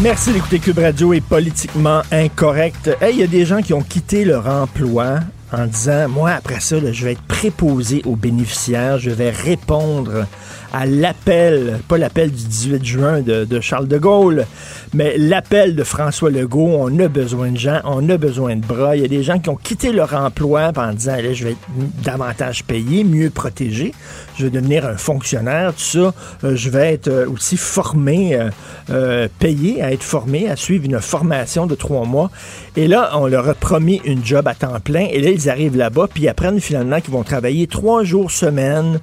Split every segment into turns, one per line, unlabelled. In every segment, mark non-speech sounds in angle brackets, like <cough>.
Merci d'écouter Cube Radio est politiquement incorrect. Il y a des gens qui ont quitté leur emploi en disant, moi, après ça, je vais être préposé aux bénéficiaires, je vais répondre à l'appel, pas l'appel du 18 juin de, Charles de Gaulle, mais l'appel de François Legault. On a besoin de gens, on a besoin de bras. Il y a des gens qui ont quitté leur emploi en disant, là, je vais être davantage payé, mieux protégé, je vais devenir un fonctionnaire, tout ça. Euh, je vais être euh, aussi formé, euh, payé à être formé, à suivre une formation de trois mois. Et là, on leur a promis une job à temps plein. Et là, ils arrivent là-bas, puis ils apprennent finalement qu'ils vont travailler trois jours semaine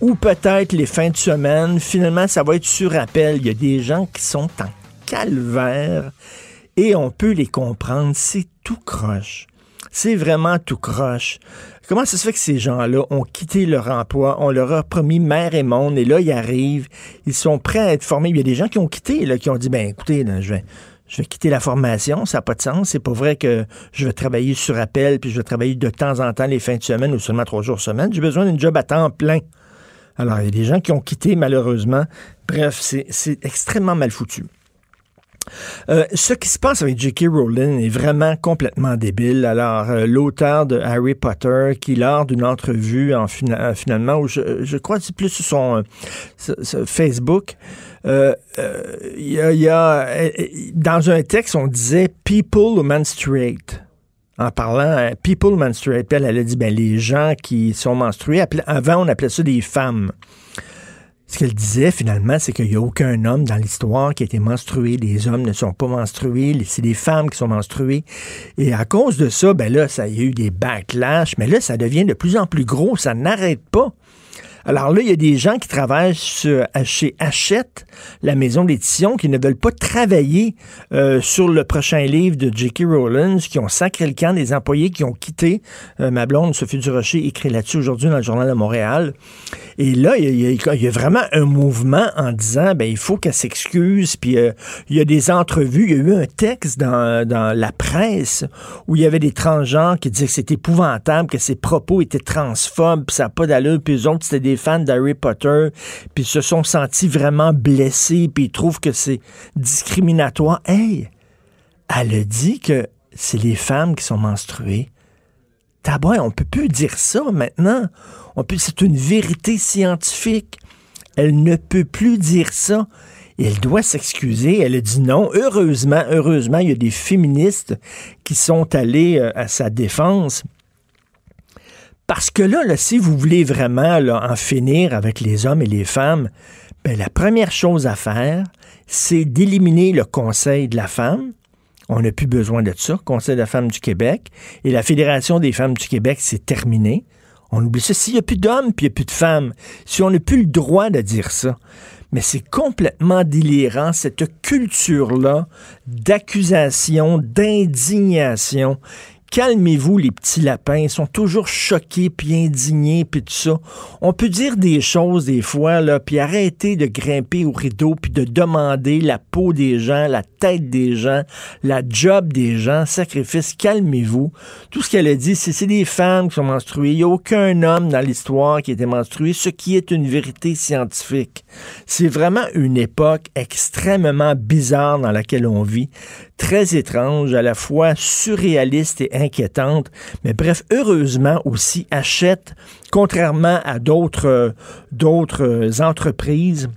ou peut-être les fins de semaine. Finalement, ça va être sur appel. Il y a des gens qui sont en calvaire et on peut les comprendre. C'est tout croche. C'est vraiment tout croche. Comment ça se fait que ces gens-là ont quitté leur emploi, on leur a promis mer et monde, et là, ils arrivent, ils sont prêts à être formés. Il y a des gens qui ont quitté, là, qui ont dit, ben écoutez, là, je vais, je vais quitter la formation, ça n'a pas de sens. C'est pas vrai que je vais travailler sur appel, puis je vais travailler de temps en temps les fins de semaine ou seulement trois jours semaine. J'ai besoin d'une job à temps plein. Alors, il y a des gens qui ont quitté, malheureusement. Bref, c'est extrêmement mal foutu. Euh, ce qui se passe avec J.K. Rowling est vraiment complètement débile. Alors, euh, l'auteur de Harry Potter, qui lors d'une entrevue, en fina finalement, où je, je, crois que c'est plus sur son, Facebook, il y, a, y, a, dans un texte, on disait People who menstruate en parlant People menstruate. Puis elle, elle a dit ben, les gens qui sont menstrués, avant on appelait ça des femmes. Ce qu'elle disait finalement, c'est qu'il n'y a aucun homme dans l'histoire qui a été menstrué. Les hommes ne sont pas menstrués, c'est les femmes qui sont menstruées. Et à cause de ça, ben là, ça y a eu des backlash, mais là, ça devient de plus en plus gros, ça n'arrête pas. Alors là, il y a des gens qui travaillent sur, chez Hachette, la maison d'édition, qui ne veulent pas travailler euh, sur le prochain livre de J.K. Rowling, qui ont sacré le camp des employés qui ont quitté. Euh, ma blonde, Sophie Durocher, écrit là-dessus aujourd'hui dans le Journal de Montréal. Et là, il y, a, vraiment un mouvement en disant, ben il faut qu'elle s'excuse. Puis euh, il y a des entrevues. Il y a eu un texte dans, la presse où il y avait des transgenres qui disaient que c'était épouvantable, que ses propos étaient transphobes, puis ça n'a pas d'allure. Puis eux autres, c'était des fans d'Harry Potter, puis se sont sentis vraiment blessés, puis ils trouvent que c'est discriminatoire. Hey, elle a dit que c'est les femmes qui sont menstruées. Tabouin, on peut plus dire ça maintenant. C'est une vérité scientifique. Elle ne peut plus dire ça. elle doit s'excuser. Elle a dit non. Heureusement, heureusement, il y a des féministes qui sont allés euh, à sa défense. Parce que là, si vous voulez vraiment en finir avec les hommes et les femmes, ben, la première chose à faire, c'est d'éliminer le Conseil de la femme. On n'a plus besoin de ça, Conseil de la femme du Québec. Et la Fédération des femmes du Québec, c'est terminé. On oublie ça. S'il n'y a plus d'hommes, puis il n'y a plus de femmes, si on n'a plus le droit de dire ça, mais c'est complètement délirant, cette culture-là d'accusation, d'indignation calmez-vous les petits lapins, ils sont toujours choqués puis indignés puis tout ça. On peut dire des choses des fois là, puis arrêter de grimper au rideau puis de demander la peau des gens, la tête des gens, la job des gens, sacrifice, calmez-vous. Tout ce qu'elle a dit, c'est c'est des femmes qui sont menstruées. Il n'y a aucun homme dans l'histoire qui a été menstrué, ce qui est une vérité scientifique. C'est vraiment une époque extrêmement bizarre dans laquelle on vit très étrange, à la fois surréaliste et inquiétante. Mais bref, heureusement aussi, achète, contrairement à d'autres, d'autres entreprises,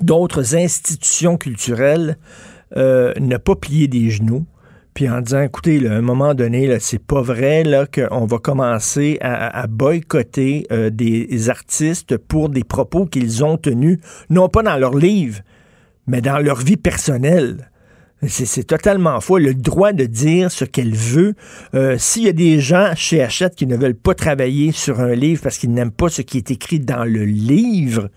d'autres institutions culturelles euh, ne pas plier des genoux, puis en disant, écoutez, à un moment donné, c'est pas vrai là, qu'on va commencer à, boycotter euh, des artistes pour des propos qu'ils ont tenus, non pas dans leur livre, mais dans leur vie personnelle. C'est totalement faux. Le droit de dire ce qu'elle veut. Euh, s'il y a des gens chez Hachette qui ne veulent pas travailler sur un livre parce qu'ils n'aiment pas ce qui est écrit dans le livre,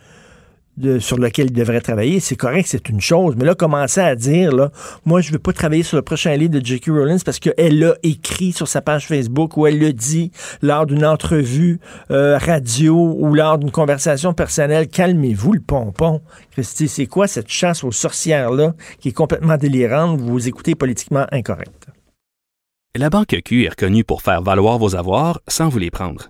sur lequel il devrait travailler, c'est correct, c'est une chose. Mais là, commencer à dire, moi, je veux pas travailler sur le prochain livre de J.K. Rowling parce qu'elle l'a écrit sur sa page Facebook ou elle le dit lors d'une entrevue euh, radio ou lors d'une conversation personnelle. Calmez-vous le pompon. Christy, c'est quoi cette chasse aux sorcières-là qui est complètement délirante? Vous écoutez politiquement incorrect.
La Banque Q est reconnue pour faire valoir vos avoirs sans vous les prendre.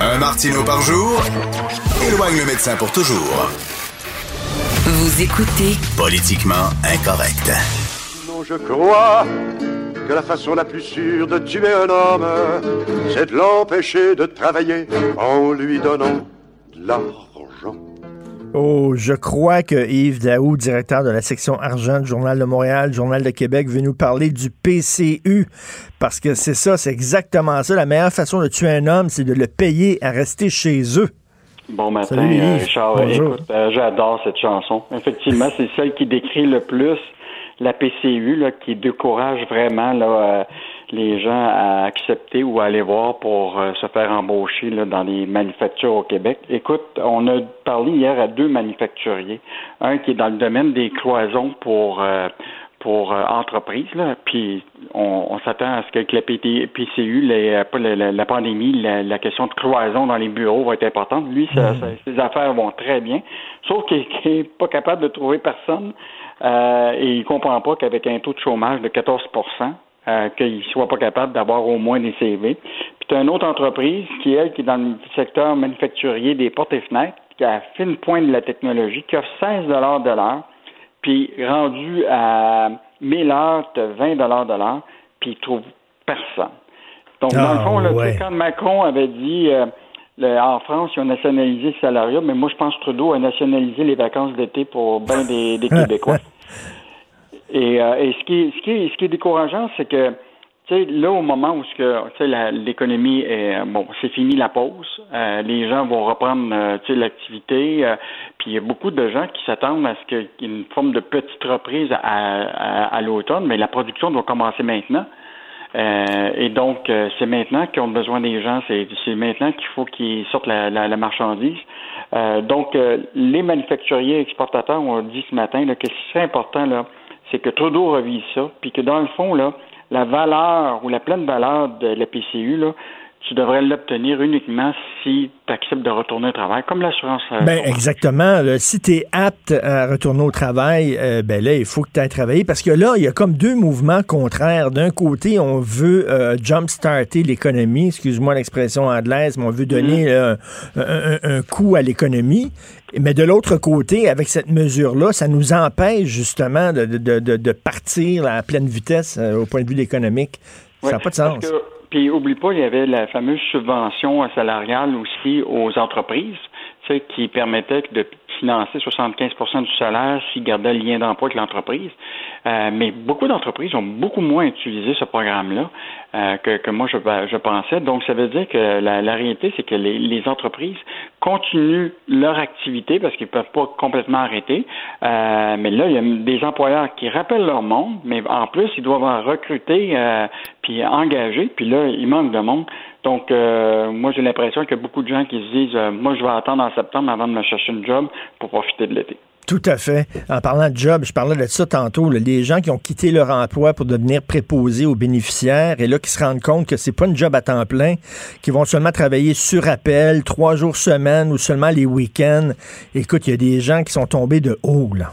Un martino par jour éloigne le médecin pour toujours.
Vous écoutez
Politiquement incorrect.
Non, je crois que la façon la plus sûre de tuer un homme, c'est de l'empêcher de travailler en lui donnant de l'argent.
Oh, je crois que Yves Daou, directeur de la section argent du Journal de Montréal, Journal de Québec, veut nous parler du PCU. Parce que c'est ça, c'est exactement ça. La meilleure façon de tuer un homme, c'est de le payer à rester chez eux.
Bon matin, euh, Richard. Écoute, euh, j'adore cette chanson. Effectivement, c'est celle qui décrit le plus la PCU, là, qui décourage vraiment là, euh, les gens à accepter ou à aller voir pour euh, se faire embaucher là, dans les manufactures au Québec. Écoute, on a parlé hier à deux manufacturiers. Un qui est dans le domaine des cloisons pour euh, pour euh, entreprises, là, puis on, on s'attend à ce qu'avec la PCU, les, la, la, pandémie, la, question de cloison dans les bureaux va être importante. Lui, ça, mm-hmm. ses affaires vont très bien, sauf qu'il <laughs> n'est pas capable de trouver personne euh, et il comprend pas qu'avec un taux de chômage de 14 euh, qu'il ne soit pas capable d'avoir au moins des CV. Puis tu as une autre entreprise qui, elle, qui est dans le secteur manufacturier des portes et fenêtres, qui a fait une pointe de la technologie, qui offre 16 de l'heure, puis rendu à 1000 heures, tu 20 de l'heure, puis il trouve personne. Donc, dans le fond, là, quand Macron avait dit euh, en France, ils ont nationalisé le salariat, mais moi, je pense que Trudeau a nationalisé les vacances d'été pour bien des <laughs> Québécois. Et, euh, et ce, qui, ce, qui ce qui est décourageant, c'est que là, au moment où l'économie est bon, c'est fini la pause, euh, les gens vont reprendre euh, l'activité, euh, puis il y a beaucoup de gens qui s'attendent à ce qu'il y ait une forme de petite reprise à, à, l'automne, mais la production doit commencer maintenant. et donc, c'est maintenant qu'ils ont besoin des gens, c'est, maintenant qu'il faut qu'ils sortent la, la, la marchandise. donc, les manufacturiers exportateurs ont dit ce matin là, que c'est important là, c'est que Trudeau revise ça, puis que dans le fond, là, la valeur ou la pleine valeur de la PCU, là, tu devrais l'obtenir uniquement si tu acceptes de retourner au travail, comme l'assurance.
Euh, ben, exactement. Si tu es apte à retourner au travail, euh, ben là, il faut que tu ailles travailler parce que là, il y a comme deux mouvements contraires. D'un côté, on veut euh, jump-starter l'économie, excuse-moi l'expression anglaise, mais on veut donner mm-hmm. un, coup à l'économie. Mais de l'autre côté, avec cette mesure-là, ça nous empêche justement de, de, de, partir à pleine vitesse au point de vue économique. ça n'a pas de sens.
Puis, oublie pas, il y avait la fameuse subvention salariale aussi aux entreprises, qui permettait de financer 75 du salaire s'ils gardaient le lien d'emploi avec l'entreprise. Euh, mais beaucoup d'entreprises ont beaucoup moins utilisé ce programme-là euh, que, que, moi je, je, pensais. Donc, ça veut dire que la, réalité, c'est que les, entreprises continuent leur activité parce qu'ils ne peuvent pas complètement arrêter. Euh, mais là, il y a des employeurs qui rappellent leur monde, mais en plus, ils doivent en recruter puis engager. Puis là, il manque de monde. Donc, moi, j'ai l'impression a beaucoup de gens qui se disent, moi, je vais attendre en septembre avant de me chercher une job pour profiter de l'été.
Tout à fait. En parlant de job, je parlais de ça tantôt, les gens qui ont quitté leur emploi pour devenir préposés aux bénéficiaires et là qui se rendent compte que c'est pas une job à temps plein, qui vont seulement travailler sur appel, trois jours semaine ou seulement les week-ends. Écoute, il y a des gens qui sont tombés de haut, là.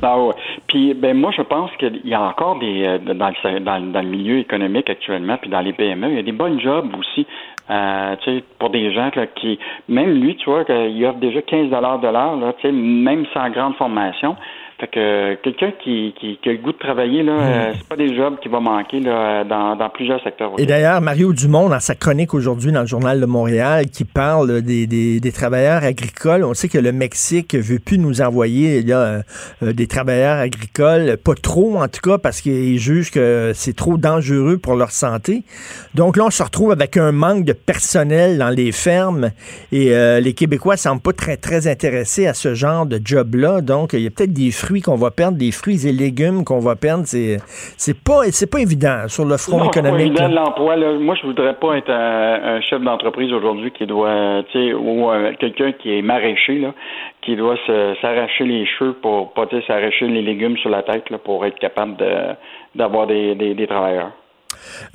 Ah ouais. Puis ben moi je pense qu'il y a encore des euh, dans le, dans, le milieu économique actuellement puis dans les PME il y a des bonnes jobs aussi euh, pour des gens là, qui même lui tu vois qu'il offre déjà 15 dollars de l'heure là même sans grande formation fait que quelqu'un qui, qui, a le goût de travailler, là, euh, c'est pas des jobs qui vont manquer là, dans, dans plusieurs secteurs.
Et d'ailleurs, Mario Dumont, dans sa chronique aujourd'hui dans le Journal de Montréal, qui parle des, des, des, travailleurs agricoles, on sait que le Mexique veut plus nous envoyer là, euh, des travailleurs agricoles, pas trop en tout cas, parce qu'ils jugent que c'est trop dangereux pour leur santé. Donc là, on se retrouve avec un manque de personnel dans les fermes et euh, les Québécois semblent pas très, très intéressés à ce genre de job-là. Donc, il y a peut-être des fruits qu'on va perdre, des fruits et légumes qu'on va perdre, c'est c'est pas c'est pas évident sur le front économique.
l'emploi. Moi, je voudrais pas être un, chef d'entreprise aujourd'hui qui doit, tu sais, ou euh, quelqu'un qui est maraîcher là, qui doit s'arracher les cheveux pour pas s'arracher les légumes sur la tête là, pour être capable d'avoir des, des travailleurs.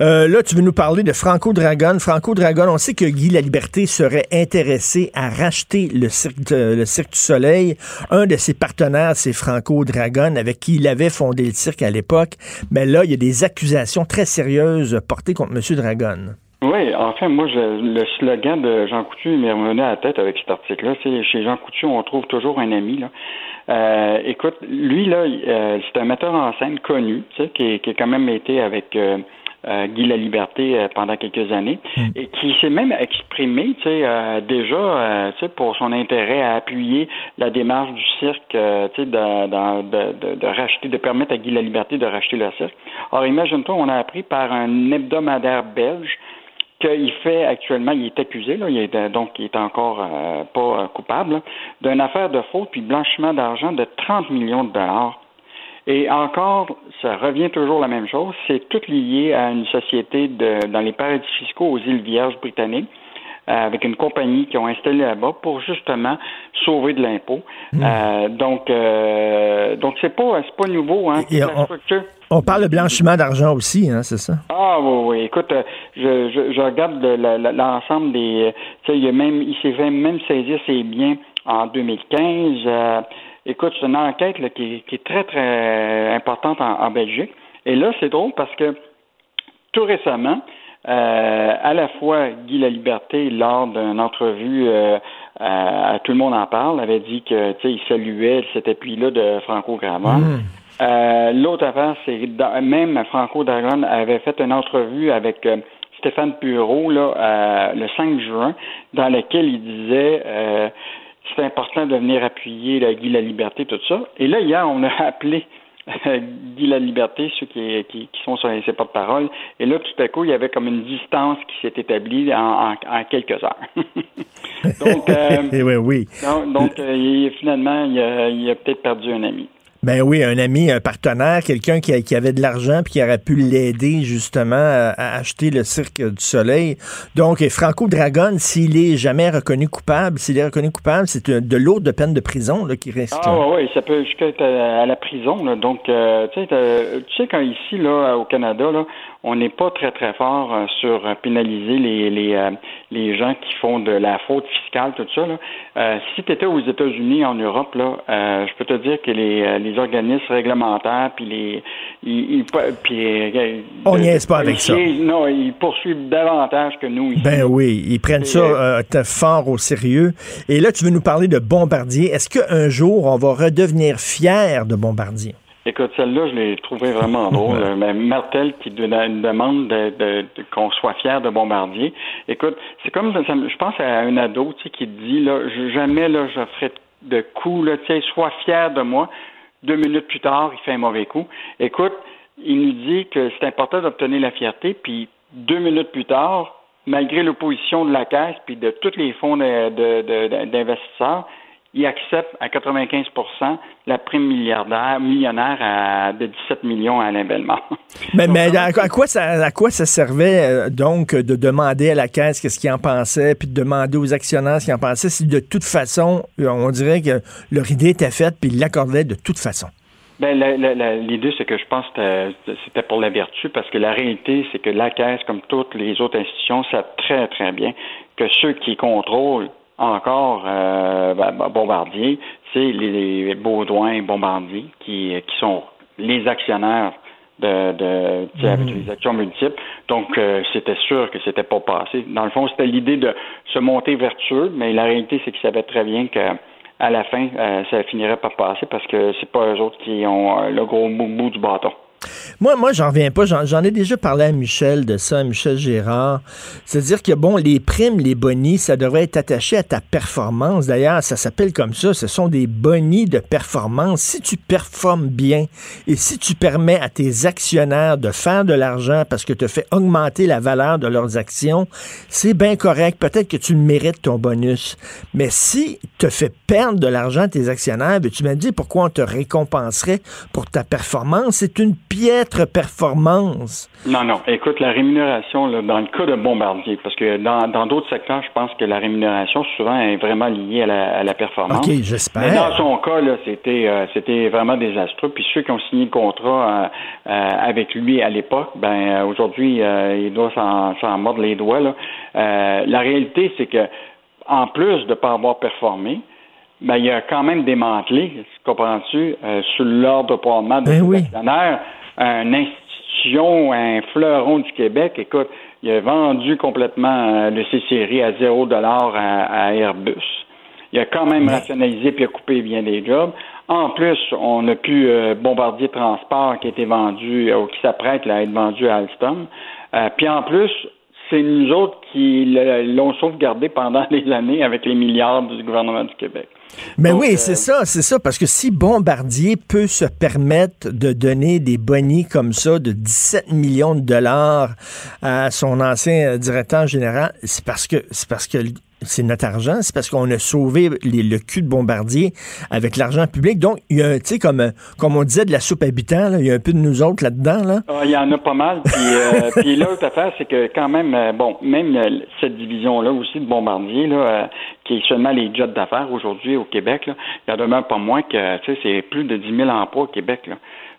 Euh, là, tu veux nous parler de Franco Dragon. Franco Dragon, on sait que Guy La Liberté serait intéressé à racheter le cirque, le cirque du Soleil. Un de ses partenaires, c'est Franco Dragon, avec qui il avait fondé le cirque à l'époque. Mais là, il y a des accusations très sérieuses portées contre M. Dragon.
Oui, enfin, moi, le slogan de Jean Coutu m'est revenu à la tête avec cet article-là. C'est chez Jean Coutu, on trouve toujours un ami. Là. Euh, écoute, lui, là, euh, c'est un metteur en scène connu, tu sais, qui, qui a quand même été avec euh, Guy La Liberté euh, pendant quelques années hmm. et qui s'est même exprimé, tu sais, euh, déjà, tu sais, pour son intérêt à appuyer la démarche du cirque, tu sais, de, de, de, racheter, de permettre à Guy La Liberté de racheter le cirque. Or, imagine-toi, on a appris par un hebdomadaire belge qu'il fait actuellement, il est accusé, là, il est, donc il est encore pas coupable, d'une affaire de faute puis blanchiment d'argent de 30 millions de dollars. Et encore, ça revient toujours la même chose. C'est tout lié à une société de, dans les paradis fiscaux aux îles Vierges britanniques euh, avec une compagnie qui ont installé là-bas pour justement sauver de l'impôt. Hmm. Euh, donc, euh, donc c'est pas c'est pas nouveau hein.
on, parle de blanchiment d'argent aussi, hein, c'est ça?
Ah oui, oui. Écoute, je, je, je regarde l'ensemble des. Tu sais, il a même, il s'est même saisir ses biens en 2015. Écoute, c'est une enquête qui, est très, très importante en, Belgique. Et là, c'est drôle parce que tout récemment, euh, à la fois Guy La Liberté, lors d'une entrevue euh, à, Tout le monde en parle, avait dit que il saluait cet appui-là de Franco Gramont. Mmh. Euh, l'autre affaire, c'est même Franco Dragon avait fait une entrevue avec Stéphane Bureau là, le 5 juin, dans laquelle il disait c'est important de venir appuyer la Guy La Liberté, tout ça. Et là, hier, on a <laughs> appelé euh, <laughs> Guy La Liberté, ceux qui, qui, sont sur ses porte-parole. Et là, tout à coup, il y avait comme une distance qui s'est établie en, quelques heures. <laughs> donc, euh, <laughs>
oui, oui.
donc, euh, finalement, il a peut-être perdu un ami.
Ben oui, un ami, un partenaire, quelqu'un qui, qui, avait de l'argent puis qui aurait pu l'aider justement à, acheter le Cirque du Soleil. Donc, Franco Dragon, s'il est jamais reconnu coupable, s'il est reconnu coupable, c'est de lourdes peines de prison là, qui reste.
Ah oui, ça peut jusqu'à à la prison. Là. Donc, euh, tu sais, quand ici, là, au Canada, là, on n'est pas très très fort euh, sur pénaliser les les, euh, les gens qui font de la faute fiscale, tout ça. Là. Euh, si tu étais aux États-Unis, en Europe, là, je peux te dire que les, les organismes réglementaires, puis les ils, puis,
on n'y est pas avec ça.
Non, ils poursuivent davantage que nous. Ici.
Ben oui, ils prennent ça fort au sérieux. Et là, tu veux nous parler de Bombardier. Est-ce qu'un jour, on va redevenir fier de Bombardier?
Écoute, celle-là, je l'ai trouvée vraiment <laughs> drôle. Mais Martel qui demande de, qu'on soit fier de Bombardier. Écoute, c'est comme, je pense à un ado, tu sais, qui dit, là, jamais, là, je ferai de coups, là, tu sais, sois fier de moi. Deux minutes plus tard, il fait un mauvais coup. Écoute, il nous dit que c'est important d'obtenir la fierté, puis deux minutes plus tard, malgré l'opposition de la Caisse puis de tous les fonds d'investisseurs, il accepte à 95 la prime milliardaire, millionnaire de 17 millions à Alain Bellemare. <laughs>
Mais, mais à, quoi ça, à quoi ça servait euh, donc de demander à la Caisse qu'est-ce qu'il en pensait, puis de demander aux actionnaires ce qu'ils en pensaient, si de toute façon, euh, on dirait que leur idée était faite, puis ils l'accordaient de toute façon?
Ben, l'idée, c'est que je pense que c'était pour la vertu, parce que la réalité, c'est que la Caisse, comme toutes les autres institutions, savent très, très bien que ceux qui contrôlent encore euh, ben, ben, Bombardier, c'est les, Baudouin et Bombardier qui, qui sont les actionnaires de, de avec mhm. les actions multiples. Donc, euh, c'était sûr que c'était pas passé. Dans le fond, c'était l'idée de se monter vertueux, mais la réalité, c'est qu'ils savaient très bien que à la fin, euh, ça finirait par passer parce que c'est pas eux autres qui ont euh, le gros bout du bâton.
Moi, moi, j'en reviens pas. J'en ai déjà parlé à Michel de ça, à Michel Gérard. C'est-à-dire que, bon, les primes, les bonis, ça devrait être attaché à ta performance. D'ailleurs, ça s'appelle comme ça. Ce sont des bonis de performance. Si tu performes bien et si tu permets à tes actionnaires de faire de l'argent parce que tu fais augmenter la valeur de leurs actions, c'est bien correct. Peut-être que tu mérites, ton bonus. Mais si tu fais perdre de l'argent à tes actionnaires, ben, tu m'as dit pourquoi on te récompenserait pour ta performance. C'est une piètre performance.
Non, non. Écoute, la rémunération, là, dans le cas de Bombardier, parce que dans d'autres secteurs, je pense que la rémunération, souvent, est vraiment liée à la, à la performance.
OK, j'espère.
Mais dans son cas, là, c'était, euh, c'était vraiment désastreux. Puis ceux qui ont signé le contrat euh, euh, avec lui à l'époque, ben aujourd'hui, il doit s'en mordre les doigts. Là. la réalité, c'est que en plus de ne pas avoir performé, ben, il a quand même démantelé, comprends-tu, sur l'ordre de de
ben oui
une institution, un fleuron du Québec, écoute, il a vendu complètement euh, le C-Série à zéro dollar à, Airbus. Il a quand même rationalisé puis a coupé bien des jobs. En plus, on a pu euh, Bombardier Transport qui a été vendu, ou qui s'apprête à être vendu à Alstom. Euh, puis en plus, c'est nous autres qui l'ont sauvegardé pendant <laughs> des années avec les milliards du gouvernement du Québec.
Mais oui, c'est ça, c'est ça, parce que si Bombardier peut se permettre de donner des bonnies comme ça de 17 millions de dollars à son ancien directeur général, c'est parce que c'est parce que c'est notre argent, c'est parce qu'on a sauvé le cul de Bombardier avec l'argent public. Donc, il y a, tu sais, comme, comme on disait de la soupe habitant, il y a un peu de nous autres là-dedans. Là.
Ah, il y en a pas mal. Puis, euh, <laughs> puis l'autre affaire, c'est que quand même, euh, bon, même euh, cette division-là aussi de Bombardier, là, qui est seulement les jets d'affaires aujourd'hui au Québec, là, il y en demeure pas moins que, tu sais, c'est plus de 10 000 emplois au Québec. Là.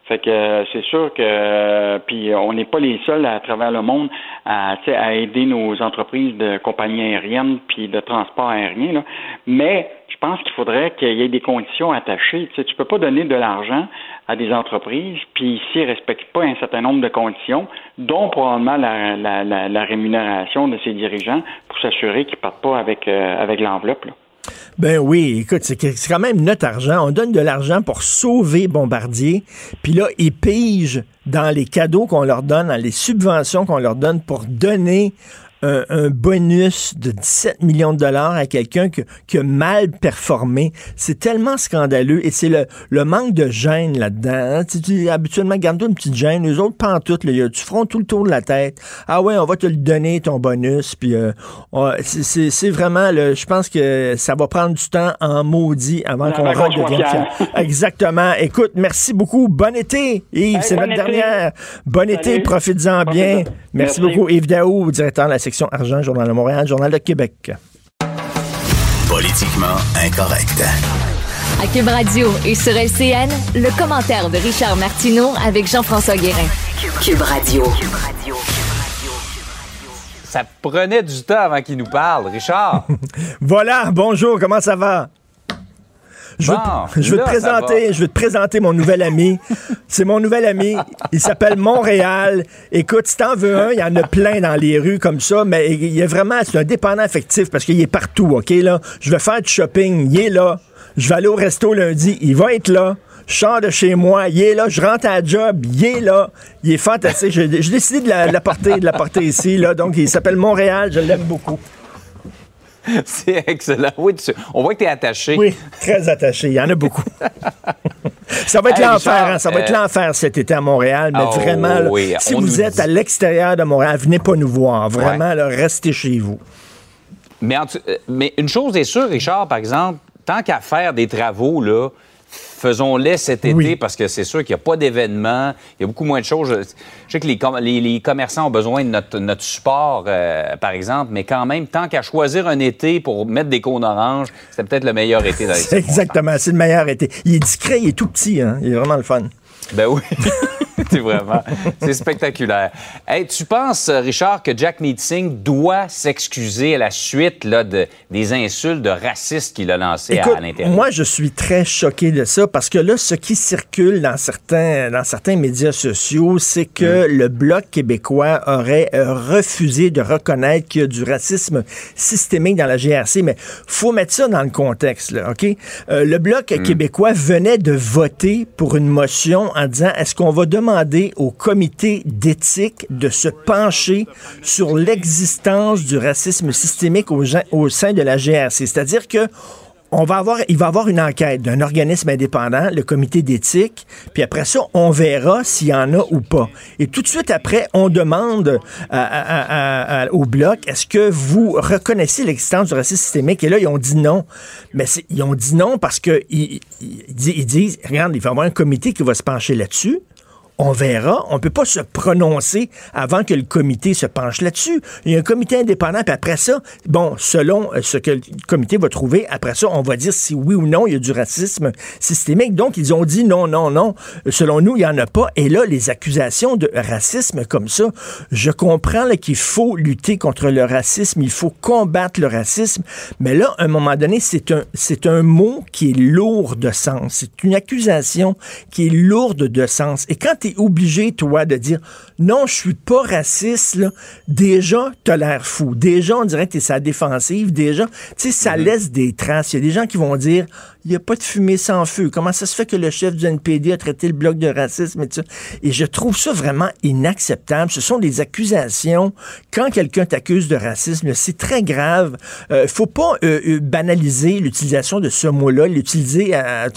Fait que euh, c'est sûr que euh, puis on n'est pas les seuls à, travers le monde à, à aider nos entreprises de compagnies aériennes puis de transport aérien. Là. Mais je pense qu'il faudrait qu'il y ait des conditions attachées. Tu tu peux pas donner de l'argent à des entreprises puis ici respectent pas un certain nombre de conditions, dont probablement la, la, la, rémunération de ces dirigeants pour s'assurer qu'ils partent pas avec euh, avec l'enveloppe.
Ben oui, écoute, c'est quand même notre argent. On donne de l'argent pour sauver Bombardier. Puis là, ils pigent dans les cadeaux qu'on leur donne, dans les subventions qu'on leur donne pour donner un, bonus de 17 millions de dollars à quelqu'un qui, a mal performé. C'est tellement scandaleux et c'est le, le, manque de gêne là-dedans. Hein. Tu, habituellement, garde-toi une petite gêne. Les autres, pas en tout. Là, tu feront tout le tour de la tête. Ah ouais, on va te le donner, ton bonus. Puis euh, c'est vraiment, je pense que ça va prendre du temps en maudit avant qu'on redevienne fier. <laughs> Exactement. Écoute, merci beaucoup. Bon été, Yves. c'est notre dernière. Bon été, profites-en bien. Merci, beaucoup, Yves Daou, directeur de la section argent, Journal de Montréal, Journal de Québec.
Politiquement incorrect.
À Cube Radio et sur LCN, le commentaire de Richard Martineau avec Jean-François Guérin. Cube Radio.
Ça prenait du temps avant qu'il nous parle, Richard. <laughs>
voilà, bonjour, comment ça va? Je veux, te présenter, je veux te présenter mon nouvel ami. C'est mon nouvel ami. Il s'appelle Montréal. Écoute, si t'en veux un, il y en a plein dans les rues comme ça, mais il est vraiment, c'est un dépendant affectif parce qu'il est partout, OK, là? Je vais faire du shopping, il est là. Je vais aller au resto lundi, il va être là. Je sors de chez moi, il est là, je rentre à la job, il est là, il est fantastique. J'ai décidé de l'apporter, de l'apporter ici, là. Donc, il s'appelle Montréal, je l'aime beaucoup. <laughs>
C'est excellent. Oui, on voit que tu es attaché.
Oui, très attaché. Il y en a beaucoup. <laughs> ça va être l'enfer, hein. ça va être euh, l'enfer cet été à Montréal, mais oh, vraiment, si vous êtes à l'extérieur de Montréal, venez pas nous voir. Vraiment, restez chez vous.
Mais, euh, mais une chose est sûre, Richard, par exemple, tant qu'à faire des travaux, là, faisons-les cet été parce que c'est sûr qu'il n'y a pas d'événements, il y a beaucoup moins de choses. Je sais que les, les, commerçants ont besoin de notre, support, euh, par exemple, mais quand même, tant qu'à choisir un été pour mettre des cônes oranges, c'est peut-être le meilleur été dans les <laughs>
Exactement, c'est le meilleur été. Il est discret, il est tout petit, hein? il est vraiment le fun.
Ben oui. <laughs> c'est vraiment, c'est spectaculaire. Hey, tu penses, Richard, que Jack Meeting doit s'excuser à la suite là, de, des insultes de racistes qu'il a lancées à, l'intérieur?
Moi, je suis très choqué de ça parce que là, ce qui circule dans certains, dans certains médias sociaux, c'est que mm. le Bloc québécois aurait euh, refusé de reconnaître qu'il y a du racisme systémique dans la GRC. Mais faut mettre ça dans le contexte, là, OK? Euh, le Bloc mm. québécois venait de voter pour une motion en disant est-ce qu'on va demander au comité d'éthique de se pencher sur l'existence du racisme systémique au, sein de la GRC. C'est-à-dire que on va avoir, il va avoir une enquête d'un organisme indépendant, le comité d'éthique, puis après ça, on verra s'il y en a ou pas. Et tout de suite après, on demande au bloc, est-ce que vous reconnaissez l'existence du racisme systémique? Et là, ils ont dit non. Mais ils ont dit non parce que ils disent, regarde, il va y avoir un comité qui va se pencher là-dessus on verra. On peut pas se prononcer avant que le comité se penche là-dessus. Il y a un comité indépendant, puis après ça, bon, selon euh, ce que le comité va trouver, après ça, on va dire si oui ou non il y a du racisme systémique. Donc, ils ont dit non, non, non. Selon nous, il y en a pas. Et là, les accusations de racisme comme ça, je comprends qu'il faut lutter contre le racisme, il faut combattre le racisme, mais là, à un moment donné, c'est un, un mot qui est lourd de sens. C'est une accusation qui est lourde de sens. Et quand obligé, toi, de dire non, je suis pas raciste, là. déjà, t'as l'air fou. Déjà, on dirait que t'es sa défensive. Déjà, tu sais, ça mm-hmm. laisse des traces. Il y a des gens qui vont dire il n'y a pas de fumée sans feu. Comment ça se fait que le chef du NPD a traité le bloc de racisme et tout ça? Et je trouve ça vraiment inacceptable. Ce sont des accusations. Quand quelqu'un t'accuse de racisme, c'est très grave. Il euh, faut pas euh, euh, banaliser l'utilisation de ce mot-là, l'utiliser à,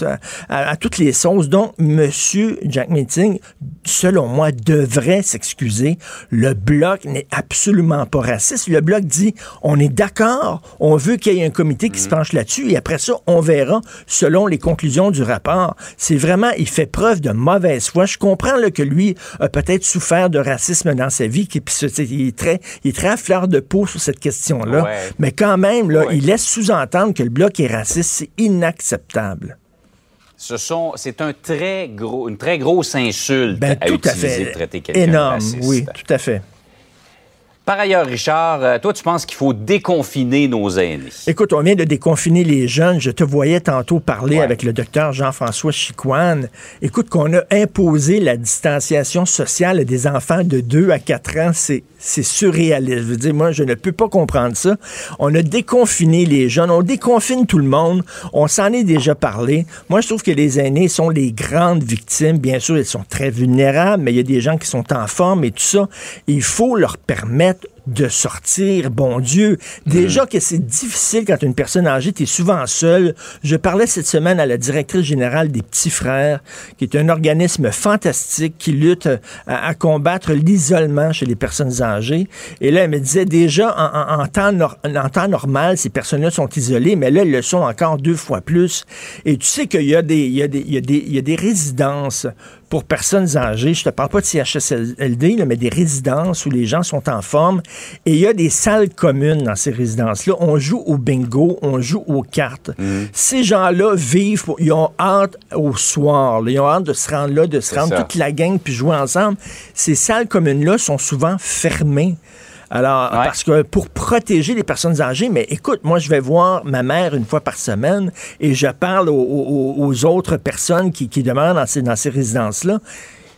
à, toutes les sauces. Donc, Monsieur Jack Meeting, selon moi, devrait s'excuser. Le bloc n'est absolument pas raciste. Le bloc dit, on est d'accord, on veut qu'il y ait un comité qui se mm. penche là-dessus et après ça, on verra selon les conclusions du rapport. C'est vraiment, il fait preuve de mauvaise foi. Je comprends là, que lui a peut-être souffert de racisme dans sa vie, il est très, il est très à fleur de peau sur cette question-là. Mais quand même, là, il laisse sous-entendre que le bloc est raciste. C'est inacceptable.
Ce sont, c'est un très gros, une très grosse insulte
ben,
à
tout
utiliser
à fait.
traiter quelqu'un
Énorme, oui, tout à fait.
Par ailleurs, Richard, euh, toi, tu penses qu'il faut déconfiner nos aînés?
Écoute, on vient de déconfiner les jeunes. Je te voyais tantôt parler avec le docteur Jean-François Chicoine. Écoute, qu'on a imposé la distanciation sociale des enfants de 2 à 4 ans, c'est c'est surréaliste. Je veux dire, moi, je ne peux pas comprendre ça. On a déconfiné les jeunes, on déconfine tout le monde. On s'en est déjà parlé. Moi, je trouve que les aînés sont les grandes victimes. Bien sûr, ils sont très vulnérables, mais il y a des gens qui sont en forme et tout ça. Il faut leur permettre de sortir, bon Dieu. Déjà que c'est difficile quand une personne âgée, tu es souvent seule. Je parlais cette semaine à la directrice générale des Petits Frères, qui est un organisme fantastique qui lutte à, combattre l'isolement chez les personnes âgées. Et là, elle me disait déjà, en, temps, en temps normal, ces personnes-là sont isolées, mais là, elles le sont encore deux fois plus. Et tu sais qu'il y, a des, il y, a des, il y, a des, il y a des résidences pour personnes âgées. Je te parle pas de CHSLD, mais des résidences où les gens sont en forme. Et il y a des salles communes dans ces résidences-là. On joue au bingo, on joue aux cartes. Mhm. Ces gens-là vivent, ils ont hâte au soir. Ils ont hâte de se rendre là, de se rendre toute la gang puis jouer ensemble. Ces salles communes-là sont souvent fermées. Alors, parce que pour protéger les personnes âgées, mais écoute, moi, je vais voir ma mère une fois par semaine et je parle aux, autres personnes qui, demeurent dans ces, dans ces résidences-là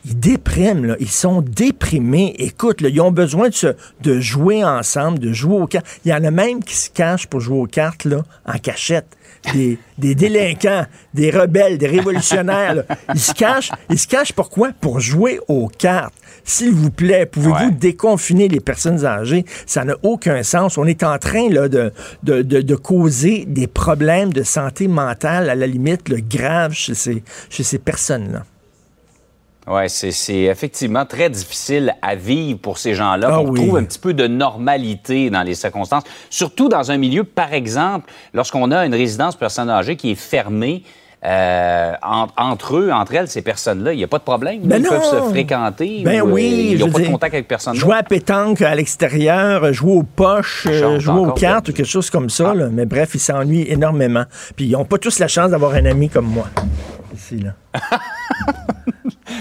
ils dépriment, là. ils sont déprimés. Écoute, là, ils ont besoin de, de jouer ensemble, de jouer aux cartes. Il y en a même qui se cachent pour jouer aux cartes là, en cachette. Des, des délinquants, des rebelles, des révolutionnaires. Ils se cachent. Ils se cachent pourquoi? Pour jouer aux cartes. S'il vous plaît, pouvez-vous déconfiner les personnes âgées? Ça n'a aucun sens. On est en train là, de, de, de, causer des problèmes de santé mentale, à la limite, le grave chez ces, chez ces personnes-là.
Oui, c'est effectivement très difficile à vivre pour ces gens-là.
Ah
on
oui.
trouve un petit peu de normalité dans les circonstances, surtout dans un milieu, par exemple, lorsqu'on a une résidence personne âgée qui est fermée. Euh, en- entre eux, entre elles, ces personnes-là, il n'y a pas de problème.
Ben
ils peuvent se fréquenter.
Ben
ou, euh,
oui,
ils n'ont pas de contact avec personne.
Jouer à pétanque à l'extérieur, jouer aux poches, euh, jouer aux cartes ou quelque chose comme ça. là. Mais bref, ils s'ennuient énormément. Puis ils n'ont pas tous la chance d'avoir un ami comme moi. Ici, là. <laughs>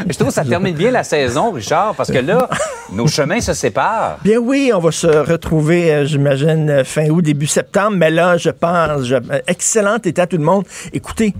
Je trouve que ça termine bien la saison, Richard, parce que là, <laughs> nos chemins se séparent.
Bien oui, on va se retrouver, euh, j'imagine, fin août, début septembre. Mais là, je pense, je- euh, excellent été à tout le monde. Écoutez,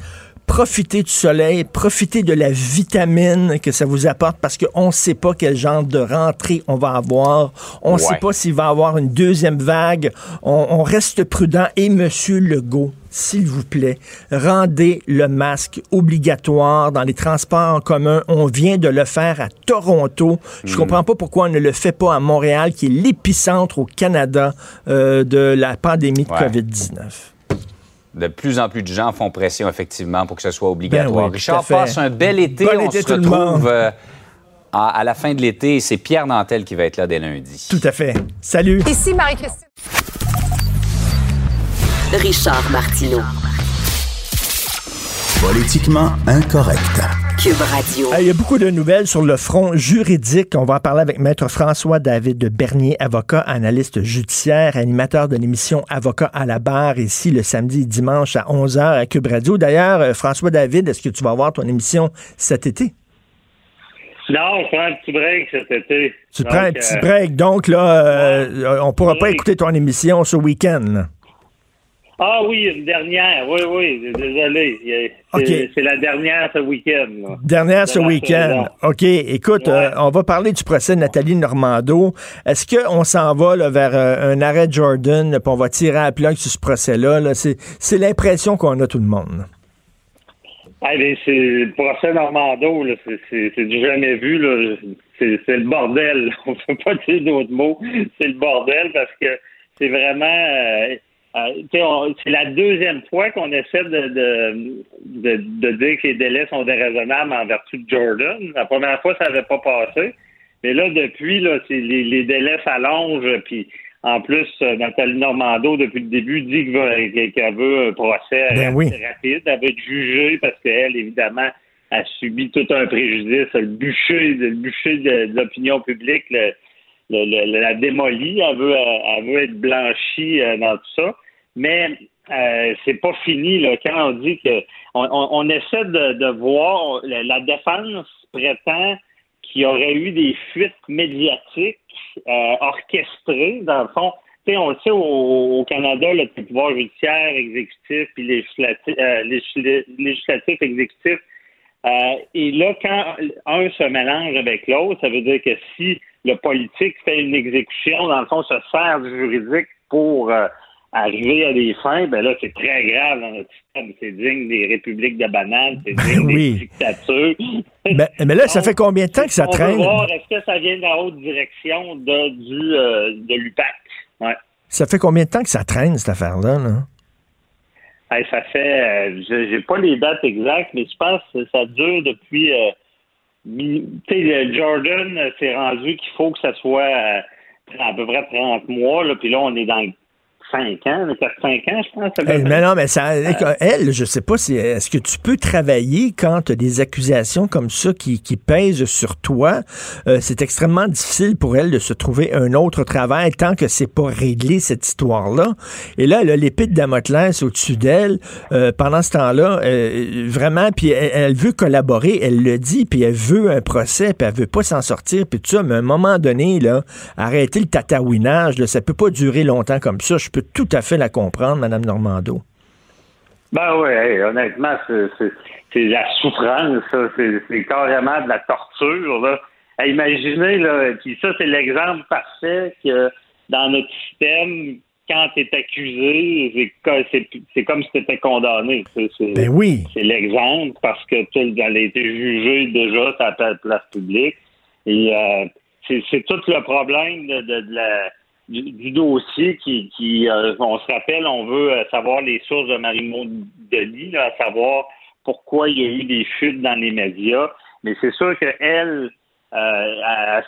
profitez du soleil, profitez de la vitamine que ça vous apporte parce qu'on ne sait pas quel genre de rentrée on va avoir. On ne
Ouais.
sait pas s'il va y avoir une deuxième vague. On, on reste prudent. Et Monsieur Legault, s'il vous plaît, rendez le masque obligatoire dans les transports en commun. On vient de le faire à Toronto. Je comprends pas pourquoi on ne le fait pas à Montréal, qui est l'épicentre au Canada euh, de la pandémie de
Ouais.
COVID-19.
De plus en plus de gens font pression, effectivement, pour que ce soit obligatoire.
Ben oui,
Richard, passe un bel été.
Bon
on
été
se
tout le monde.
retrouve euh, à, à la fin de l'été. C'est Pierre Nantel qui va être là dès lundi.
Tout à fait. Salut.
Ici Marie-Christine.
Richard Martineau.
Politiquement incorrect.
Cube Radio.
Il y a beaucoup de nouvelles sur le front juridique. On va en parler avec Maître François-David Bernier, avocat, analyste judiciaire, animateur de l'émission Avocat à la barre, ici le samedi et dimanche à 11h à Cube Radio. D'ailleurs, euh, François-David, est-ce que tu vas avoir ton émission cet été?
Non, je prends un petit break cet été.
Tu
Donc,
prends un petit
euh,
break, donc là, euh, on pourra pas écouter ton émission ce week-end.
Ah oui, une dernière. Oui, oui, désolé. C'est la dernière ce week-end. là.
Dernière ce week-end. OK. Écoute,
Ouais.
euh, on va parler du procès de Nathalie Normando. Est-ce qu'on s'en va là, vers euh, un arrêt Jordan, là, puis on va tirer à plug sur ce procès-là? là? C'est c'est l'impression qu'on a tout le monde.
Ah, c'est le procès Normando, là, c'est- c'est c'est du jamais vu. là. C'est c'est le bordel. <laughs> On peut pas dire d'autres mots. C'est le bordel parce que c'est vraiment. euh, euh, c'est la deuxième fois qu'on essaie de, de, de, de dire que les délais sont déraisonnables en vertu de Jordan. La première fois, ça n'avait pas passé. Mais là, depuis, là, les, les délais s'allongent. Puis en plus, euh, Nathalie Normando, depuis le début, dit qu'elle veut, un procès
Ben oui.
rapide. Elle veut être jugée parce qu'elle, évidemment, a subi tout un préjudice. Le bûcher, le bûcher de, l'opinion publique le, le- la démolie. Elle veut, elle veut être blanchie euh, dans tout ça. Mais euh, c'est pas fini là, quand on dit que on, on- on essaie de, de voir la, défense prétend qu'il y aurait eu des fuites médiatiques euh, orchestrées dans le fond. Tu sais, on le sait au, au Canada, le pouvoir judiciaire, exécutif, puis législatif, euh, légis- législatif, exécutif. Euh, et là, quand un se mélange avec l'autre, ça veut dire que si le politique fait une exécution, dans le fond, se sert du juridique pour euh, arriver à des fins, ben là, c'est très grave dans notre système. C'est digne des républiques de bananes, c'est digne
oui.
des dictatures.
Mais, mais là, ça fait combien de temps que ça
on
traîne?
voir, est-ce que ça vient de la haute direction de, du, euh, de l'UPAC? Ouais.
Ça fait combien de temps que ça traîne, cette affaire-là? là?
Hey, ça fait, euh, j'ai pas les dates exactes, mais je pense que ça dure depuis, euh, mi- tu sais, le Jordan euh, s'est rendu qu'il faut que ça soit euh, à peu près 30 mois, là, puis là, on est dans 5 ans, 4-5 ans, je pense.
Eh, mais non, mais ça, elle, je sais pas si est-ce que tu peux travailler quand tu as des accusations comme ça qui, qui pèsent sur toi? Euh, c'est extrêmement difficile pour elle de se trouver un autre travail tant que c'est pas réglé cette histoire-là. Et là, elle a l'épée de Damoclès au-dessus d'elle euh, pendant ce temps-là, euh, vraiment. Puis elle, elle veut collaborer, elle le dit, puis elle veut un procès, puis elle veut pas s'en sortir, puis tout ça. Mais à un moment donné, là, arrêter le tatouinage, là, ça peut pas durer longtemps comme ça. Je peux tout à fait la comprendre, Madame Normando.
Ben oui, hey, honnêtement, c'est- la souffrance, ça. C'est carrément de la torture, là. Hey, imaginez, là, puis ça, c'est l'exemple parfait que dans notre système, quand tu es accusé, c'est co- c'est c'est comme si tu étais condamné. C'est
Ben oui.
c'est l'exemple parce que tu elle a été jugée déjà sur la place publique. Et euh, c'est c'est tout le problème de, de- de la, du, du dossier qui, qui euh, on se rappelle, on veut euh, savoir les sources de Marie-Maud Denis, là, à savoir pourquoi il y a eu des fuites dans les médias. Mais c'est sûr qu'elle, euh,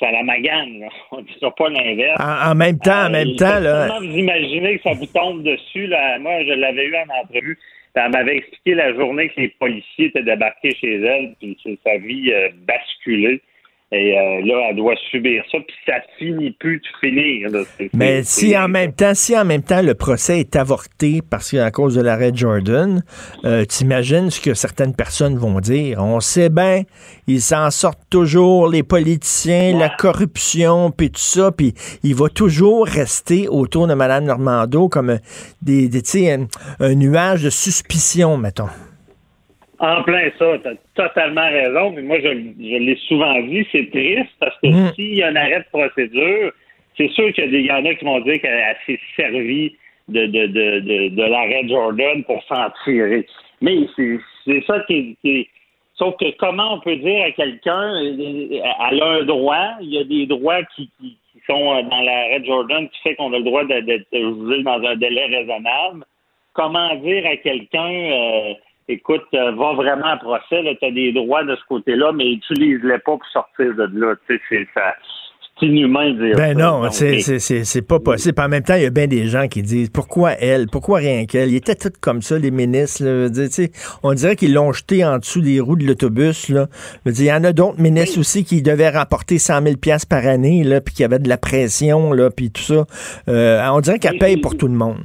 ça la magane. <laughs> On ne dira pas l'inverse.
En, même temps, en même euh, temps, là.
Vous imaginez que ça vous tombe dessus. Là? Moi, je l'avais eu en entrevue. Elle m'avait expliqué la journée que les policiers étaient débarqués chez elle, puis sa vie euh, basculée. Et euh, là, elle doit subir ça, puis ça finit plus de finir.
Mais si en même temps, si en même temps le procès est avorté parce qu'à cause de l'arrêt Jordan, euh, t'imagines ce que certaines personnes vont dire? On sait bien, ils s'en sortent toujours, les politiciens, la corruption, puis tout ça, puis il va toujours rester autour de Mme Normando comme des, des un, un nuage de suspicion, mettons.
En plein ça, tu as totalement raison. Mais moi, je, l'ai souvent dit, c'est triste parce que mm. s'il y a un arrêt de procédure, c'est sûr qu'il y, en a qui vont dire qu'elle s'est servie de, de, de, de, l'arrêt Jordan pour s'en tirer. Mais c'est ça qui est, Sauf que comment on peut dire à quelqu'un, elle a un droit, il y a des droits qui, qui, sont dans l'arrêt Jordan qui fait qu'on a le droit d'être jugé dans un délai raisonnable. Comment dire à quelqu'un, euh, écoute, euh, va vraiment à procès, tu as des droits de ce côté-là, mais utilise-les pas pour sortir de là. Tu sais, c'est inhumain de dire
ben non, c'est pas possible. En même temps, il y a bien des gens qui disent pourquoi elle, pourquoi rien qu'elle? Ils étaient tous comme ça, les ministres. on dirait qu'ils l'ont jeté en dessous des roues de l'autobus. Il y en a d'autres ministres aussi qui devaient rapporter 100 000 par année, là, puis qui avaient de la pression, là, puis tout ça. Euh, on dirait qu'elle paye pour tout le monde.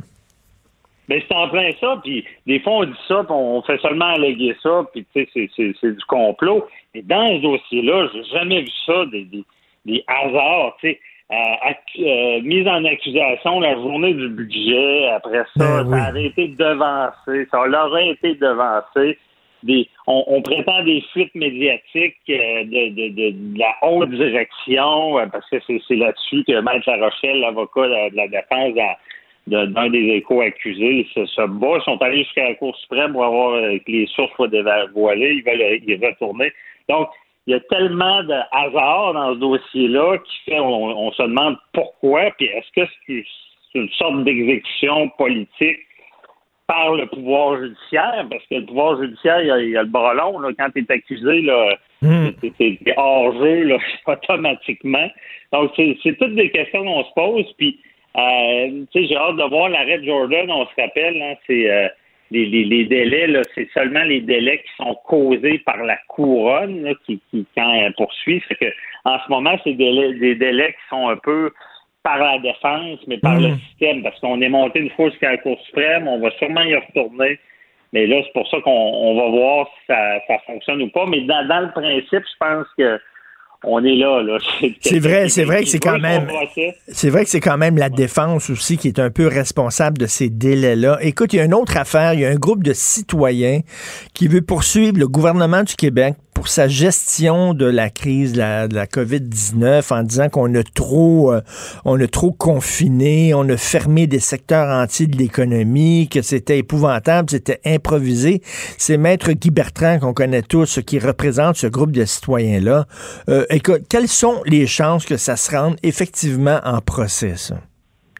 Ben, c'est en plein ça, puis des fois, on dit ça, puis on fait seulement alléguer ça, puis tu sais, c'est du complot. Mais dans ce dossier-là, j'ai jamais vu ça, des, des, hasards, tu sais. Euh, euh, mise en accusation la journée du budget, après ça, ben ça aurait été devancé, ça aurait été devancé. Des, on, prétend des fuites médiatiques euh, de, de, de, la haute direction, parce que c'est là-dessus que Maître La Rochelle, l'avocat de, la défense, a, d'un des échos accusés se, se bat. Ils sont allés jusqu'à la Cour suprême pour avoir euh, que les sources soient dévoilées. Ils veulent y retourner. Donc, il y a tellement de hasard dans ce dossier-là qui fait on, se demande pourquoi, puis est-ce que c'est une sorte d'exécution politique par le pouvoir judiciaire, parce que le pouvoir judiciaire, il y a, le bras long, là, quand tu es accusé, là, hmm. hors jeu <laughs> automatiquement. Donc, c'est toutes des questions qu'on se pose, puis euh, j'ai hâte de voir l'arrêt de Jordan. On se rappelle, hein, c'est euh, les, les, délais, c'est seulement les délais qui sont causés par la couronne qui, qui, quand elle poursuit. que, en ce moment, c'est des, des délais qui sont un peu par la défense, mais par le mm. système, parce qu'on est monté une fois jusqu'à la Cour suprême, on va sûrement y retourner. Mais là, c'est pour ça qu'on va voir si ça, ça fonctionne ou pas. Mais dans, dans le principe, je pense que on est là. là.
C'est vrai, c'est vrai que c'est quand même. C'est vrai que c'est quand même la défense aussi qui est un peu responsable de ces délais-là. Écoute, il y a une autre affaire. Il y a un groupe de citoyens qui veut poursuivre le gouvernement du Québec pour sa gestion de la crise de la, COVID-19 en disant qu'on a trop euh, on a trop confiné, on a fermé des secteurs entiers de l'économie, que c'était épouvantable, c'était improvisé. C'est Maître Guy Bertrand qu'on connaît tous, qui représente ce groupe de citoyens-là. Euh, écoute, quelles sont les chances que ça se rende effectivement en procès, ça?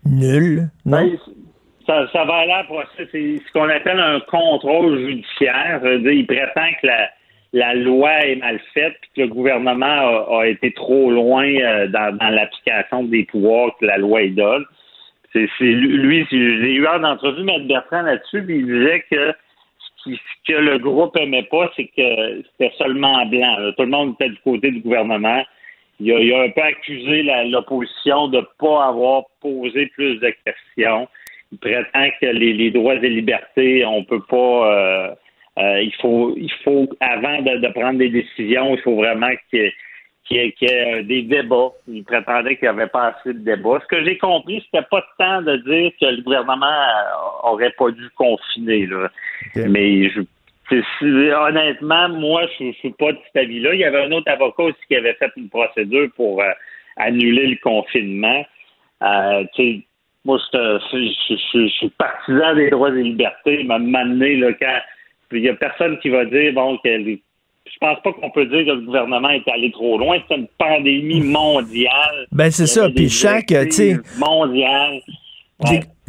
Nul, non?
Ben, ça, ça, va aller en procès. C'est ce qu'on appelle un contrôle judiciaire. Il prétend que la, la loi est mal faite puis que le gouvernement a, été trop loin euh, dans, l'application des pouvoirs que la loi y donne. C'est, lui, j'ai eu un entrevue M. Bertrand là-dessus, il disait que ce, que le groupe aimait pas, c'est que c'était seulement blanc. Tout le monde était du côté du gouvernement. Il a, un peu accusé l'opposition de ne pas avoir posé plus de questions. Il prétend que les, droits et libertés, on peut pas euh, euh, il faut, il faut avant de, prendre des décisions, il faut vraiment qu'il y, ait, euh, des débats. Il prétendait qu'il n'y avait pas assez de débats. Ce que j'ai compris, c'était pas de temps de dire que le gouvernement euh, aurait pas dû confiner. Là. Mais je, honnêtement, moi, je ne suis pas de cet avis-là. Il y avait un autre avocat aussi qui avait fait une procédure pour annuler le confinement. moi, je, suis partisan des droits et libertés. M'a amené là, quand il n'y a personne qui va dire, bon, que je pense pas qu'on peut dire que le gouvernement est allé trop loin. C'est une pandémie mondiale.
Ben, c'est ça. Puis chaque, tu sais.
Mondiale.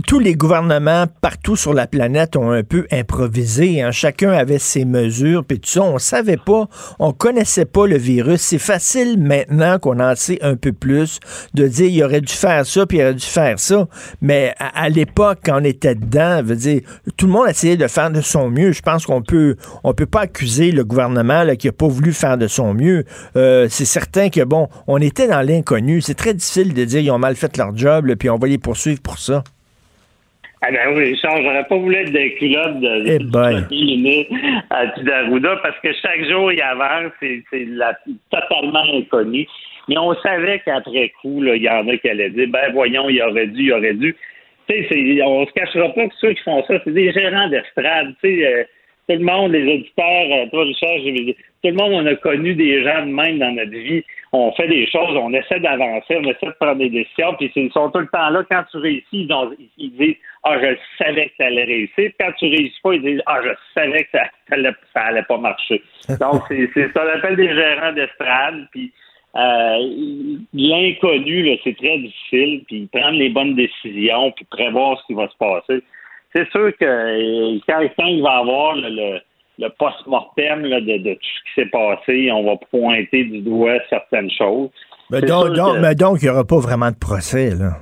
Tous les gouvernements partout sur la planète ont un peu improvisé. Hein. Chacun avait ses mesures, puis tout ça. On savait pas, on connaissait pas le virus. C'est facile maintenant qu'on en sait un peu plus de dire il aurait dû faire ça, puis il aurait dû faire ça. Mais à, l'époque, quand on était dedans, veut dire, tout le monde essayait de faire de son mieux. Je pense qu'on peut, on peut pas accuser le gouvernement là, qui a pas voulu faire de son mieux. Euh, c'est certain que bon, on était dans l'inconnu. C'est très difficile de dire ils ont mal fait leur job, puis on va les poursuivre pour ça.
Ah ben oui, Richard, j'aurais pas voulu être des culottes de,
de, de
à Tidaruda parce que chaque jour il avance, c'est totalement inconnu. Mais on savait qu'après coup, il y en a qui allaient dire ben voyons, il aurait dû, il aurait dû. Tu sais, on se cachera pas que ceux qui font ça, c'est des gérants d'estrade. Tu sais, euh, tout le monde, les auditeurs, euh, toi Richard, tout le monde, on a connu des gens de même dans notre vie on fait des choses, on essaie d'avancer, on essaie de prendre des décisions, puis ils sont tout le temps là. Quand tu réussis, ils, disent Ah, je savais que ça allait réussir. Quand tu réussis pas, ils disent Ah, je savais que ça, ça, allait, pas marcher. <laughs> Donc, c'est ça appelle des gérants d'estrade, puis euh, l'inconnu, c'est très difficile, puis prendre les bonnes décisions, puis prévoir ce qui va se passer. C'est sûr que euh, quand, quand il va avoir le le post-mortem de, de, tout ce qui s'est passé. On va pointer du doigt certaines choses.
Mais donc, il n'y aura pas vraiment de procès, là.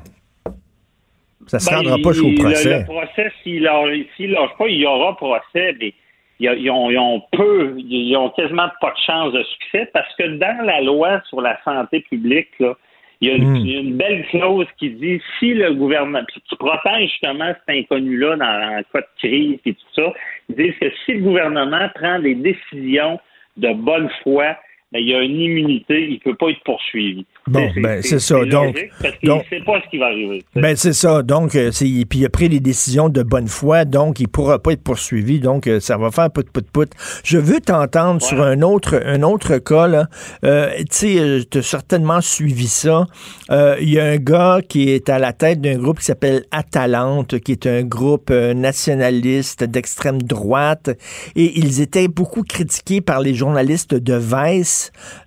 Ça ne se rendra pas jusqu'au procès.
Le, procès, s'il ne lâche pas, il y aura procès, mais ils, ont, ils, ont, peu, ils ont quasiment pas de chance de succès parce que dans la loi sur la santé publique, là. Il y, a une, belle clause qui dit si le gouvernement, qui protège justement cet inconnu-là dans un cas de crise et tout ça, ils disent que si le gouvernement prend des décisions de bonne foi ben, il y a une immunité, il ne peut pas être poursuivi.
Bon, ben, c'est ça. Donc,
parce qu'il ne sait pas ce qui va arriver.
Ben, c'est ça. Donc, euh, puis il a pris des décisions de bonne foi, donc il ne pourra pas être poursuivi. Donc, euh, ça va faire put, put, put. Je veux t'entendre sur un autre, un autre cas, là. Euh, tu sais, tu as certainement suivi ça. Il y a un gars qui est à la tête d'un groupe qui s'appelle Atalante, qui est un groupe nationaliste d'extrême droite. Et ils étaient beaucoup critiqués par les journalistes de Vice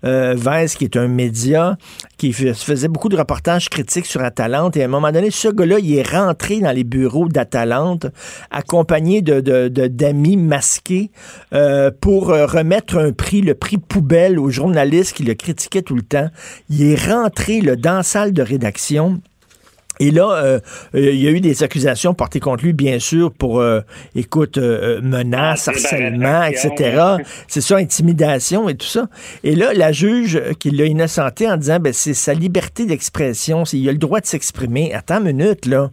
Vice, euh, qui est un média qui faisait beaucoup de reportages critiques sur Atalante. Et à un moment donné, ce gars-là, il est rentré dans les bureaux d'Atalante, accompagné de, d'amis masqués, euh, pour remettre un prix, le prix poubelle aux journalistes qui le critiquaient tout le temps. Il est rentré là, dans la salle de rédaction et là, euh, euh, il y a eu des accusations portées contre lui, bien sûr, pour, euh, écoute, menaces, ah, harcèlement, etc. C'est ça, intimidation et tout ça. Et là, la juge qui l'a innocenté en disant, ben, c'est sa liberté d'expression, il a le droit de s'exprimer. Attends une minute, là.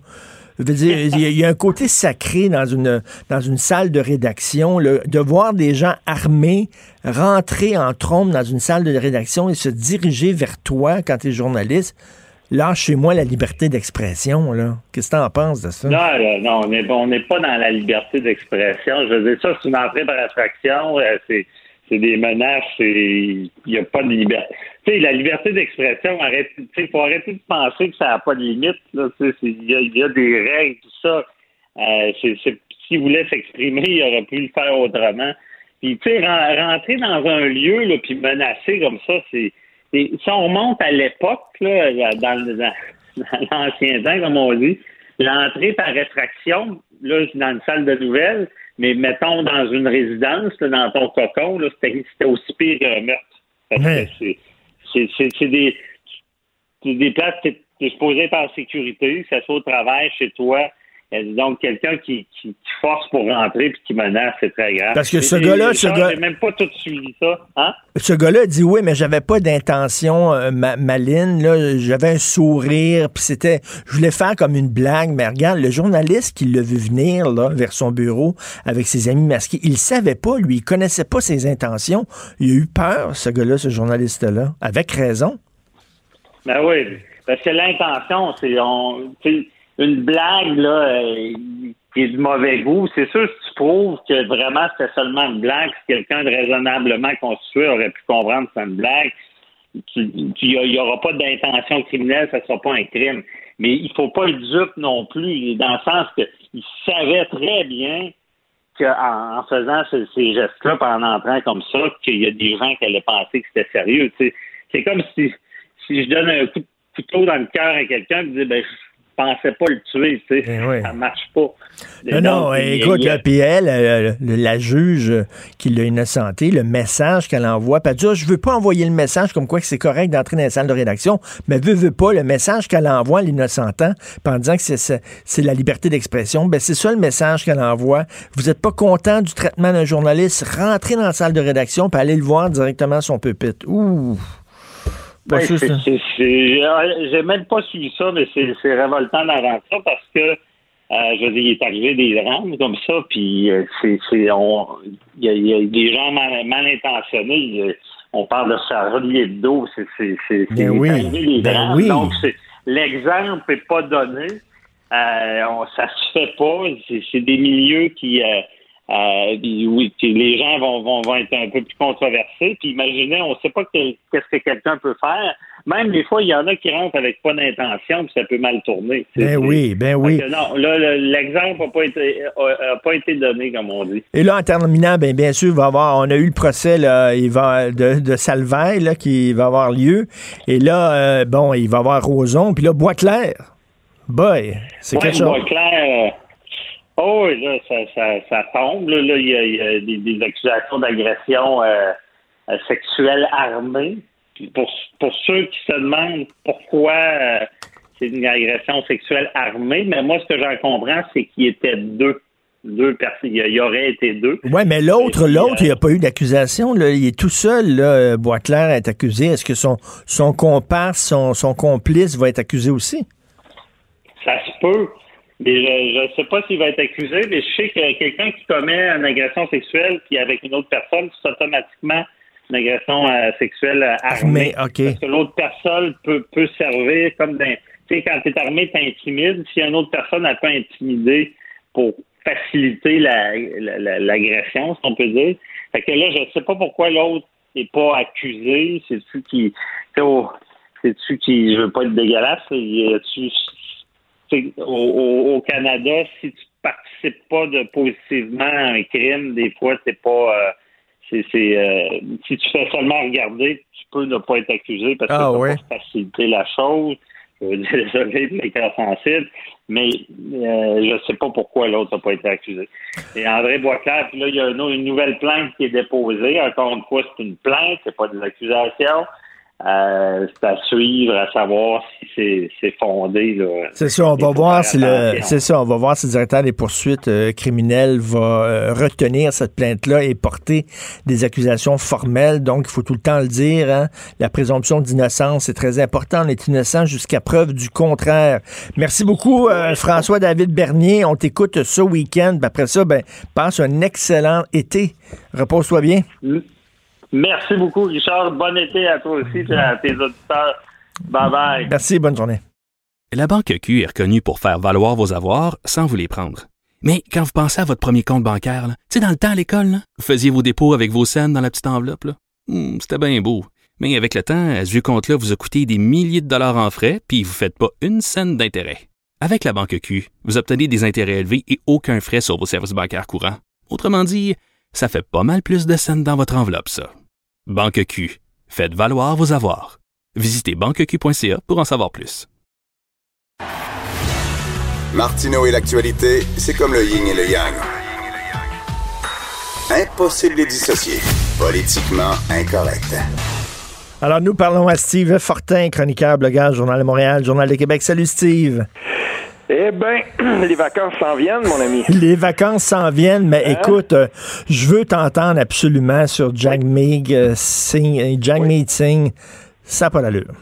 Je veux dire, il y, a un côté sacré dans une, dans une salle de rédaction, de voir des gens armés rentrer en trompe dans une salle de rédaction et se diriger vers toi quand tu es journaliste. Lâchez-moi la liberté d'expression, là. Qu'est-ce que tu en penses de ça?
Non, non, on n'est pas dans la liberté d'expression. Je veux dire, ça, c'est une entrée par attraction. Euh, c'est, des menaces. Il n'y a pas de liberté. Tu sais, la liberté d'expression, il faut arrêter de penser que ça n'a pas de limite. Il y, a des règles, tout ça. Euh, s'il voulait s'exprimer, il aurait pu le faire autrement. Puis, tu sais, rentrer dans un lieu, là, puis menacer comme ça, c'est et si on remonte à l'époque, là, dans, l'ancien temps, comme on dit, l'entrée par rétraction, là, dans une salle de nouvelles, mais mettons dans une résidence, dans ton cocon, là, c'était, aussi pire qu'un meurtre. c'est, des, des places que tu es supposé être en sécurité, que ce soit au travail, chez toi, donc, quelqu'un qui, force pour rentrer puis qui menace, c'est très grave.
Parce que ce gars-là, ce gars...
même pas tout suivi ça. Hein?
Ce gars-là dit oui, mais j'avais pas d'intention euh, maline. Là, j'avais un sourire, puis c'était, je voulais faire comme une blague. Mais regarde, le journaliste qui l'a vu venir là vers son bureau avec ses amis masqués, il savait pas, lui, il connaissait pas ses intentions. Il a eu peur, ce gars-là, ce journaliste-là, avec raison.
Ben oui, parce que l'intention, c'est on une blague là, euh, qui est du mauvais goût, c'est sûr si tu prouves que vraiment c'était seulement une blague, si quelqu'un de raisonnablement constitué aurait pu comprendre que c'est une blague, il n'y aura pas d'intention criminelle, ça ne sera pas un crime. Mais il ne faut pas être dupe non plus, dans le sens qu'il savait très bien qu'en en faisant ces, gestes-là, en entrant comme ça, qu'il y a des gens qui allaient penser que c'était sérieux. C'est comme si, si je donne un coup de couteau dans le cœur à quelqu'un et je dis ben, pensait pas le tuer, tu sais. Eh ça marche pas.
non, non, écoute, la PL, la juge qui l'a innocenté, le message qu'elle envoie, puis elle dit, ah, je veux pas envoyer le message comme quoi que c'est correct d'entrer dans la salle de rédaction, mais veut, veut pas, le message qu'elle envoie l'innocentant, en disant que c'est la liberté d'expression, ben c'est ça le message qu'elle envoie. Vous n'êtes pas content du traitement d'un journaliste, rentrez dans la salle de rédaction, puis allez le voir directement son pupitre. Ouh!
Ben, j'ai même pas suivi ça, mais c'est révoltant d'avant ça parce que euh, je veux dire, il est arrivé des drames comme ça, puis euh, c'est il y, a des gens mal, intentionnés. On parle de Charlie Hebdo, c'est c'est
ben oui, arrivé des ben drames. Oui.
Donc l'exemple n'est pas donné. Euh, on, ça se fait pas. C'est des milieux qui euh, oui, les gens vont, vont, vont, être un peu plus controversés. Puis imaginez, on ne sait pas qu'est-ce que quelqu'un peut faire. Même des fois, il y en a qui rentrent avec pas d'intention, puis ça peut mal tourner.
Ben oui, ben oui.
non, là, l'exemple n'a pas, été, pas été donné, comme on dit.
Et là, en terminant, ben, bien sûr, va avoir, on a eu le procès là, il va, de, de Salvaille là, qui va avoir lieu. Et là, euh, bon, il va avoir Roson. Puis là, Bois-Clair. Boy, c'est quelque chose.
Bois-Clair. Oh oui, là, ça, ça, ça tombe. Là, il, y a, des, accusations d'agression euh, euh, sexuelle armée. pour, pour ceux qui se demandent pourquoi euh, c'est une agression sexuelle armée, mais moi, ce que j'en comprends, c'est qu'il y était deux. Deux personnes. Il y aurait été deux.
Oui, mais l'autre, l'autre, il n'y a pas eu d'accusation. Il est tout seul, là, Boisclair est accusé. Est-ce que son, son comparse, son, son complice va être accusé aussi?
Ça se peut. Mais je ne sais pas s'il va être accusé, mais je sais que quelqu'un qui commet une agression sexuelle qui avec une autre personne, c'est automatiquement une agression euh, sexuelle euh, armée. Parce que l'autre personne peut, peut servir comme d'un. Tu sais, quand tu es armé, tu intimides. Si une autre personne, a peut intimider pour faciliter l'agression, la, si on peut dire. Fait que là, je ne sais pas pourquoi l'autre n'est pas accusé. C'est-tu qui. C'est-tu qui. Je veux pas être dégueulasse. Tu au, au, Canada, si tu participes pas de positivement à un crime, des fois, c'est pas. Euh, c'est, euh, si tu fais seulement regarder, tu peux ne pas être accusé parce que ah, ouais. faciliter la chose. <laughs> Désolé de cas sensible, mais euh, je sais pas pourquoi l'autre n'a pas été accusé. Et André Boisclair, puis là, il y a une, une, nouvelle plainte qui est déposée. Encore une fois, c'est une plainte, c'est pas des accusations. Euh, c'est à suivre, à savoir si c'est fondé.
C'est ça, on va voir si le, c'est ça, on va voir si le directeur des poursuites euh, criminelles va euh, retenir cette plainte-là et porter des accusations formelles. Donc, il faut tout le temps le dire. Hein. La présomption d'innocence est très importante. On est innocent jusqu'à preuve du contraire. Merci beaucoup, François David Bernier. On t'écoute ce week-end. Après ça, ben, passe un excellent été. Repose-toi bien.
Mm. Merci beaucoup, Richard. Bon été à toi aussi et à tes auditeurs. Bye bye.
Merci, bonne journée.
La Banque Q est reconnue pour faire valoir vos avoirs sans vous les prendre. Mais quand vous pensez à votre premier compte bancaire, tu sais, dans le temps à l'école, vous faisiez vos dépôts avec vos scènes dans la petite enveloppe. Hmm, c'était bien beau. Mais avec le temps, à ce compte-là vous a coûté des milliers de dollars en frais, puis vous ne faites pas une scène d'intérêt. Avec la Banque Q, vous obtenez des intérêts élevés et aucun frais sur vos services bancaires courants. Autrement dit, ça fait pas mal plus de scènes dans votre enveloppe, ça. Banque Q. Faites valoir vos avoirs. Visitez banqueq.ca pour en savoir plus.
Martineau et l'actualité, c'est comme le yin et le yang. Impossible de dissocier. Politiquement incorrect.
Alors, nous parlons à Steve Fortin, chroniqueur, blogueur, Journal de Montréal, Journal de Québec. Salut, Steve.
Eh bien, <clears throat> les vacances s'en viennent, mon ami. <laughs>
Les vacances s'en viennent, mais hein? écoute, euh, je veux t'entendre absolument sur Jack Mead euh, Singh, euh, Jack Singh. Ça n'a pas l'allure.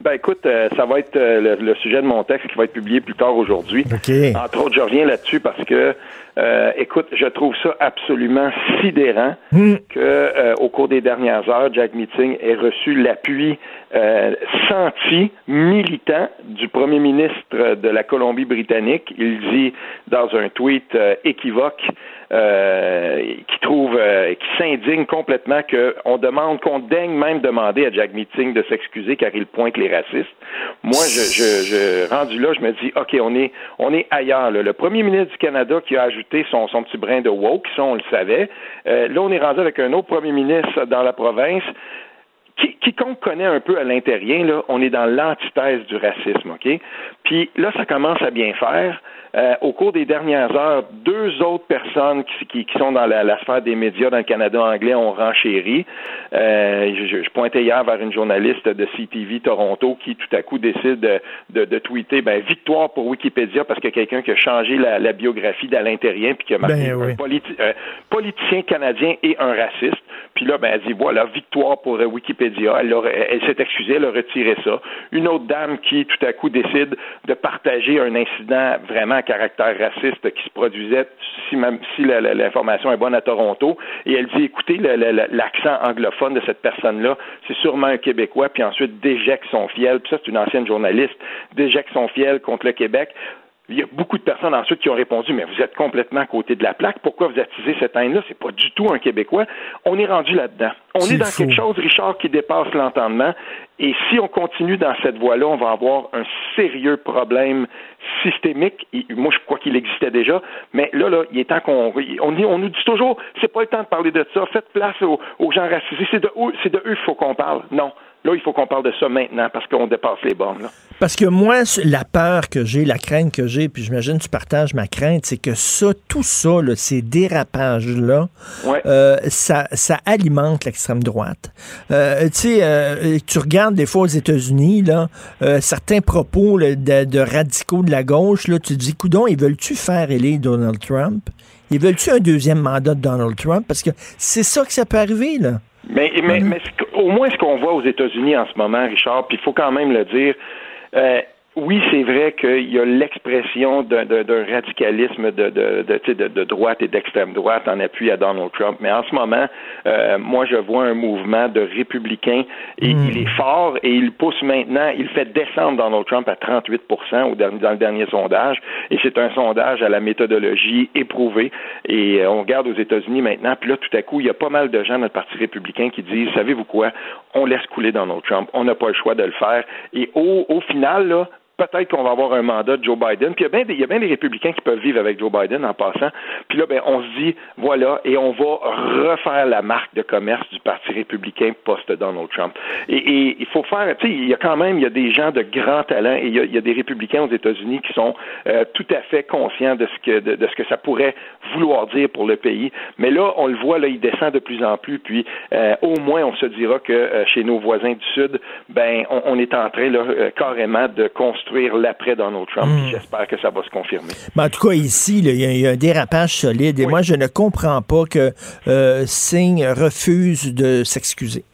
Ben écoute, ça va être le, sujet de mon texte qui va être publié plus tard aujourd'hui. Entre autres, je reviens là-dessus parce que euh, écoute, je trouve ça absolument sidérant hmm. que euh, au cours des dernières heures, Jack Meeting ait reçu l'appui euh, senti, militant du premier ministre de la Colombie-Britannique. Il dit dans un tweet équivoque euh, qui trouve, euh, qui s'indigne complètement qu'on demande, qu'on daigne même demander à Jack Meeting de s'excuser car il pointe les racistes. Moi, je, je, je, rendu là, je me dis, ok, on est, on est ailleurs. Le premier ministre du Canada qui a ajouté son, son petit brin de woke, ça on le savait. Euh, là, on est rendu avec un autre premier ministre dans la province qui, qui on connaît un peu à l'intérieur, là, on est dans l'antithèse du racisme, OK? Puis là, ça commence à bien faire. Euh, au cours des dernières heures, deux autres personnes qui, qui, sont dans la, sphère des médias dans le Canada anglais ont renchéri. Euh, je, je, pointais hier vers une journaliste de CTV Toronto qui tout à coup décide de, de, de tweeter ben, victoire pour Wikipédia parce que quelqu'un qui a changé la, la biographie d'Alain l'intérieur puis qui a marqué ben un politicien canadien et un raciste. Puis là, ben, elle dit voilà, victoire pour euh, Wikipédia. Elle, elle s'est excusée, elle a retiré ça. Une autre dame qui tout à coup décide de partager un incident vraiment caractère raciste qui se produisait, si, si l'information est bonne à Toronto, et elle dit, écoutez, l'accent anglophone de cette personne-là, c'est sûrement un Québécois, puis ensuite déjecte son fiel, puis ça c'est une ancienne journaliste, déjecte son fiel contre le Québec. Il y a beaucoup de personnes ensuite qui ont répondu, mais vous êtes complètement à côté de la plaque. Pourquoi vous attisez cette haine-là? C'est pas du tout un Québécois. On est rendu là-dedans. On est, dans quelque chose, Richard, qui dépasse l'entendement. Et si on continue dans cette voie-là, on va avoir un sérieux problème systémique. moi, je crois qu'il existait déjà. Mais là, là, il est temps qu'on, on, on nous dit toujours, c'est pas le temps de parler de ça. Faites place aux, aux gens racisés. C'est de, c'est de eux qu'il faut qu'on parle. Non. Là, il faut qu'on parle de ça maintenant parce qu'on dépasse les bornes.
Parce que moi, la peur que j'ai, la crainte que j'ai, puis j'imagine que tu partages ma crainte, c'est que ça, tout ça, ces dérapages-là, euh, ça, ça, alimente l'extrême droite. Euh, tu sais, euh, tu regardes des fois aux États-Unis, là, certains propos de, de, radicaux de la gauche, là, tu te dis, coudon, ils veulent-tu faire élire Donald Trump? Ils veulent-tu un deuxième mandat de Donald Trump? Parce que c'est ça que ça peut arriver, là.
Mais, mais, mais au moins ce qu'on voit aux États-Unis en ce moment, Richard, puis il faut quand même le dire, euh, oui, c'est vrai qu'il y a l'expression d'un radicalisme de, de, de, de, droite et d'extrême droite en appui à Donald Trump, mais en ce moment, euh, moi, je vois un mouvement de républicains et hmm. il est fort et il pousse maintenant, il fait descendre Donald Trump à 38 au dans le dernier sondage. Et c'est un sondage à la méthodologie éprouvée. Et euh, on regarde aux États-Unis maintenant, puis là, tout à coup, il y a pas mal de gens dans le Parti républicain qui disent, savez-vous quoi, on laisse couler Donald Trump, on n'a pas le choix de le faire. Et au, au final, là, peut-être qu'on va avoir un mandat de Joe Biden. Puis il y, a bien des, il y a bien des républicains qui peuvent vivre avec Joe Biden en passant. Puis là, ben, on se dit, voilà, et on va refaire la marque de commerce du Parti républicain post-Donald Trump. Et, il faut faire, tu sais, il y a quand même, il y a des gens de grand talent et il y a, des républicains aux États-Unis qui sont euh, tout à fait conscients de ce que de, ce que ça pourrait vouloir dire pour le pays. Mais là, on le voit, là, il descend de plus en plus. Puis euh, au moins, on se dira que euh, chez nos voisins du Sud, ben, on, on est en train là, carrément de construire l'après Donald Trump. Hmm. J'espère que ça va se confirmer.
en tout cas, ici, il y, a un dérapage solide. Et moi, je ne comprends pas que euh, Singh refuse de s'excuser.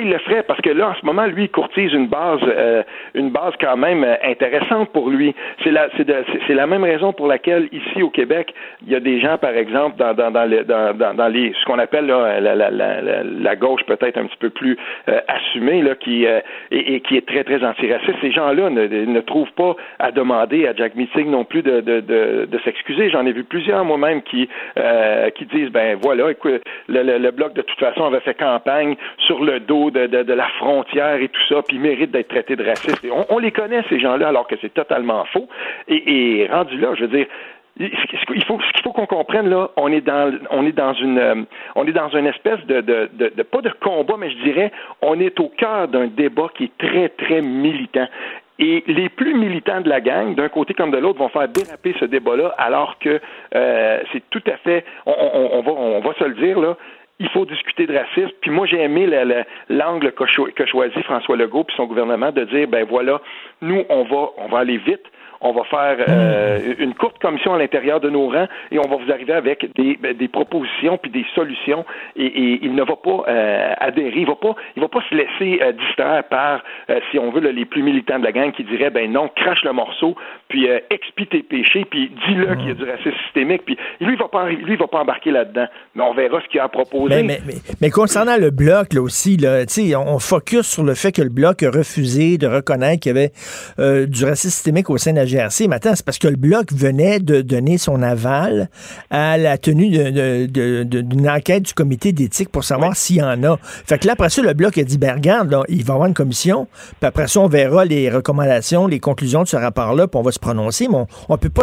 Il le ferait? Parce que là, en ce moment, lui, courtise une base, euh, une base quand même euh, intéressante pour lui. C'est la, c'est, c'est la même raison pour laquelle, ici au Québec, il y a des gens, par exemple, dans, dans, dans, les, dans, dans les, ce qu'on appelle là, la, la, la, la, gauche peut-être un petit peu plus euh, assumée, là, qui, et, et, qui est très, très antiraciste. Ces gens-là ne, ne trouvent pas à demander à Jack Meeting non plus de, de, de, de s'excuser. J'en ai vu plusieurs moi-même qui, qui disent, ben voilà, écoute, le, le, le Bloc, de toute façon, avait fait campagne sur le dos de, la frontière et tout ça, puis ils méritent d'être traités de racistes. On, les connaît, ces gens-là, alors que c'est totalement faux. Et, rendu là, je veux dire, il faut ce qu'il faut qu'on comprenne là, on est dans on est dans une euh, on est dans une espèce de, pas de combat, mais je dirais on est au cœur d'un débat qui est très très militant. Et les plus militants de la gang, d'un côté comme de l'autre, vont faire déraper ce débat-là, alors que euh, c'est tout à fait, on, va, on va se le dire là, il faut discuter de racisme. Puis moi, j'ai aimé l'angle que, choisit François Legault puis son gouvernement de dire, ben voilà, nous, on va, on va aller vite, on va faire euh, une courte commission à l'intérieur de nos rangs et on va vous arriver avec des, ben, des propositions puis des solutions. Et, et il ne va pas euh, adhérer, il va pas, il va pas se laisser euh, distraire par, si on veut, les plus militants de la gang qui diraient, ben non, crache le morceau, puis expie tes péchés, puis dis-le qu'il y a du racisme systémique. Puis lui, il va pas, lui, il va pas embarquer là-dedans. Mais on verra ce qu'il a à proposer.
Mais, mais, mais, concernant le bloc, là aussi, là, on focus sur le fait que le bloc a refusé de reconnaître qu'il y avait du racisme systémique au sein de la GRC. C'est parce que le Bloc venait de donner son aval à la tenue d'une enquête du comité d'éthique pour savoir s'il y en a. Fait que là, après ça, le Bloc a dit, ben regarde, il va y avoir une commission, puis après ça, on verra les recommandations, les conclusions de ce rapport-là, puis on va se prononcer. Mais on, ne peut pas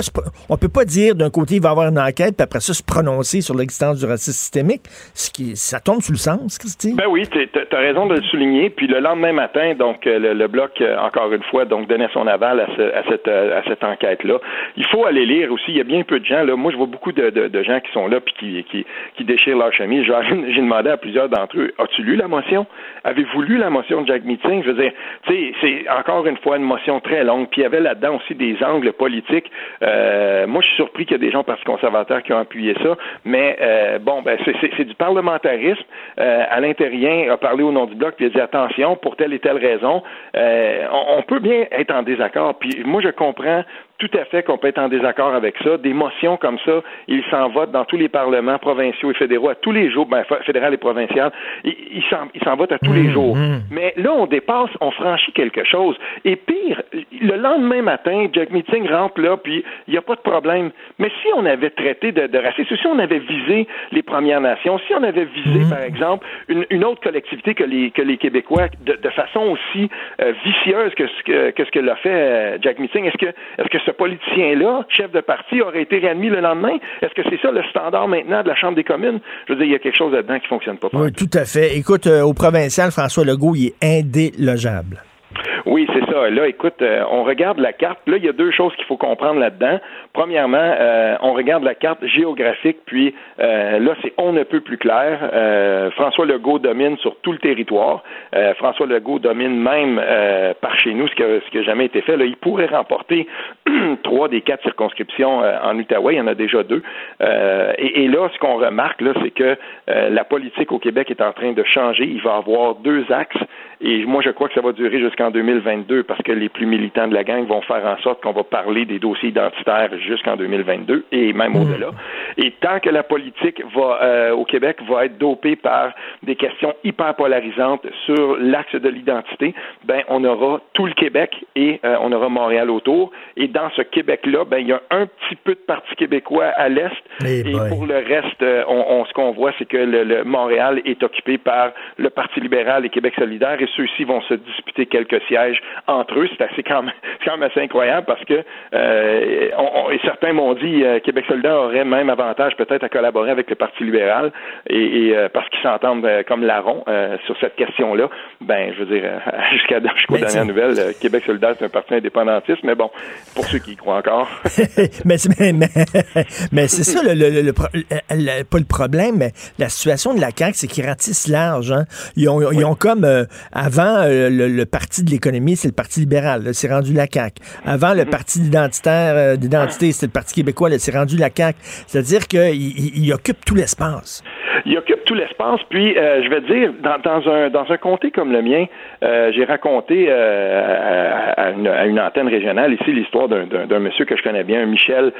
on peut pas dire d'un côté, il va y avoir une enquête, puis après ça, se prononcer sur l'existence du racisme systémique. Ce qui, ça tombe sous le sens, Christy.
Ben oui, tu as raison de le souligner. Puis le lendemain matin, donc, le, le Bloc, euh, encore une fois, donc, donnait son aval à, cette, euh, à cette enquête-là. Il faut aller lire aussi. Il y a bien peu de gens. Là. Moi, je vois beaucoup de, de, gens qui sont là puis qui, qui, déchirent leur chemise. <laughs> J'ai demandé à plusieurs d'entre eux As-tu lu la motion? Avez-vous lu la motion de Jack Meeting? Je veux dire, c'est encore une fois une motion très longue. Puis il y avait là-dedans aussi des angles politiques. Euh, moi, je suis surpris qu'il y a des gens Parti conservateur qui ont appuyé ça. Mais bon, ben, c'est du parlementarisme. Alain Terrien a parlé au nom du bloc puis a dit attention pour telle et telle raison. on, on peut bien être en désaccord. Puis moi, je comprends comprend tout à fait qu'on peut être en désaccord avec ça. Des motions comme ça, ils s'en votent dans tous les parlements provinciaux et fédéraux à tous les jours, ben, fédéral et provincial, ils s'en votent à tous les mmh, jours. Mmh. Mais là, on dépasse, on franchit quelque chose. Et pire, le lendemain matin, Jack Meeting rentre là, puis il n'y a pas de problème. Mais si on avait traité de, de racisme, si on avait visé les Premières Nations, si on avait visé, mmh. par exemple, une, autre collectivité que les, que les Québécois de, façon aussi euh, vicieuse que ce que, que ce que l'a fait euh, Jack Meeting, est-ce que, est-ce que ce politicien-là, chef de parti, aurait été réadmis le lendemain? Est-ce que c'est ça le standard maintenant de la Chambre des communes? Je veux dire, il y a quelque chose là-dedans qui fonctionne pas.
Oui, tout à fait. Écoute, euh, au provincial, François Legault, il est indélogeable.
Oui, c'est ça. Là, écoute, euh, on regarde la carte. Là, il y a deux choses qu'il faut comprendre là-dedans. Premièrement, euh, on regarde la carte géographique, puis euh, là, c'est on ne peut plus clair. François Legault domine sur tout le territoire. François Legault domine même par chez nous, ce qui n'a jamais été fait. Là, il pourrait remporter <clears throat> trois des quatre circonscriptions en Outaouais. Il y en a déjà deux. Et, et, là, ce qu'on remarque, là, c'est que la politique au Québec est en train de changer. Il va avoir deux axes. Et moi, je crois que ça va durer jusqu'en 2022 parce que les plus militants de la gang vont faire en sorte qu'on va parler des dossiers identitaires jusqu'en 2022 et même mmh. au-delà. Et tant que la politique va euh, au Québec va être dopée par des questions hyper polarisantes sur l'axe de l'identité, ben on aura tout le Québec et euh, on aura Montréal autour. Et dans ce Québec-là, ben il y a un petit peu de parti québécois à l'est et, pour le reste, euh, on, ce qu'on voit, c'est que le, Montréal est occupé par le Parti libéral et Québec solidaire et ceux-ci vont se disputer quelques sièges entre eux. C'est assez quand même, <laughs> quand même assez incroyable parce que euh, on, et certains m'ont dit euh, Québec solidaire aurait même avantage peut-être à collaborer avec le Parti libéral et, et euh, parce qu'ils s'entendent euh, comme larron sur cette question-là. Ben, je veux dire, <laughs> jusqu'à jusqu'aux dernières nouvelles, Québec solidaire c'est un parti indépendantiste, mais bon, pour ceux qui y croient encore. <laughs>
mais mais, mais, c'est ça le, le, le, pas le problème, mais la situation de la CAQ, c'est qu'ils ratissent large. Hein. Ils ont, ils ont comme avant le, parti de l'économie, c'est le Parti libéral. C'est rendu la CAQ. Avant, le mhm. Parti d'identitaire, euh, d'identité, c'était le Parti québécois. C'est rendu la CAQ. C'est-à-dire qu'il il occupe tout l'espace
il occupe tout l'espace. Puis, euh, je vais dire, dans, un dans un comté comme le mien, euh, j'ai raconté euh, à, une, à, une, antenne régionale ici l'histoire d'un monsieur que je connais bien, Michel,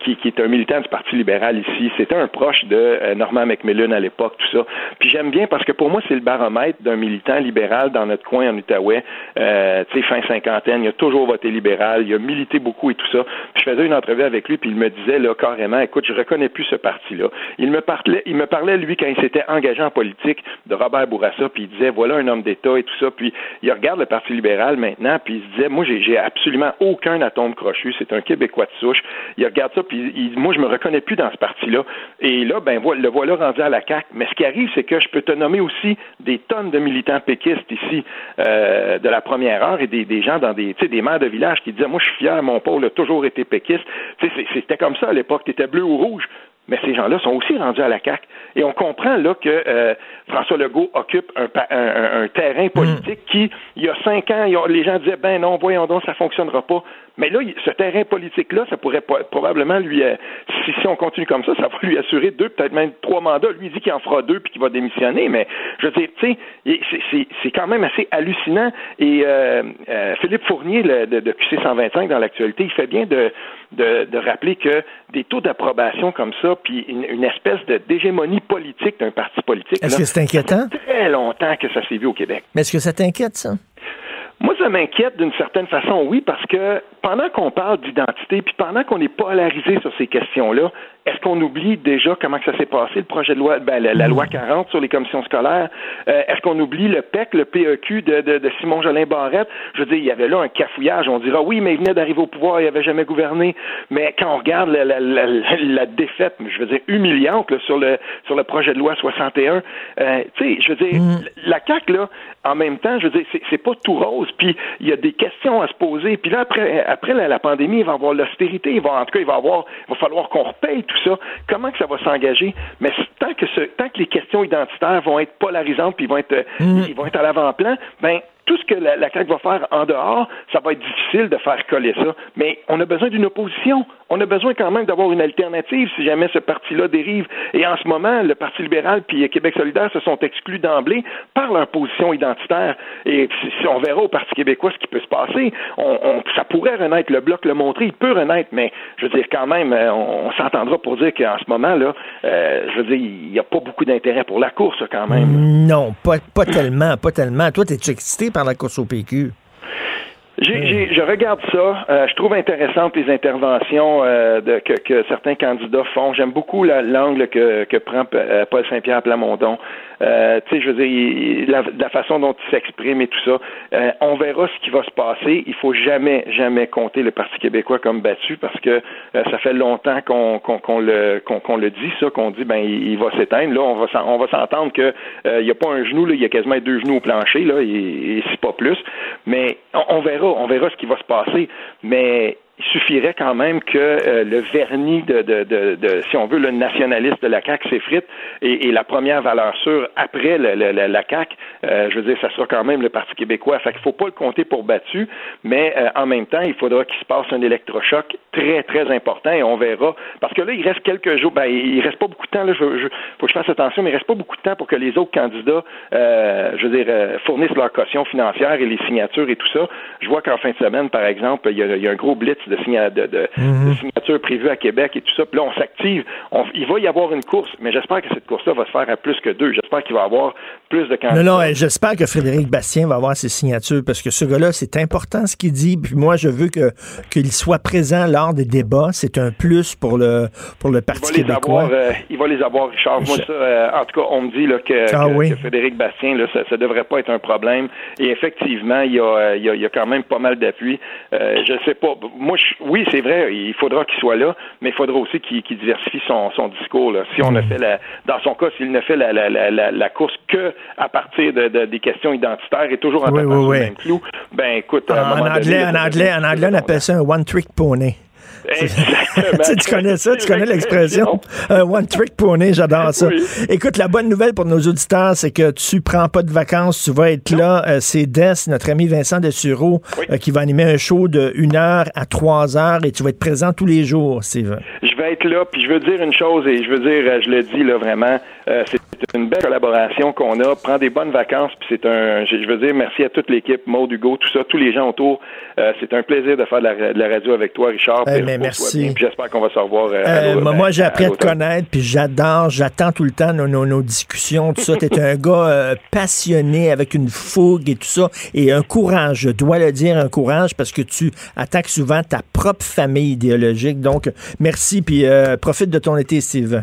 qui, qui est un militant du Parti libéral ici. C'était un proche de Norman McMillan à l'époque, tout ça. Puis j'aime bien parce que pour moi, c'est le baromètre d'un militant libéral dans notre coin en Outaouais. tu sais, fin cinquantaine, il a toujours voté libéral, il a milité beaucoup et tout ça. Puis je faisais une entrevue avec lui, puis il me disait là carrément, écoute, je reconnais plus ce parti-là. Il me parlait, il me parlait, lui, quand il s'était engagé en politique, de Robert Bourassa, puis il disait, voilà un homme d'État et tout ça. Puis il regarde le Parti libéral maintenant, puis il se disait, moi, j'ai absolument aucun atome crochu. C'est un Québécois de souche. Il regarde ça, puis il, moi, je me reconnais plus dans ce parti-là. Et là, ben, le voilà rendu à la CAQ. Mais ce qui arrive, c'est que je peux te nommer aussi des tonnes de militants péquistes ici euh, de la première heure et des, gens dans des, des maires de village qui disaient, moi, je suis fier, mon pôle a toujours été péquiste. C'était comme ça à l'époque. Tu étais bleu ou rouge mais ces gens-là sont aussi rendus à la CAQ. Et on comprend là que euh, François Legault occupe un, un, un, terrain politique qui, il y a cinq ans, les gens disaient ben non, voyons donc, ça fonctionnera pas. Mais là, ce terrain politique-là, ça pourrait probablement lui, euh, si, si, on continue comme ça, ça va lui assurer deux, peut-être même trois mandats. Lui il dit qu'il en fera deux puis qu'il va démissionner. Mais je veux dire, tu sais, c'est quand même assez hallucinant. Et euh, euh, Philippe Fournier de, de QC 125 dans l'actualité, il fait bien de, de, de, rappeler que des taux d'approbation comme ça, puis une, espèce de d'hégémonie politique d'un parti politique.
Est-ce que c'est inquiétant?
Ça fait très longtemps que ça s'est vu au Québec.
Mais est-ce que ça t'inquiète, ça?
Moi, ça m'inquiète d'une certaine façon, oui, parce que pendant qu'on parle d'identité, puis pendant qu'on pas polarisé sur ces questions-là, est-ce qu'on oublie déjà comment que ça s'est passé, le projet de loi, ben, la, loi 40 sur les commissions scolaires? Euh, est-ce qu'on oublie le PEC, le PEQ de, de, de Simon Jolin Barrette? Je veux dire, il y avait là un cafouillage. On dira, oui, mais il venait d'arriver au pouvoir, il n'avait jamais gouverné. Mais quand on regarde la, la, la défaite, je veux dire, humiliante sur, le, sur le projet de loi 61, euh, tu sais, je veux dire, mm. la CAQ, là, en même temps, je veux dire, c'est pas tout rose, puis il y a des questions à se poser. Puis là, après, après la, pandémie, il va y avoir l'austérité, il va, en tout cas, il va avoir, il va falloir qu'on repaye tout ça. Comment que ça va s'engager? Mais tant que, ce, tant que les questions identitaires vont être polarisantes, puis vont être, mm. ils vont être à l'avant-plan, ben tout ce que la, la CAQ va faire en dehors, ça va être difficile de faire coller ça. Mais on a besoin d'une opposition. On a besoin quand même d'avoir une alternative si jamais ce parti-là dérive. Et en ce moment, le Parti libéral puis Québec solidaire se sont exclus d'emblée par leur position identitaire. Et si on verra au Parti québécois ce qui peut se passer, ça pourrait renaître. Le Bloc le montrer, il peut renaître, mais je veux dire, quand même, euh, on, s'entendra pour dire qu'en ce moment, là, euh, je veux dire, il n'y a pas beaucoup d'intérêt pour la course, quand même.
Non, pas, pas tellement, pas tellement. Toi, es-tu excité par la course au PQ?
je regarde ça. Euh, je trouve intéressantes les interventions euh, de, que, certains candidats font. J'aime beaucoup l'angle que, que prend euh, Paul Saint-Pierre Plamondon. Euh, tu sais, je veux dire, la, la, façon dont il s'exprime et tout ça. Euh, on verra ce qui va se passer. Il faut jamais, jamais compter le Parti québécois comme battu parce que euh, ça fait longtemps qu'on qu'on le qu'on le dit ça, qu'on dit ben il, va s'éteindre. Là, on va s'entendre que il n'y a pas un genou là, il y a quasiment deux genoux au plancher là, et, et c'est pas plus. Mais on, on verra, on verra ce qui va se passer. Mais il suffirait quand même que euh, le vernis de, si on veut, le nationaliste de la CAQ s'effrite et, la première valeur sûre après le, la CAQ, euh, je veux dire, ça sera quand même le Parti québécois. Fait qu'il faut pas le compter pour battu, mais euh, en même temps, il faudra qu'il se passe un électrochoc très, très important et on verra. Parce que là, il reste quelques jours, ben, il reste pas beaucoup de temps, là, je, faut que je fasse attention, mais il reste pas beaucoup de temps pour que les autres candidats, je veux dire, fournissent leur caution financière et les signatures et tout ça. Je vois qu'en fin de semaine, par exemple, il y a un gros blitz de, de, mhm. signatures prévues à Québec et tout ça. Puis là, on s'active. il va y avoir une course, mais j'espère que cette course-là va se faire à plus que deux. J'espère qu'il va y avoir plus de candidats.
Non, non, j'espère que Frédéric Bastien va avoir ses signatures parce que ce gars-là, c'est important ce qu'il dit. Puis moi, je veux que qu'il soit présent lors des débats. C'est un plus pour le pour le Parti il québécois.
Euh, il va les avoir, Richard. Moi, ça, euh, en tout cas, on me dit là, que, ah Frédéric Bastien, là, ça ne devrait pas être un problème. Et effectivement, il y a, il y a, quand même pas mal d'appui. Euh, je sais pas. Moi, oui, c'est vrai, il faudra qu'il soit là, mais il faudra aussi qu'il diversifie son, son discours. Là. Si on a mm. fait la, dans son cas, s'il ne fait la, la, la, la, course que à partir de, de, des questions identitaires et toujours en oui, oui, oui. même clou, ben écoute,
en, anglais, en anglais, en anglais, on appelle ça un one trick pony. <laughs> tu connais ça, tu connais l'expression. One trick pony, j'adore ça. Écoute, la bonne nouvelle pour nos auditeurs, c'est que tu prends pas de vacances, tu vas être là. Euh, c'est Des, notre ami Vincent Dessureau, euh, qui va animer un show de 1 heure à 3 heures et tu vas être présent tous les jours, Steve.
Je vais être là, puis je veux dire une chose et je veux dire, euh, je le dis là vraiment, c'est une belle collaboration qu'on a. Prends des bonnes vacances, puis c'est un, je veux dire merci à toute l'équipe, Maud, Hugo, tout ça, tous les gens autour. c'est un plaisir de faire de la, radio avec toi, Richard.
Ben, merci.
J'espère qu'on va se revoir. Euh,
euh, moi, j'ai appris à, te connaître, puis j'adore, j'attends tout le temps nos, nos, discussions, tout ça. Tu es un <laughs> gars euh, passionné, avec une fougue et tout ça, et un courage, je dois le dire, un courage, parce que tu attaques souvent ta propre famille idéologique. Donc, merci, puis profite de ton été, Steve.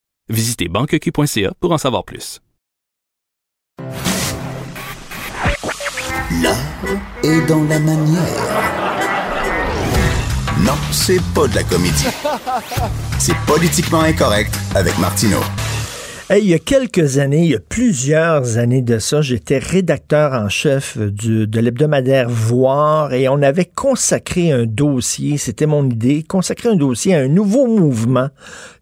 Visitez banqueq.ca pour en savoir plus.
L'art est dans la manière. Non, c'est pas de la comédie. C'est politiquement incorrect avec Martineau.
il y a quelques années, il y a plusieurs années de ça, j'étais rédacteur en chef du, de l'hebdomadaire Voir et on avait consacré un dossier, c'était mon idée, consacrer un dossier à un nouveau mouvement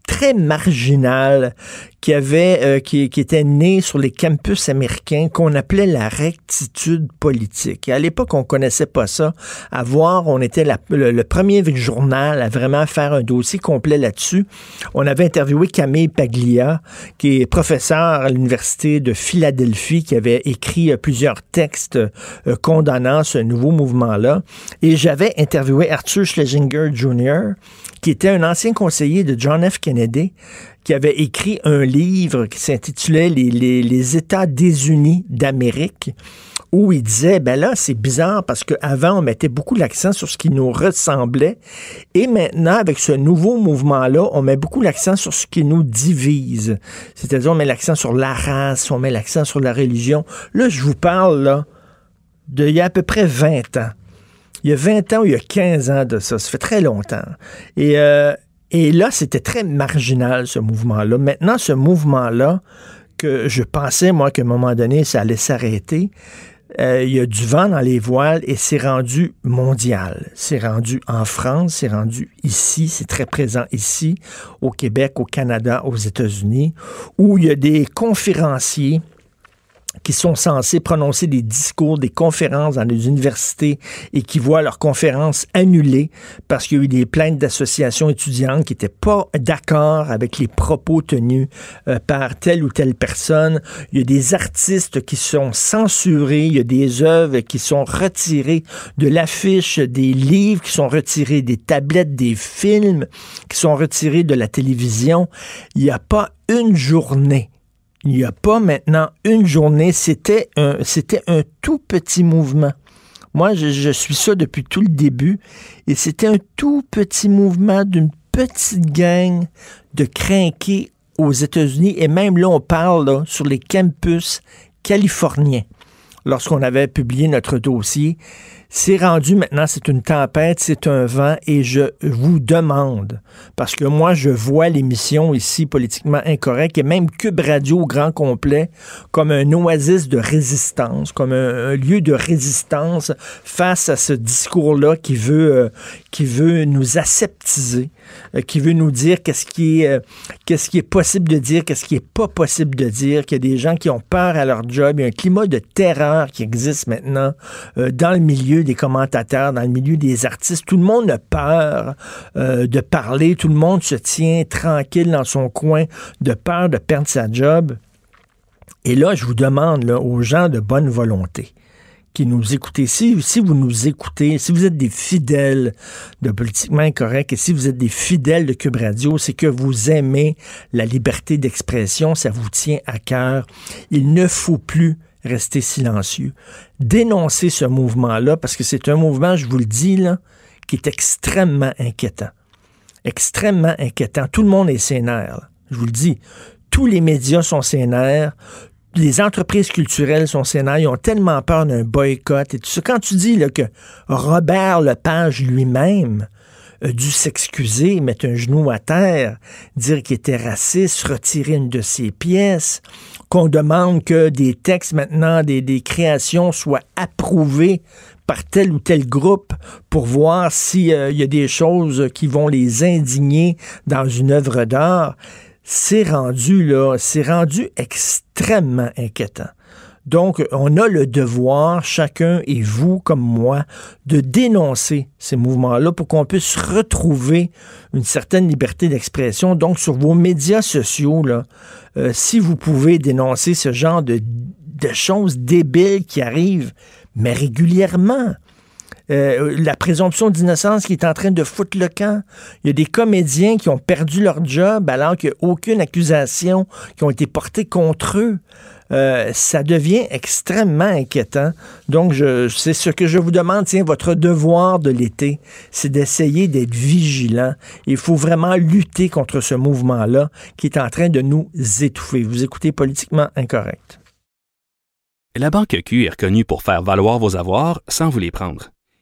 très marginal qui avait euh, qui, était né sur les campus américains qu'on appelait la rectitude politique. À l'époque, on connaissait pas ça. À voir, on était le, premier journal à vraiment faire un dossier complet là-dessus. On avait interviewé Camille Paglia, qui est professeur à l'université de Philadelphie, qui avait écrit euh, plusieurs textes euh, condamnant ce nouveau mouvement-là. Et j'avais interviewé Arthur Schlesinger Jr., qui était un ancien conseiller de John F. Kennedy, qui avait écrit un livre qui s'intitulait les, États désunis d'Amérique, où il disait, ben là, c'est bizarre parce qu'avant, on mettait beaucoup l'accent sur ce qui nous ressemblait, et maintenant, avec ce nouveau mouvement-là, on met beaucoup l'accent sur ce qui nous divise. C'est-à-dire, on met l'accent sur la race, on met l'accent sur la religion. Là, je vous parle, là, d'il y a à peu près 20 ans. Il y a 20 ans ou il y a 15 ans de ça. Ça fait très longtemps. Et, euh, et là, c'était très marginal, ce mouvement-là. Maintenant, ce mouvement-là, que je pensais, moi, qu'à un moment donné, ça allait s'arrêter, euh, il y a du vent dans les voiles et c'est rendu mondial. C'est rendu en France, c'est rendu ici, c'est très présent ici, au Québec, au Canada, aux États-Unis, où il y a des conférenciers qui sont censés prononcer des discours, des conférences dans les universités et qui voient leurs conférences annulées parce qu'il y a eu des plaintes d'associations étudiantes qui n'étaient pas d'accord avec les propos tenus euh, par telle ou telle personne. Il y a des artistes qui sont censurés, il y a des œuvres qui sont retirées de l'affiche, des livres qui sont retirés, des tablettes, des films qui sont retirés de la télévision. Il n'y a pas une journée il n'y a pas maintenant une journée, c'était un, tout petit mouvement. Moi, je, suis ça depuis tout le début, et c'était un tout petit mouvement d'une petite gang de crinqués aux États-Unis, et même là, on parle sur les campus californiens. Lorsqu'on avait publié notre dossier, c'est rendu maintenant, c'est une tempête, c'est un vent, et je vous demande, parce que moi, je vois l'émission ici politiquement incorrecte, et même Cube Radio au grand complet, comme un oasis de résistance, comme un, lieu de résistance face à ce discours-là qui veut, euh, qui veut nous aseptiser, euh, qui veut nous dire qu'est-ce qui est, euh, qu'est-ce qui est possible de dire, qu'est-ce qui est pas possible de dire, qu'il y a des gens qui ont peur à leur job, il y a un climat de terreur qui existe maintenant dans le milieu des commentateurs, dans le milieu des artistes. Tout le monde a peur euh, de parler, tout le monde se tient tranquille dans son coin de peur de perdre sa job. Et là, je vous demande aux gens de bonne volonté nous écoutez, si, vous nous écoutez, si vous êtes des fidèles de Politiquement Incorrect et si vous êtes des fidèles de Cube Radio, c'est que vous aimez la liberté d'expression, ça vous tient à cœur. Il ne faut plus rester silencieux. Dénoncer ce mouvement-là, parce que c'est un mouvement, je vous le dis, là, qui est extrêmement inquiétant. Extrêmement inquiétant. Tout le monde est sénère. Je vous le dis. Tous les médias sont sénères. Les entreprises culturelles sont sénères. Ils ont tellement peur d'un boycott et tout ça. Quand tu dis que Robert Lepage lui-même a dû s'excuser, mettre un genou à terre, dire qu'il était raciste, retirer une de ses pièces, qu'on demande que des textes maintenant, des, créations soient approuvés par tel ou tel groupe pour voir s'il euh, y a des choses qui vont les indigner dans une œuvre d'art, c'est rendu là, c'est rendu extrêmement inquiétant. Donc, on a le devoir, chacun et vous comme moi, de dénoncer ces mouvements-là pour qu'on puisse retrouver une certaine liberté d'expression. Donc, sur vos médias sociaux, là, euh, si vous pouvez dénoncer ce genre de, choses débiles qui arrivent, mais régulièrement. Euh, la présomption d'innocence qui est en train de foutre le camp. Il y a des comédiens qui ont perdu leur job alors qu'il n'y a aucune accusation qui ont été portée contre eux. Euh, ça devient extrêmement inquiétant. Donc, c'est ce que je vous demande, tiens, votre devoir de l'été, c'est d'essayer d'être vigilant. Il faut vraiment lutter contre ce mouvement-là qui est en train de nous étouffer. Vous écoutez politiquement incorrect.
La Banque Q est reconnue pour faire valoir vos avoirs sans vous les prendre.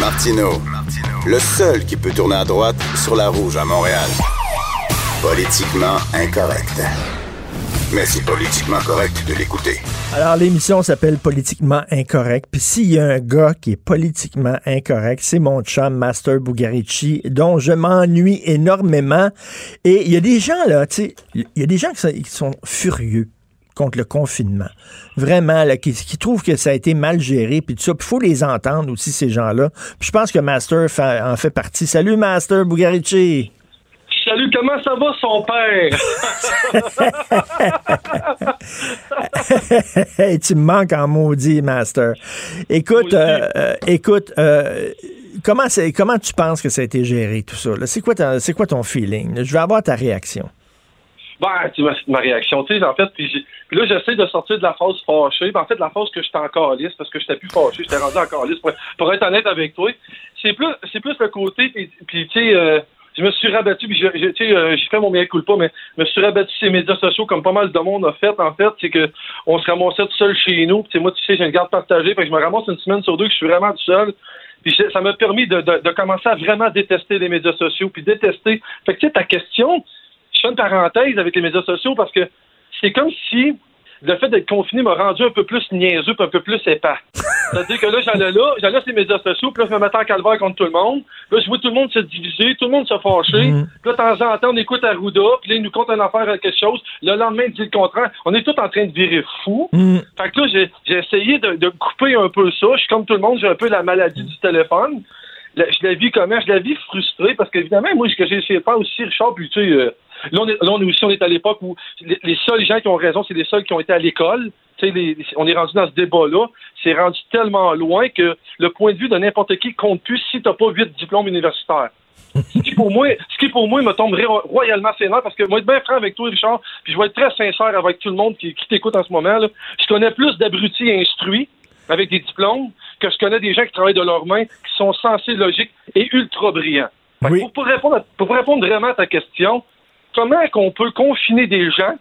Martino, le seul qui peut tourner à droite sur la rouge à Montréal. Politiquement incorrect. Mais c'est politiquement correct de l'écouter.
Alors, l'émission s'appelle Politiquement incorrect. Puis s'il y a un gars qui est politiquement incorrect, c'est mon chum Master Bugarici, dont je m'ennuie énormément. Et il y a des gens, là, tu sais, il y a des gens qui sont furieux contre le confinement. Vraiment, là, qui, trouvent que ça a été mal géré, puis tout ça. il faut les entendre aussi, ces gens-là. Puis je pense que Master en fait partie. Salut, Master Bugarici.
Salut, comment ça va son
père? <laughs> tu me manques en maudit, Master. Écoute, euh, euh, écoute, euh, comment, comment tu penses que ça a été géré, tout ça? C'est quoi, quoi ton feeling? Je veux avoir ta réaction.
Ben, tu ma réaction, tu sais, en fait, puis, là, j'essaie de sortir de la phase fâchée. Ben, en fait, la phase que j'étais encore liste, parce que j'étais plus fâché, j'étais rendu encore liste. Pour, être honnête avec toi, c'est plus, c'est plus le côté, puis, tu sais, je me suis rabattu, puis j'ai euh, fait mon meilleur coup pas, mais je me suis rabattu sur les médias sociaux comme pas mal de monde a fait, en fait, c'est que on se ramassait tout seul chez nous. Puis moi, tu sais, j'ai une garde partagée, fait je me ramasse une semaine sur deux que je suis vraiment tout seul. Puis ça m'a permis de, de, commencer à vraiment détester les médias sociaux, puis détester. Fait que tu sais, ta question, je fais une parenthèse avec les médias sociaux parce que c'est comme si le fait d'être confiné m'a rendu un peu plus niaiseux, un peu plus épais. <laughs> C'est-à-dire que là, j'allais là, j'allais sur les médias sociaux, puis là, je me mettais en calvaire contre tout le monde. Là, je vois tout le monde se diviser, tout le monde se fâcher. Mm. Puis là, de temps en temps, on écoute Arruda, puis là, il nous compte une affaire à quelque chose. Le lendemain, il dit le contraire. On est tous en train de virer fou. Mm. Fait que là, j'ai, essayé de, couper un peu ça. Je suis comme tout le monde, j'ai un peu la maladie du téléphone. je la vis comment? Je la vis frustrée, parce qu'évidemment, moi, ce que j'ai essayé de faire aussi, Richard, puis tu sais... Euh, Là, on est, là, on est aussi, on est à l'époque où les, seuls gens qui ont raison, c'est les seuls qui ont été à l'école. On est rendu dans ce débat-là. C'est rendu tellement loin que le point de vue de n'importe qui compte plus si tu n'as pas huit diplômes universitaires. <laughs> ce qui pour moi, ce qui pour moi me tomberait royalement sénat parce que moi, être bien franc avec toi, Richard, puis je vais être très sincère avec tout le monde qui, t'écoute en ce moment. Là. Je connais plus d'abrutis instruits avec des diplômes que je connais des gens qui travaillent de leurs mains, qui sont sensés logiques et ultra brillants. Pour, répondre pour répondre vraiment à ta question, comment qu'on peut confiner des gens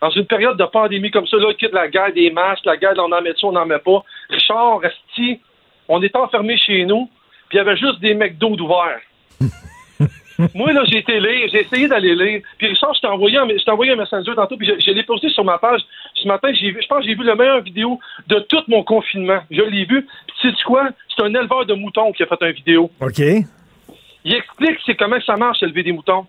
dans une période de pandémie comme ça, là, quitte la guerre des masques, la guerre, on en met ça, on n'en met pas? Richard, Resti, on est enfermés chez nous, puis il y avait juste des McDo d'ouvert. <laughs> Moi, là, j'ai été lire, j'ai essayé d'aller lire. Puis Richard, je t'ai envoyé, un, envoyé un messenger tantôt, puis je, l'ai posté sur ma page. Ce matin, j'ai vu, je pense que j'ai vu la meilleure vidéo de tout mon confinement. Je l'ai vu. Puis tu sais quoi? C'est un éleveur de moutons qui a fait une vidéo.
OK.
Il explique c'est comment ça marche, élever des moutons.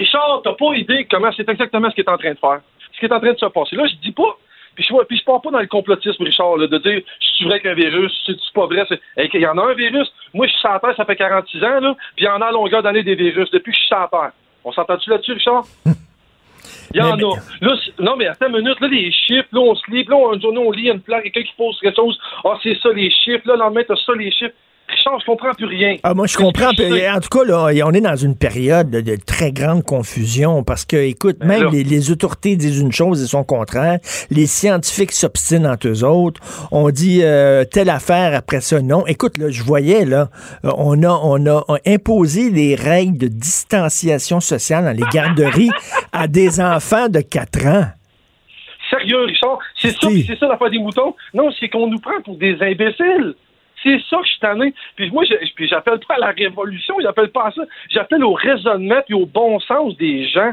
Richard, t'as pas idée comment c'est exactement ce qu'il est en train de faire. Ce qui est en train de se passer. Là, je dis pas, puis je, puis je pars pas dans le complotisme, Richard, de dire c'est vrai qu'un virus, c'est pas vrai. Il y en a un virus. Moi, je suis sur la Terre, ça fait 46 ans, là, puis il y en a à longueur d'année des virus depuis que je suis sur la Terre. On s'entend-tu là-dessus, Richard? <laughs> Il y en a. Là, non, mais attends une minute, là, les chiffres, là, on se lit, là, on, on lit une plaque, quelqu'un qui pose quelque chose. Ah, c'est ça, les chiffres, là, le lendemain, t'as ça, les chiffres. Richard, je comprends plus rien.
Ah, moi, je comprends. En tout cas, là, on est dans une période de, très grande confusion parce que, écoute, ben même les, autorités disent une chose et son contraire. Les scientifiques s'obstinent entre eux autres. On dit euh, telle affaire, après ça, non. Écoute, là, je voyais, là, euh, on a, on a imposé les règles de distanciation sociale dans les garderies <laughs> à des enfants de 4 ans.
Sérieux, Richard? C'est ça, c'est ça l'affaire des moutons? Non, c'est qu'on nous prend pour des imbéciles. C'est ça que je suis tanné. Puis moi, puis j'appelle pas à la révolution, j'appelle pas à ça. J'appelle au raisonnement et au bon sens des gens.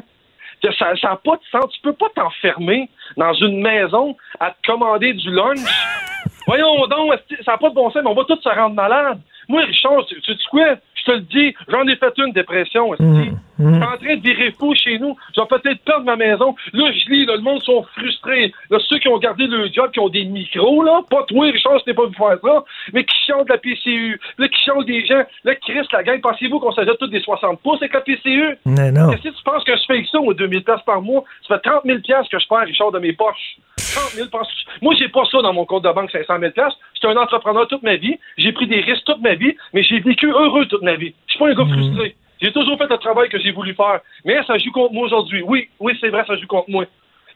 Ça n'a pas de sens. Tu peux pas t'enfermer dans une maison à te commander du lunch. <laughs> Voyons donc, ça n'a pas de bon sens, mais on va tous se rendre malade. Moi, Richard, tu, tu quoi? Te le dis, j'en ai fait une dépression. Mmh, mmh. Je suis en train de virer fou chez nous. Je vais peut-être perdre ma maison. Là, je lis, le monde sont frustrés. Là, ceux qui ont gardé le job, qui ont des micros, là, pas toi, Richard, je pas vu faire ça, mais qui chantent la PCU. Là, qui chantent des gens. Là, Chris, la gang, pensez-vous qu'on s'ajoute tous des 60 pouces avec la PCU?
Mais non.
Qu'est-ce que tu penses que je fais avec ça, ou 2000 pièces par mois? Ça fait 30 000 pièces que je perds, Richard, de mes poches. 30 000 Moi, j'ai pas ça dans mon compte de banque, 500 000 J'étais un entrepreneur toute ma vie. J'ai pris des risques toute ma vie, mais j'ai vécu heureux toute ma vie. Je suis pas un gars mhm. frustré. J'ai toujours fait le travail que j'ai voulu faire. Mais ça joue contre moi aujourd'hui. Oui, oui, c'est vrai, ça joue contre moi.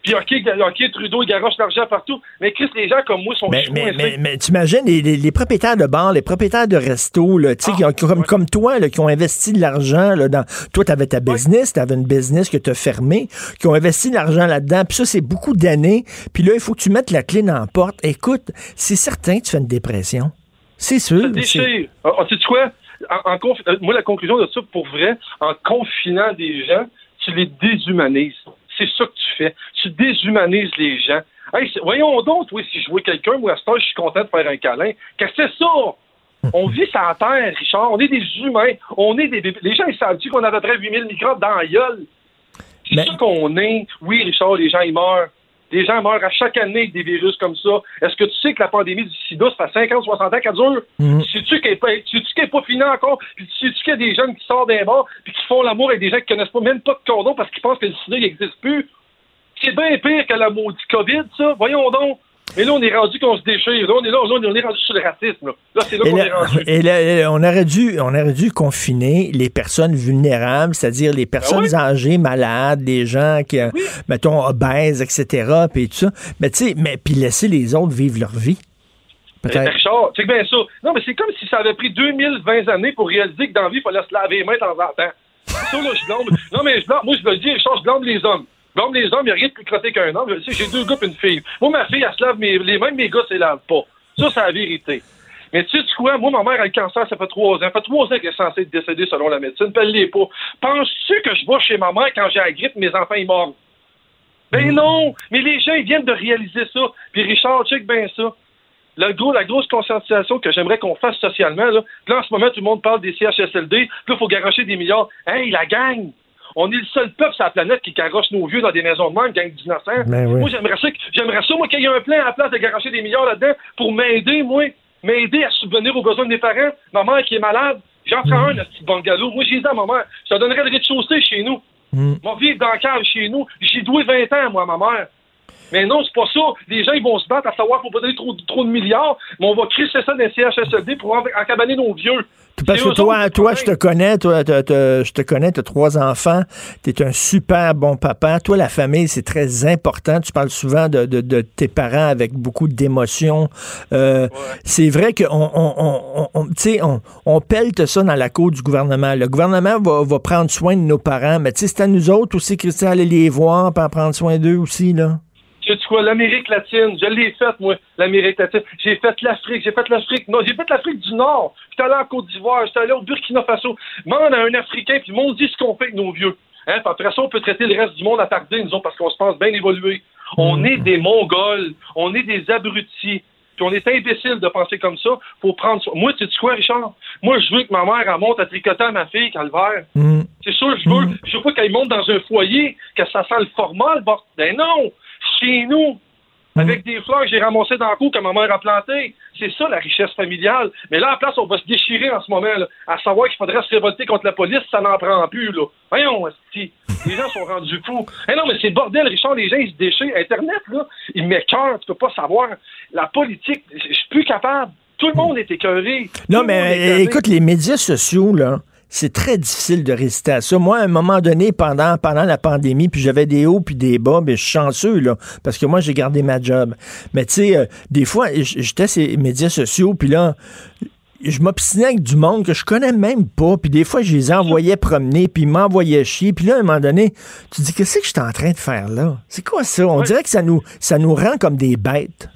Puis OK, OK, Trudeau, il garoche l'argent partout. Mais Chris, les gens comme moi sont
Mais, mais, mais, mais t'imagines les, les, les, propriétaires de bars, les propriétaires de restos, là, ah, qui ont, comme, comme toi, là, qui ont investi de l'argent là, dans. Toi, tu avais ta business, tu avais une business que tu as fermée, qui ont investi de l'argent là-dedans. Puis ça, c'est beaucoup d'années. Puis là, il faut que tu mettes la clé dans la porte. Écoute, c'est certain que tu fais une dépression. C'est sûr.
C'est ah, ah, tu sais quoi? En, euh, moi, la conclusion de ça, pour vrai, en confinant des gens, tu les déshumanises. C'est ça que tu fais. Tu déshumanises les gens. voyons donc, oui, si je vois quelqu'un, moi, à ce temps, je suis content de faire un câlin. Qu'est-ce que c'est ça? <laughs> On vit sans terre, Richard. On est des humains. On est des Les gens, ils savent-tu qu'on a à peu près 8000 microbes dans la gueule? C'est ça qu'on est. Oui, Richard, les gens, ils meurent. Des gens meurent à chaque année avec des virus comme ça. Est-ce que tu sais que la pandémie du sida, ça fait 50, 60 ans qu'elle dure? Mm. Sais-tu qu'elle n'est pas, finie encore? Puis sais-tu qu'il y a des jeunes qui sortent des bars puis qui font l'amour avec des gens qui connaissent pas même pas de cordon parce qu'ils pensent que le sida n'existe plus? C'est bien pire que la maudite COVID, ça. Voyons donc. Mais là, on est rendu qu'on se déchire. Là, on est là, on est rendu sur le racisme. Là, c'est là qu'on est rendu.
Et là, on aurait dû, on aurait dû confiner les personnes vulnérables, c'est-à-dire les personnes ben âgées, malades, les gens qui, ben mettons, obèses, etc., puis tout ça. Mais tu sais, mais puis laisser les autres vivre leur vie.
Peut-être. Richard, c'est bien ça. Non, mais c'est comme si ça avait pris 2020 années pour réaliser que dans la vie, il fallait se laver les mains de temps en temps. Ça, là, je blâme. Non, mais je blâme, moi, je le dis, Richard, je blâme les hommes. Comme les hommes, il n'y a rien de plus crotté qu'un homme. J'ai deux gars et une fille. Moi, ma fille, elle se lave mes, les mêmes mes gars, ne lavent pas. Ça, c'est la vérité. Mais tu sais quoi? Moi, ma mère a le cancer, ça fait trois ans. Ça fait trois ans qu'elle est censée être décédée selon la médecine. Puis elle l'est pas. Penses-tu que je vais chez ma mère quand j'ai la grippe, mes enfants, ils mordent? Ben mm. non! Mais les gens, ils viennent de réaliser ça. Puis Richard, check bien ça. Le gros, la grosse conscientisation que j'aimerais qu'on fasse socialement, là, là, en ce moment, tout le monde parle des CHSLD, puis là, il faut garocher des milliards. Hey, la gang! On est le seul peuple sur la planète qui garoche nos vieux dans des maisons de mort, gang d'innocents. Ben moi, j'aimerais ça, j'aimerais ça, moi, qu'il y ait un plan à la place de garocher des milliards là-dedans pour m'aider, moi, m'aider à subvenir aux besoins de mes parents. Ma mère qui est malade, j'en prends un, le petit bungalow. Moi, j'ai dit à ma mère, ça donnerait le rez-de-chaussée chez nous. Mm. Moi, vivre dans le cave chez nous. J'ai doué 20 ans, moi, ma mère. Mais non, c'est pas ça. Les gens, ils vont se battre à savoir qu'il faut pas donner trop, trop de milliards, mais on va crisser ça dans les CHSLD pour encabaner nos vieux.
Parce que toi, toi, je te connais, toi, je te connais, tu as trois enfants, tu es un super bon papa. Toi, la famille, c'est très important. Tu parles souvent de, de, tes parents avec beaucoup d'émotion. Euh, c'est vrai qu'on on, on, on, ça dans la cour du gouvernement. Le gouvernement va, va prendre soin de nos parents, mais c'est à nous autres aussi, Christian, aller les voir, et en prendre soin d'eux aussi, là.
Tu sais quoi, l'Amérique latine, je l'ai faite, moi, l'Amérique latine. J'ai fait l'Afrique, j'ai fait l'Afrique. Non, j'ai fait l'Afrique du Nord. J'étais allé en Côte d'Ivoire, j'étais allé au Burkina Faso. Demande à un Africain, puis le monde dit ce qu'on fait avec nos vieux. Hein, après ça, on peut traiter le reste du monde à tarder, nous autres, parce qu'on se pense bien évoluer. On mm. est des Mongols, on est des abrutis. Puis on est imbécile de penser comme ça. Faut prendre soin. Moi, tu sais quoi, Richard? Moi, je veux que ma mère, elle monte à tricoter à ma fille, Calvaire. Mm. C'est sûr, je veux. Je veux pas qu'elle monte dans un foyer, que ça sent le format, le bord. Ben non! Chez nous, avec des fleurs que j'ai ramassées dans le cou que ma mère a plantées. C'est ça la richesse familiale. Mais là, en place, on va se déchirer en ce moment, là, à savoir qu'il faudrait se révolter contre la police, ça n'en prend plus. Là. Voyons, si les gens sont rendus fous. Eh non, mais c'est bordel, Richard, les gens, ils se déchirent. Internet, là, il m'écœure, tu peux pas savoir. La politique, je suis plus capable. Tout le monde est écœuré.
Non, mais écoute, les médias sociaux, là, c'est très difficile de résister à ça. Moi, à un moment donné, pendant, pendant la pandémie, puis j'avais des hauts puis des bas, mais je suis chanceux, là, parce que moi, j'ai gardé ma job. Mais tu sais, euh, des fois, j'étais sur les médias sociaux, puis là, je m'obstinais avec du monde que je connais même pas, puis des fois, je les envoyais promener, puis ils m'envoyaient chier, puis là, à un moment donné, tu dis, qu'est-ce que je suis en train de faire là? C'est quoi ça? On dirait que ça nous, ça nous rend comme des bêtes.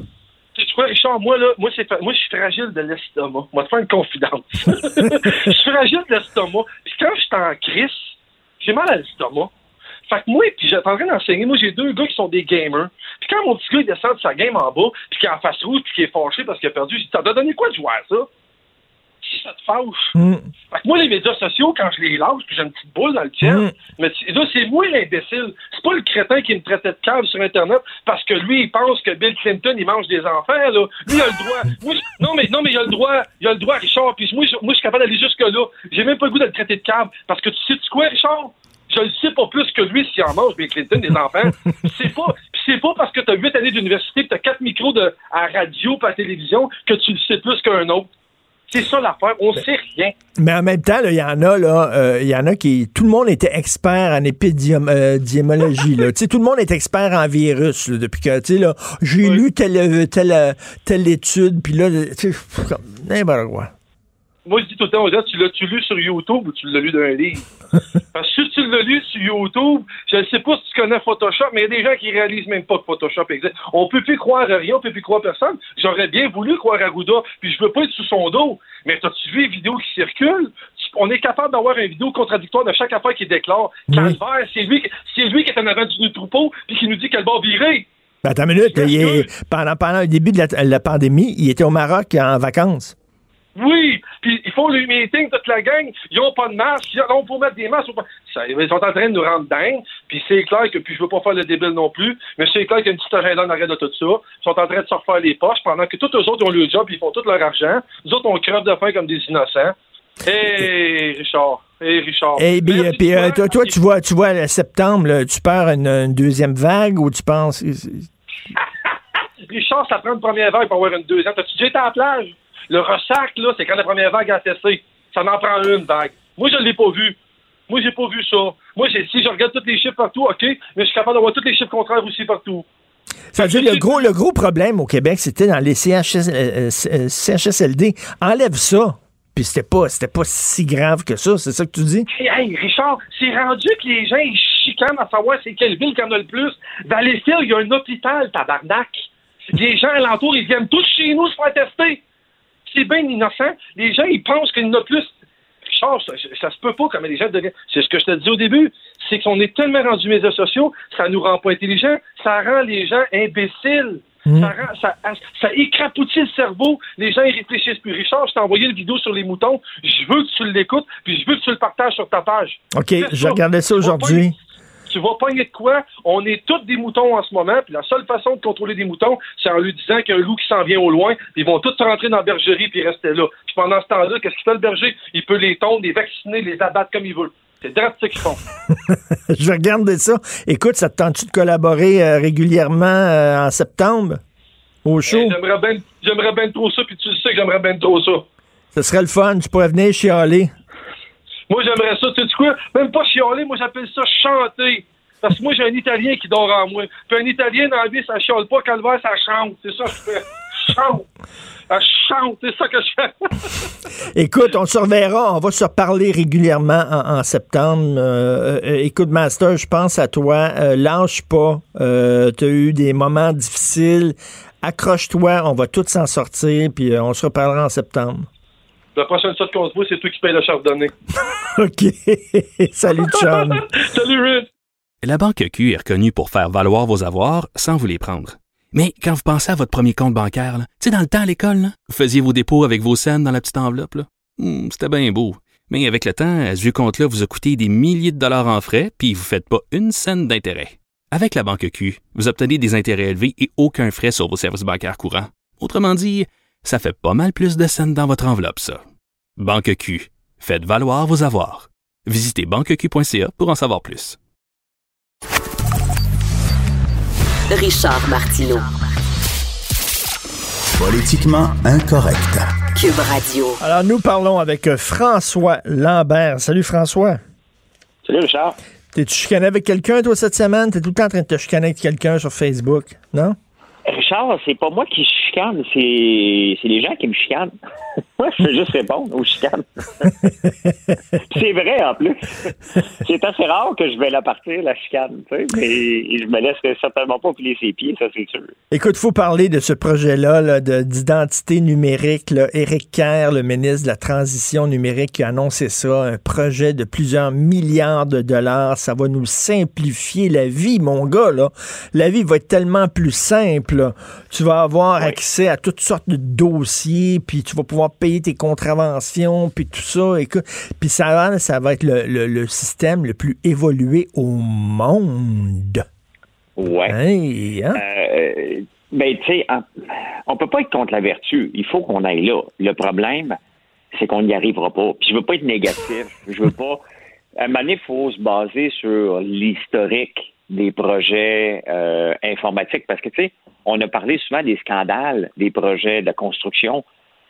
Richard, moi, là, moi, c'est, moi, je suis fragile de l'estomac. Moi, te faire une confidence. <laughs> Je suis fragile de l'estomac. Puis quand je suis en crise, j'ai mal à l'estomac. Fait que moi, puis j'étais en train d'enseigner, moi, j'ai deux gars qui sont des gamers. Puis quand mon petit gars, il descend de sa game en bas, puis qu'il est en face rouge, puis qu'il est fâché parce qu'il a perdu, j'ai dit, t'as donné quoi de jouer à ça? Ça te fâche. Mm. Fait que moi, les médias sociaux, quand je les lâche, puis j'ai une petite boule dans le tien, mm. mais là, c'est moi l'imbécile. C'est pas le crétin qui me traitait de cave sur Internet parce que lui, il pense que Bill Clinton, il mange des enfants, là. Lui, il a le droit. non, mais, non, mais il a le droit, il a le droit, Richard. Puis moi, je, moi, je suis capable d'aller jusque-là. J'ai même pas le goût de le traiter de cave parce que tu sais -tu quoi, Richard? je le sais pas plus que lui s'il en mange, Bill Clinton, des enfants. <laughs> c'est pas, c'est pas parce que tu as huit années d'université, que tu as quatre micros de, à radio, pas à télévision, que tu le sais plus qu'un autre. C'est ça l'affaire. On sait rien.
Mais en même temps, il y en a, là, euh, il y en a qui. Tout le monde était expert en épidémiologie. là. <laughs> tout le monde est expert en virus depuis que, tu sais, là, j'ai lu telle, telle, telle étude, puis là, tu sais, n'importe quoi.
Moi, je dis tout le temps tu l'as-tu lu sur YouTube ou tu l'as lu dans un livre? <laughs> Parce que si tu l'as lu sur YouTube, je ne sais pas si tu connais Photoshop, mais il y a des gens qui réalisent même pas que Photoshop existe. On peut plus croire à rien, on peut plus croire à personne. J'aurais bien voulu croire à Gouda, puis je veux pas être sous son dos. Mais as-tu vu les vidéos qui circulent? On est capable d'avoir une vidéo contradictoire de chaque affaire qui déclare. Calvaire, c'est lui, lui qui est en avant du troupeau, puis qui nous dit qu'elle va virer.
Ben, attends une minute. pendant, pendant le début de la pandémie, il était au Maroc en vacances.
Oui, font le meeting, toute la gang, ils ont pas de masque, ils ont pour mettre des masques. ils sont en train de nous rendre dingue, puis c'est clair que, puis je veux pas faire le débile non plus, mais c'est clair qu'il y a une petite agenda en arrière de tout ça. Ils sont en train de se refaire les poches pendant que tous eux autres ont le job, ils font tout leur argent. Nous autres, on crève de faim comme des innocents. Hé, Richard. Hé, Richard.
Et puis, euh, toi, toi, tu vois, tu vois, septembre, tu perds une, deuxième vague ou tu penses. <laughs>
Richard, ça prend une première vague pour avoir une deuxième. T'as-tu déjà été à la plage? Le ressac, là, c'est quand la première vague a cessé. Ça en prend une vague. Moi, je ne l'ai pas vu. Moi, j'ai pas vu ça. Moi, si je regarde tous les chiffres partout, OK, mais je suis capable d'avoir tous les chiffres contraires aussi partout.
Ça veut dire le gros, le gros problème au Québec, c'était dans les CHSLD. Euh, euh, Enlève ça. Puis c'était pas, c'était pas si grave que ça, c'est ça que tu dis?
Hey, Richard, c'est rendu que les gens, ils chicanent à savoir c'est quelle ville qui en a le plus. Dans les fils, il y a un hôpital, tabarnak. Les gens alentour, ils viennent tous chez nous se faire tester c'est bien innocent. Les gens, ils pensent qu'il y en a plus. ça, ça, se peut pas comme les gens deviennent. C'est ce que je te dis au début. C'est qu'on est tellement rendu médias sociaux, ça nous rend pas intelligents, ça rend les gens imbéciles. Mm. Ça, rend, ça, ça, écrapoutit le cerveau. Les gens, ils réfléchissent plus. Richard, je t'ai envoyé une vidéo sur les moutons. Je veux que tu l'écoutes, puis je veux que tu le partages sur ta page.
OK, je regardais ça aujourd'hui
tu vas pogner de quoi? On est tous des moutons en ce moment, puis la seule façon de contrôler des moutons, c'est en lui disant qu'il y a un loup qui s'en vient au loin, puis ils vont tous rentrer dans la bergerie puis rester là. Puis pendant ce temps-là, qu'est-ce qu'il fait le berger? Il peut les tondre, les vacciner, les abattre comme il veut. C'est drastique qu'ils font. <laughs>
Je vais regarder ça. Écoute, ça te tente-tu de collaborer euh, régulièrement euh, en septembre? Au show?
Eh, j'aimerais bien j'aimerais bien trop ça, puis tu sais que j'aimerais bien trop ça.
Ce serait le fun. Tu pourrais venir chialer.
Moi, j'aimerais ça, tu sais quoi? Même pas chialer, moi, j'appelle ça chanter. Parce que moi, j'ai un Italien qui dort en moi. Puis un Italien dans la vie, ça chiale pas. Calvaire, ça chante. C'est ça que je fais. Chante. Ça chante. C'est ça que je fais. <laughs>
écoute, on se reverra. On va se reparler régulièrement en, septembre. Euh, euh, écoute, Master, je pense à toi. Euh, lâche pas. tu as eu des moments difficiles. Accroche-toi. On va tous s'en sortir. Puis on se reparlera en septembre.
La prochaine fois qu'on se voit, c'est toi qui payes le chardonnay. <laughs>
OK. <laughs> Salut, John. <laughs>
Salut, Rick.
La Banque Q est reconnue pour faire valoir vos avoirs sans vous les prendre. Mais quand vous pensez à votre premier compte bancaire, tu sais, dans le temps à l'école, vous faisiez vos dépôts avec vos scènes dans la petite enveloppe. Hmm, c'était bien beau. Mais avec le temps, ce vieux compte-là vous a coûté des milliers de dollars en frais, puis vous ne faites pas une scène d'intérêt. Avec la Banque Q, vous obtenez des intérêts élevés et aucun frais sur vos services bancaires courants. Autrement dit, ça fait pas mal plus de scènes dans votre enveloppe, ça. Banque Q. Faites valoir vos avoirs. Visitez banqueq.ca pour en savoir plus.
Richard Martineau.
Politiquement incorrect.
Cube Radio.
Alors, nous parlons avec euh, François Lambert. Salut, François.
Salut, Richard.
T'es-tu chicané avec quelqu'un, toi, cette semaine? T'es tout le temps en train de te chicaner avec quelqu'un sur Facebook, non?
Richard, c'est pas moi qui chicane, c'est, les gens qui me chicanent. <laughs> moi, je veux juste répondre aux chicanes. <laughs> c'est vrai, en plus. c'est assez rare que je vais la partir, la chicane, tu sais, mais je me laisse certainement pas plier ses pieds, ça, c'est sûr.
Écoute, faut parler de ce projet-là de, d'identité numérique. Là. Éric Kerr, le ministre de la Transition numérique, qui a annoncé ça, un projet de plusieurs milliards de dollars. Ça va nous simplifier la vie, mon gars, là. La vie va être tellement plus simple. Tu vas avoir accès à toutes sortes de dossiers, puis tu vas pouvoir payer tes contraventions, puis tout ça. Et puis ça va, ça va être le, système le plus évolué au monde.
Ouais. Hein? Euh, ben, tu sais, on peut pas être contre la vertu. Il faut qu'on aille là. Le problème, c'est qu'on n'y arrivera pas. Puis je veux pas être négatif. Je veux pas. À un moment donné, il faut se baser sur l'historique des projets euh, informatiques parce que, tu sais, on a parlé souvent des scandales des projets de construction.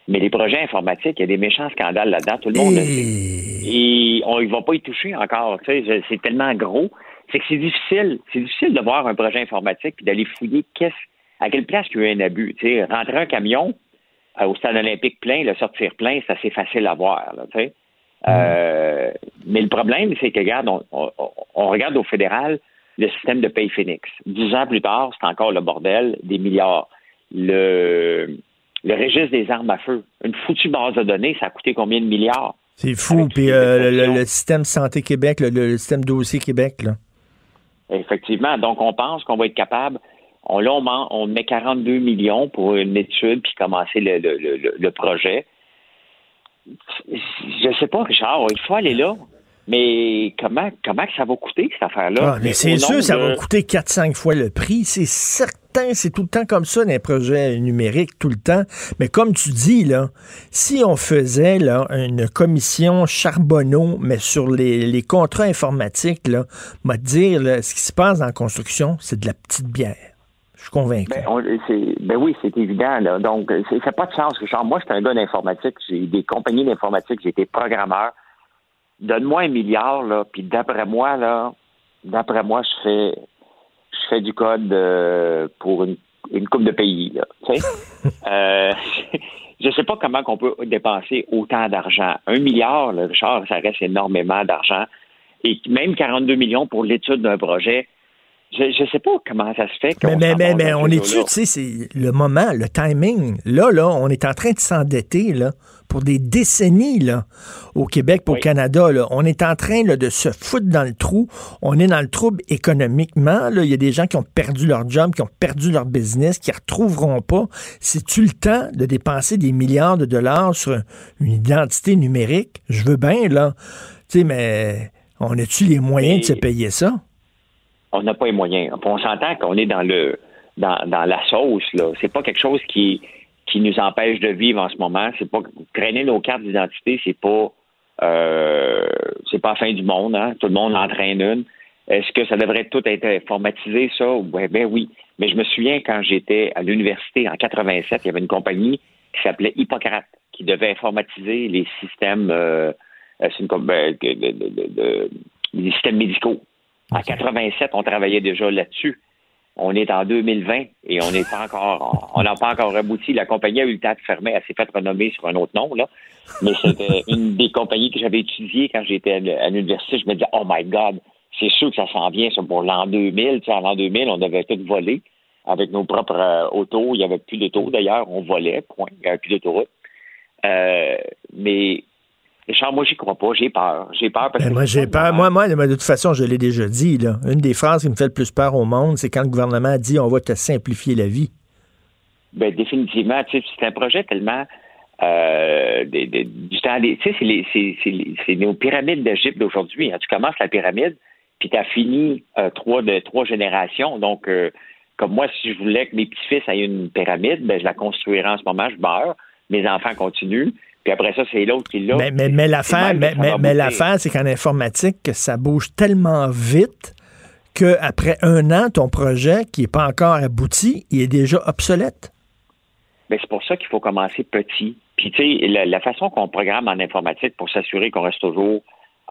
Mais les projets informatiques, il y a des méchants scandales là-dedans, tout le monde le sait. Et on ne va pas y toucher encore. c'est tellement gros. C'est que c'est difficile. C'est difficile de voir un projet informatique et d'aller fouiller qu'est-ce, à quelle place il y a eu un abus. sais, rentrer un camion euh, au stade olympique plein, le sortir plein, c'est assez facile à voir. Là, euh, mais le problème, c'est que, regarde, on, regarde au fédéral le système de paye Phoenix. Dix ans plus tard, c'est encore le bordel, des milliards. Le, le registre des armes à feu, une foutue base de données, ça a coûté combien de milliards?
C'est fou. Puis euh, le, système Santé Québec, le, système Dossier Québec, là.
Effectivement. Donc, on pense qu'on va être capable. On, là, on, met 42 millions pour une étude puis commencer le, le projet. Je sais pas, Richard, il faut aller là. Mais comment, comment ça va coûter, cette affaire-là?
Ah, mais c'est sûr, ça va coûter 4-5 fois le prix. C'est certain, c'est tout le temps comme ça dans les projets numériques, tout le temps. Mais comme tu dis, là, si on faisait là, une commission Charbonneau, mais sur les, contrats informatiques, là, va dire, ce qui se passe dans la construction, c'est de la petite bière. Je suis convaincu.
Ben, ben oui, c'est évident. Là. Donc, ça n'a pas de sens, Richard. Moi, je suis un gars d'informatique. J'ai des compagnies d'informatique. J'ai été programmeur. Donne-moi un milliard, là, puis d'après moi, là, d'après moi, je fais je fais du code euh, pour une, une coupe de pays. Là, <laughs> euh, <laughs> je ne sais pas comment on peut dépenser autant d'argent. Un milliard, là, Richard, ça reste énormément d'argent. Et même 42 millions pour l'étude d'un projet, je ne sais pas comment ça se fait.
Mais, mais, mais, mais on est-tu, tu sais, c'est le moment, le timing. Là, là, on est en train de s'endetter, là, pour des décennies, là, au Québec, pour le Canada, là. On est en train, là, de se foutre dans le trou. On est dans le trouble économiquement, là. Il y a des gens qui ont perdu leur job, qui ont perdu leur business, qui ne retrouveront pas. C'est-tu le temps de dépenser des milliards de dollars sur une identité numérique? Je veux bien, là. Tu sais, mais on a-tu les moyens de se payer ça?
On n'a pas les moyens. On s'entend qu'on est dans le dans, la sauce. Là. C'est pas quelque chose qui, qui nous empêche de vivre en ce moment. C'est pas traîner nos cartes d'identité, c'est pas euh, c'est pas la fin du monde. Hein. Tout le monde en traîne une. Est-ce que ça devrait tout être informatisé, ça? Ouais, ben oui. Mais je me souviens quand j'étais à l'université en 87, il y avait une compagnie qui s'appelait Hippocrate, qui devait informatiser les systèmes, euh, euh ben, les systèmes médicaux. En 87, on travaillait déjà là-dessus. On est en 2020 et on n'est pas encore, on n'a pas encore abouti. La compagnie a eu le temps de fermer. Elle s'est fait renommer sur un autre nom, là. Mais c'était <laughs> une des compagnies que j'avais étudiées quand j'étais à l'université. Je me disais, oh my God, c'est sûr que ça s'en vient, ça, pour l'an 2000. Tu sais, en l'an 2000, on devait tout voler avec nos propres euh, autos. Il n'y avait plus d'auto, d'ailleurs. On volait, point. Il n'y avait plus d'autoroute. Euh, mais Richard, moi, j'y crois pas. J'ai peur. J'ai peur parce
ben, Moi, j'ai peur. Moi, moi, de toute façon, je l'ai déjà dit. Là. Une des phrases qui me fait le plus peur au monde, c'est quand le gouvernement dit on va te simplifier la vie.
Ben, définitivement. c'est un projet tellement. Euh, du temps Tu sais, c'est nos pyramides d'Égypte d'aujourd'hui. Hein. Tu commences la pyramide, puis tu as fini euh, trois, de, trois générations. Donc, euh, comme moi, si je voulais que mes petits-fils aient une pyramide, ben, je la construirais en ce moment, je meurs. Mes enfants continuent. Puis après ça, c'est l'autre qui l'a.
Mais, mais, mais l'affaire, mais, mais, l'affaire, c'est qu'en informatique, ça bouge tellement vite qu'après un an, ton projet, qui n'est pas encore abouti, il est déjà obsolète.
Mais c'est pour ça qu'il faut commencer petit. Puis, tu sais, la, façon qu'on programme en informatique pour s'assurer qu'on reste toujours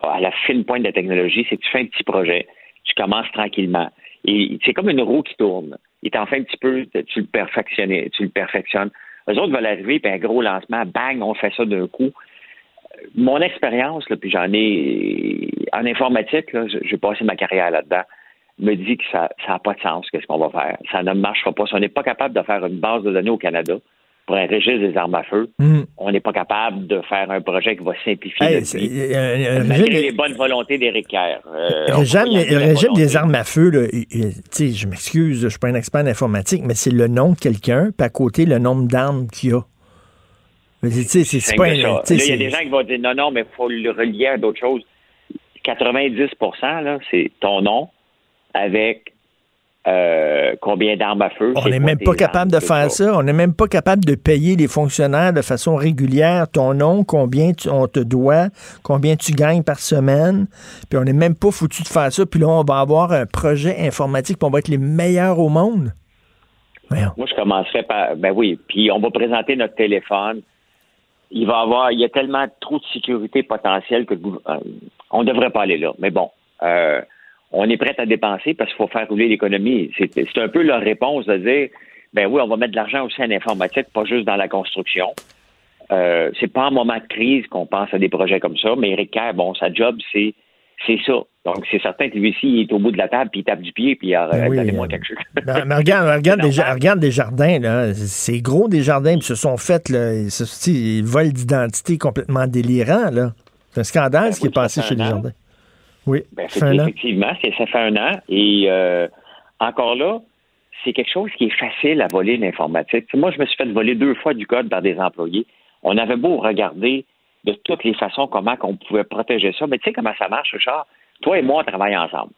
à la fine pointe de la technologie, c'est que tu fais un petit projet, tu commences tranquillement. Et c'est comme une roue qui tourne. Il t'en fait un petit peu, tu le perfectionnes, tu le perfectionnes. Eux autres veulent arriver, puis un gros lancement, bang, on fait ça d'un coup. Mon expérience, puis j'en ai en informatique, j'ai passé ma carrière là-dedans, me dit que ça n'a pas de sens, qu'est-ce qu'on va faire. Ça ne marchera pas. Si on n'est pas capable de faire une base de données au Canada, pour un registre des armes à feu, hmm. on n'est pas capable de faire un projet qui va simplifier hey, notre vie. Euh, malgré les bonnes volontés d'Éric Kerr.
Euh, le régime des armes à feu, là, je m'excuse, je ne suis pas un expert en informatique, mais c'est le nom de quelqu'un, puis à côté, le nombre d'armes qu'il y a.
C'est pas un, Là, il y a des gens qui vont dire non, non, mais il faut le relier à d'autres choses. 90% c'est ton nom avec euh, combien d'armes à feu.
On n'est même pas capable de faire ça? On n'est même pas capable de payer les fonctionnaires de façon régulière ton nom, combien on te doit, combien tu gagnes par semaine. Puis on n'est même pas foutu de faire ça. Puis là, on va avoir un projet informatique, puis on va être les meilleurs au monde.
Moi, je commencerais par. Ben oui. Puis on va présenter notre téléphone. il va avoir, il y a tellement trop de sécurité potentielle que euh, on ne devrait pas aller là. Mais bon, euh, on est prêt à dépenser parce qu'il faut faire rouler l'économie. C'est un peu leur réponse de dire, ben oui, on va mettre de l'argent aussi en informatique, pas juste dans la construction. Euh, c'est pas en moment de crise qu'on pense à des projets comme ça, mais Eric Kerr, bon, sa job, c'est c'est ça. Donc, c'est certain que lui aussi, il est au bout de la table, puis il tape du pied, puis il a ben moi quelque chose.
Ben, mais regarde, regarde, <laughs> des, regarde des jardins, là. C'est gros des jardins, puis se sont faits, là. Ils volent d'identité complètement délirant, là. C'est un scandale ben ce qui est passé chez les jardins. Oui.
Ben, effectivement, ça fait un an. Et euh, encore là, c'est quelque chose qui est facile à voler l'informatique. Moi, je me suis fait voler deux fois du code par des employés. On avait beau regarder de toutes les façons comment on pouvait protéger ça. Mais tu sais comment ça marche, Richard? Toi et moi, on travaille ensemble.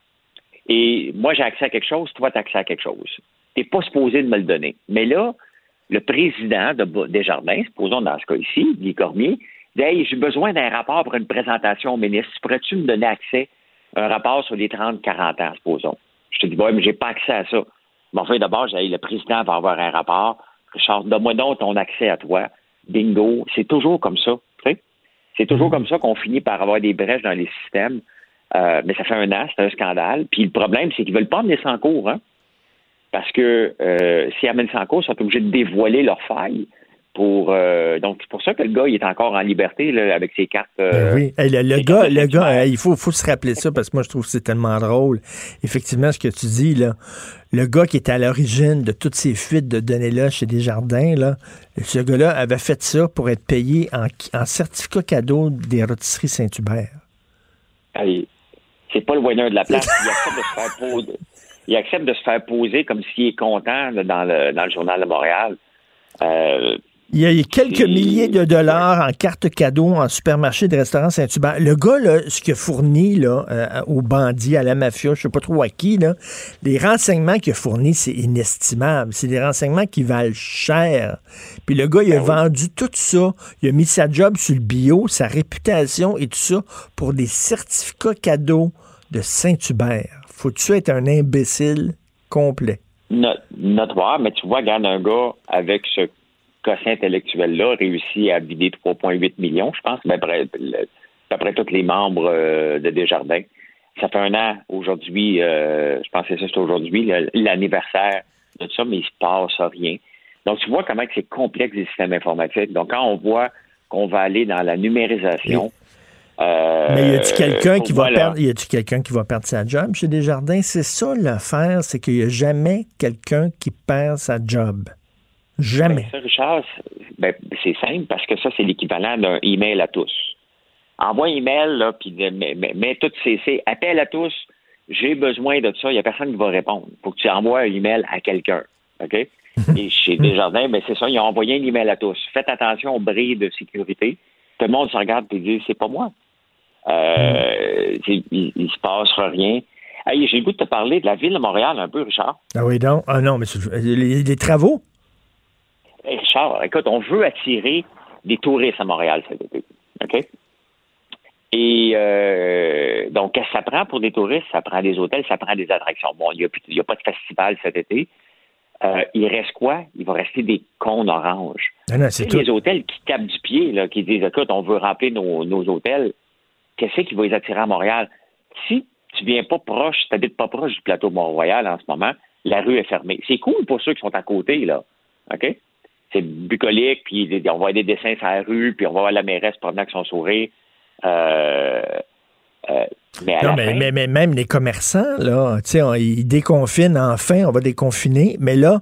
Et moi, j'ai accès à quelque chose, toi, tu as accès à quelque chose. Tu n'es pas supposé de me le donner. Mais là, le président de Desjardins, supposons dans ce cas ici, Guy Cormier, dit Hey, j'ai besoin d'un rapport pour une présentation au ministre. Pourrais-tu me donner accès un rapport sur les 30-40 ans, supposons? Je te dis, ouais, mais j'ai pas accès à ça. Mais enfin, d'abord, j'ai le président va avoir un rapport. Richard, donne-moi donc ton accès à toi. Bingo. C'est toujours comme ça. C'est toujours mhm. comme ça qu'on finit par avoir des brèches dans les systèmes. Euh, mais ça fait un an, c'est un scandale. Puis le problème, c'est qu'ils ne veulent pas amener ça en cours. Hein? Parce que euh, s'ils amènent ça en cours, ils sont obligés de dévoiler leurs failles. Pour, euh, donc, c'est pour ça que le gars, il est encore en liberté là, avec ses cartes. Euh,
ben oui, le, gars, le gars il faut, faut se rappeler ça parce que moi, je trouve que c'est tellement drôle. Effectivement, ce que tu dis, là, le gars qui était à l'origine de toutes ces fuites de données-là chez Desjardins, là, ce gars-là avait fait ça pour être payé en, en certificat cadeau des rôtisseries Saint-Hubert.
C'est pas le winner de la place. <laughs> Il accepte de se faire poser. Il accepte de se faire poser comme s'il est content dans, le, dans le journal de Montréal.
Il y a quelques milliers de dollars en cartes cadeaux en supermarché de restaurants Saint-Hubert. Le gars, là, ce qu'il a fourni là, euh, aux bandits, à la mafia, je sais pas trop à qui, là, les renseignements qu'il a fournis, c'est inestimable. C'est des renseignements qui valent cher. Puis le gars, il a ben vendu tout ça. Il a mis sa job sur le bio, sa réputation et tout ça pour des certificats cadeaux de Saint-Hubert. Faut-tu être un imbécile complet?
notoire, mais tu vois, regarde un gars avec ce quotient intellectuel-là réussit à vider 3,8 millions, je pense, d'après, d'après tous les membres euh, de Desjardins. Ça fait un an aujourd'hui, euh, je pense que c'est aujourd'hui, l'anniversaire de ça, mais il se passe rien. Donc, tu vois comment c'est complexe les systèmes informatiques. Donc, quand on voit qu'on va aller dans la numérisation,
euh, mais y a-tu quelqu'un qui va perdre, y a-tu quelqu'un qui va perdre sa job chez Desjardins? C'est ça l'affaire, c'est qu'il y a jamais quelqu'un qui perd sa job. Jamais.
Ben, Richard, ben, c'est simple parce que ça, c'est l'équivalent d'un email à tous. Envoie un email, là, puis mets, tout CC. Appelle à tous. J'ai besoin de ça. Il n'y a personne qui va répondre. Il faut que tu envoies un email à quelqu'un. OK? <laughs> Et chez Desjardins, ben, c'est ça. Ils ont envoyé un email à tous. Faites attention aux bris de sécurité. Tout le monde se regarde et dit c'est pas moi. Euh, il, ne se passe rien. j'ai le goût de te parler de la ville de Montréal un peu, Richard.
Ah oui, donc. Ah non, mais les travaux?
Richard, écoute, on veut attirer des touristes à Montréal cet été. OK? Et euh, donc, qu'est-ce que ça prend pour des touristes? Ça prend des hôtels, ça prend des attractions. Bon, il n'y a, pas de festival cet été. Euh, il reste quoi? Il va rester des cônes oranges.
Ah non, c'est
Les hôtels qui tapent du pied, là, qui disent, écoute, on veut remplir nos, hôtels. Qu'est-ce qui va les attirer à Montréal? Si tu viens pas proche, tu n'habites pas proche du plateau Mont-Royal en ce moment, la rue est fermée. C'est cool pour ceux qui sont à côté, là. OK? C'est bucolique, puis on voit des dessins sur la rue, puis on va voir la mairesse promenant avec son sourire. Euh,
euh, mais, non, mais, mais, même les commerçants, là, on, ils déconfinent enfin, on va déconfiner, mais là,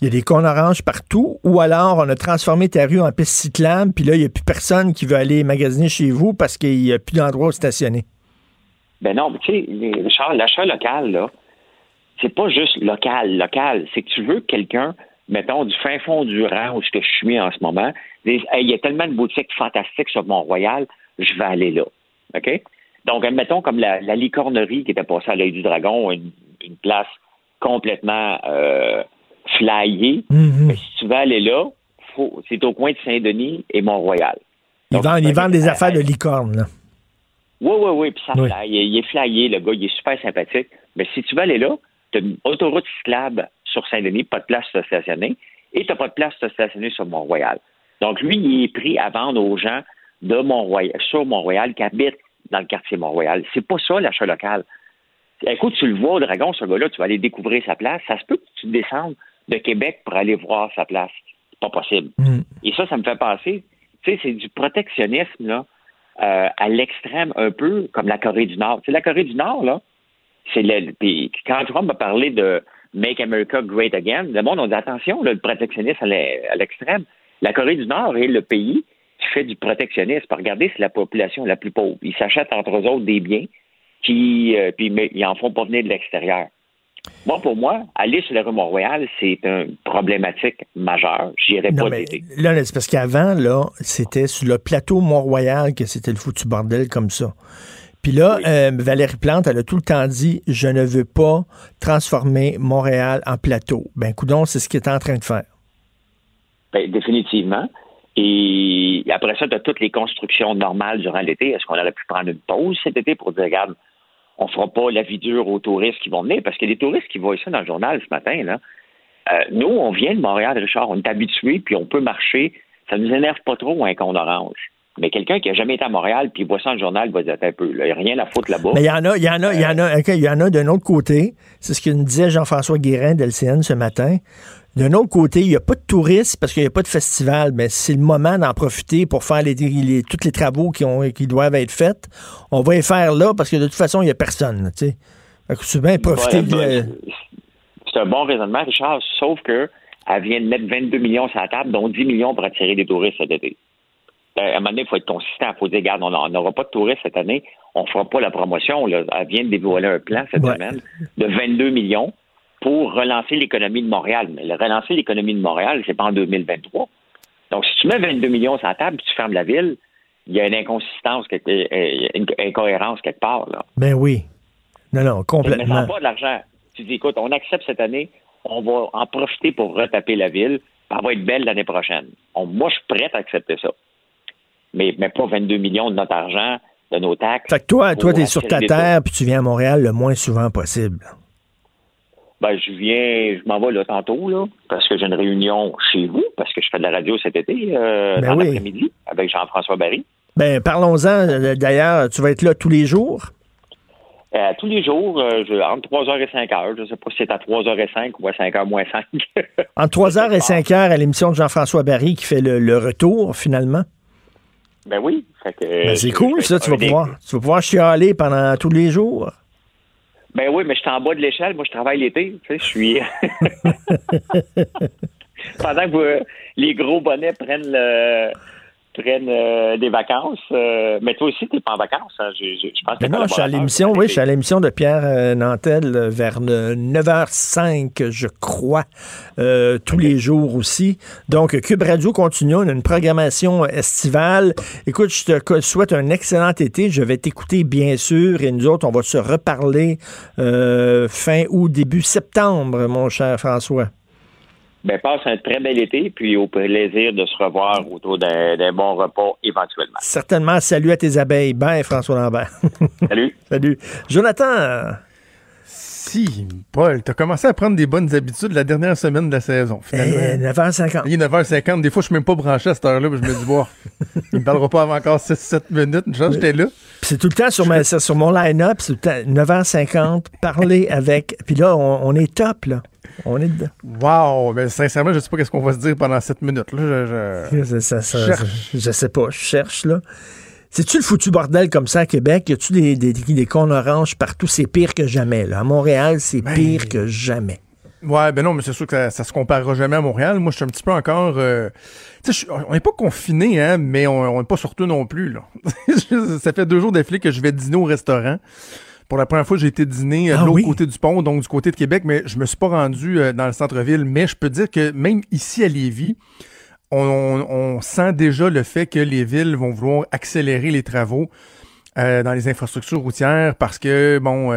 il y a des cons oranges partout, ou alors on a transformé ta rue en piste cyclable, puis là, il n'y a plus personne qui veut aller magasiner chez vous parce qu'il n'y a plus d'endroit où stationner.
Ben non, mais tu sais, l'achat local, là, c'est pas juste local, local, c'est que tu veux que quelqu'un mettons, du fin fond du rang où je suis en ce moment, il y a tellement de boutiques fantastiques sur Mont-Royal, je vais aller là. OK? Donc, admettons comme la, licornerie qui était passée à l'œil du dragon, une, place complètement euh, flyée. Mm-hmm. Mais si tu veux aller là, c'est au coin de Saint-Denis et Mont-Royal.
Ils vendent, des affaires de licorne, là.
Oui, oui, oui. Puis ça Il, est flyé, le gars, il est super sympathique. Mais si tu veux aller là, tu as une autoroute cyclable sur Saint-Denis, pas de place pour stationner, et tu n'as pas de place pour stationner sur Mont-Royal. Donc, lui, il est pris à vendre aux gens de Mont-Royal, sur Mont-Royal qui habitent dans le quartier Mont-Royal. C'est pas ça, l'achat local. Écoute, tu le vois au Dragon, ce gars-là, tu vas aller découvrir sa place. Ça se peut que tu descendes de Québec pour aller voir sa place. C'est pas possible. Mm. Et ça, ça me fait penser, tu sais, c'est du protectionnisme, là, euh, à l'extrême, un peu comme la Corée du Nord. C'est la Corée du Nord, là. C'est le, puis quand Trump a parlé de Make America Great Again, le monde a dit attention, le protectionnisme à l'extrême. La Corée du Nord est le pays qui fait du protectionnisme. Regardez, c'est la population la plus pauvre. Ils s'achètent entre eux autres des biens qui, euh, puis mais, ils en font pas venir de l'extérieur. Moi, pour moi, aller sur la rue Mont-Royal, c'est une problématique majeure. J'irai pas d'été.
Là, c'est parce qu'avant, là, c'était sur le plateau Mont-Royal que c'était le foutu bordel comme ça. Puis là, euh, Valérie Plante, elle a tout le temps dit Je ne veux pas transformer Montréal en plateau. Ben, coudon, c'est ce qu'il est en train de faire.
Ben, définitivement. Et après ça, tu as toutes les constructions normales durant l'été. Est-ce qu'on aurait pu prendre une pause cet été pour dire, regarde, on fera pas la vie dure aux touristes qui vont venir? Parce que les touristes qui voient ça dans le journal ce matin, là, euh, nous, on vient de Montréal, Richard, on est habitués, puis on peut marcher. Ça nous énerve pas trop un con orange. Mais quelqu'un qui a jamais été à Montréal puis voit ça dans le journal va dire un peu. Il n'y a rien à foutre là-bas.
Mais il y en a, il y en a, il y en a, il y en a d'un autre côté. C'est ce que nous disait Jean-François Guérin d'LCN ce matin. D'un autre côté, il n'y a pas de touristes parce qu'il n'y a pas de festival, mais c'est le moment d'en profiter pour faire les, tous les travaux qui, ont, qui doivent être faits. On va les faire là parce que de toute façon, il n'y a personne. Tu sais. bien profiter
C'est un bon raisonnement, Richard, sauf que elle vient de mettre 22 millions sur la table, dont 10 millions pour attirer des touristes cet été. Euh, à un moment donné, il faut être consistant. Il faut dire, regarde, on n'aura pas de touristes cette année, on ne fera pas la promotion. Elle vient de dévoiler un plan cette semaine de 22 millions pour relancer l'économie de Montréal. Mais relancer l'économie de Montréal, c'est pas en 2023. Donc, si tu mets 22 millions sur la table et tu fermes la ville, il y a une inconsistance, euh, une incohérence quelque part. Là.
Ben oui. Non, non, complètement.
Mais pas de l'argent. Tu dis, écoute, on accepte cette année, on va en profiter pour retaper la ville, elle va être belle l'année prochaine. moi, je suis prêt à accepter ça. Mais, mais pas 22 millions de notre argent, de nos taxes.
Fait que toi, toi, tu es sur ta terre puis tu viens à Montréal le moins souvent possible.
Ben, je viens, je m'en vais là tantôt, là, parce que j'ai une réunion chez vous, parce que je fais de la radio cet été, euh, ben dans l'après-midi, avec Jean-François Barry.
Ben, parlons-en. Euh, d'ailleurs, tu vas être là tous les jours?
Euh, tous les jours, je, entre 3h et 5h. Je ne sais pas si c'est à 3h05 ou à 5h moins 5. <laughs>
entre 3h et 5h à l'émission de Jean-François Barry qui fait le, retour, finalement?
Ben oui.
Ben, c'est cool, ça. Tu vas, pouvoir, tu vas pouvoir chialer pendant tous les jours.
Ben oui, mais je suis en bas de l'échelle. Moi, je travaille l'été. Tu sais, je suis. <laughs> <laughs> Pendant que les gros bonnets prennent le prennent euh, des vacances. Euh, mais toi aussi, tu n'es pas en vacances. Hein. Je, pense que
non, je suis à l'émission, oui, je suis à l'émission de Pierre euh, Nantel vers 9h05, je crois, tous les jours aussi. Donc, Cube Radio continue. On a une programmation estivale. Écoute, je te souhaite un excellent été. Je vais t'écouter, bien sûr, et nous autres, on va se reparler fin ou début septembre, mon cher François
ben, passe un très bel été, puis au plaisir de se revoir autour d'un bon repas éventuellement.
Certainement. Salut à tes abeilles. Bye, François Lambert. <laughs>
Salut.
Salut. Jonathan.
Si, Paul, t'as commencé à prendre des bonnes habitudes la dernière semaine de la saison, finalement.
9h50.
Il est 9h50. Des fois, je suis même pas branché à cette heure-là, mais je me dis, bon, <laughs> il me parlera pas avant encore 6-7 minutes. J'étais là.
c'est tout le temps sur, ma, sur mon line-up, c'est tout le temps 9h50, parler <laughs> avec. Puis là, on est top, là. On est dedans.
Wow! Mais sincèrement, je ne sais pas qu'est-ce qu'on va se dire pendant cette minute. Là.
Je, je, je, sais pas. Je cherche, là. C'est-tu le foutu bordel comme ça à Québec? Y a-tu des, des, des cons oranges partout? C'est pire que jamais. Là. À Montréal, c'est ben, pire que jamais.
Ouais, ben non, mais c'est sûr que ça, se comparera jamais à Montréal. Moi, je suis un petit peu encore. Euh, on n'est pas confiné, hein, mais on n'est pas surtout non plus. Là. <laughs> ça fait deux jours d'affilée que je vais dîner au restaurant. Pour la première fois, j'ai été dîner euh, de ah l'autre côté du pont, donc du côté de Québec, mais je me suis pas rendu euh, dans le centre-ville. Mais je peux dire que même ici à Lévis, on, sent déjà le fait que les villes vont vouloir accélérer les travaux euh, dans les infrastructures routières parce que, bon,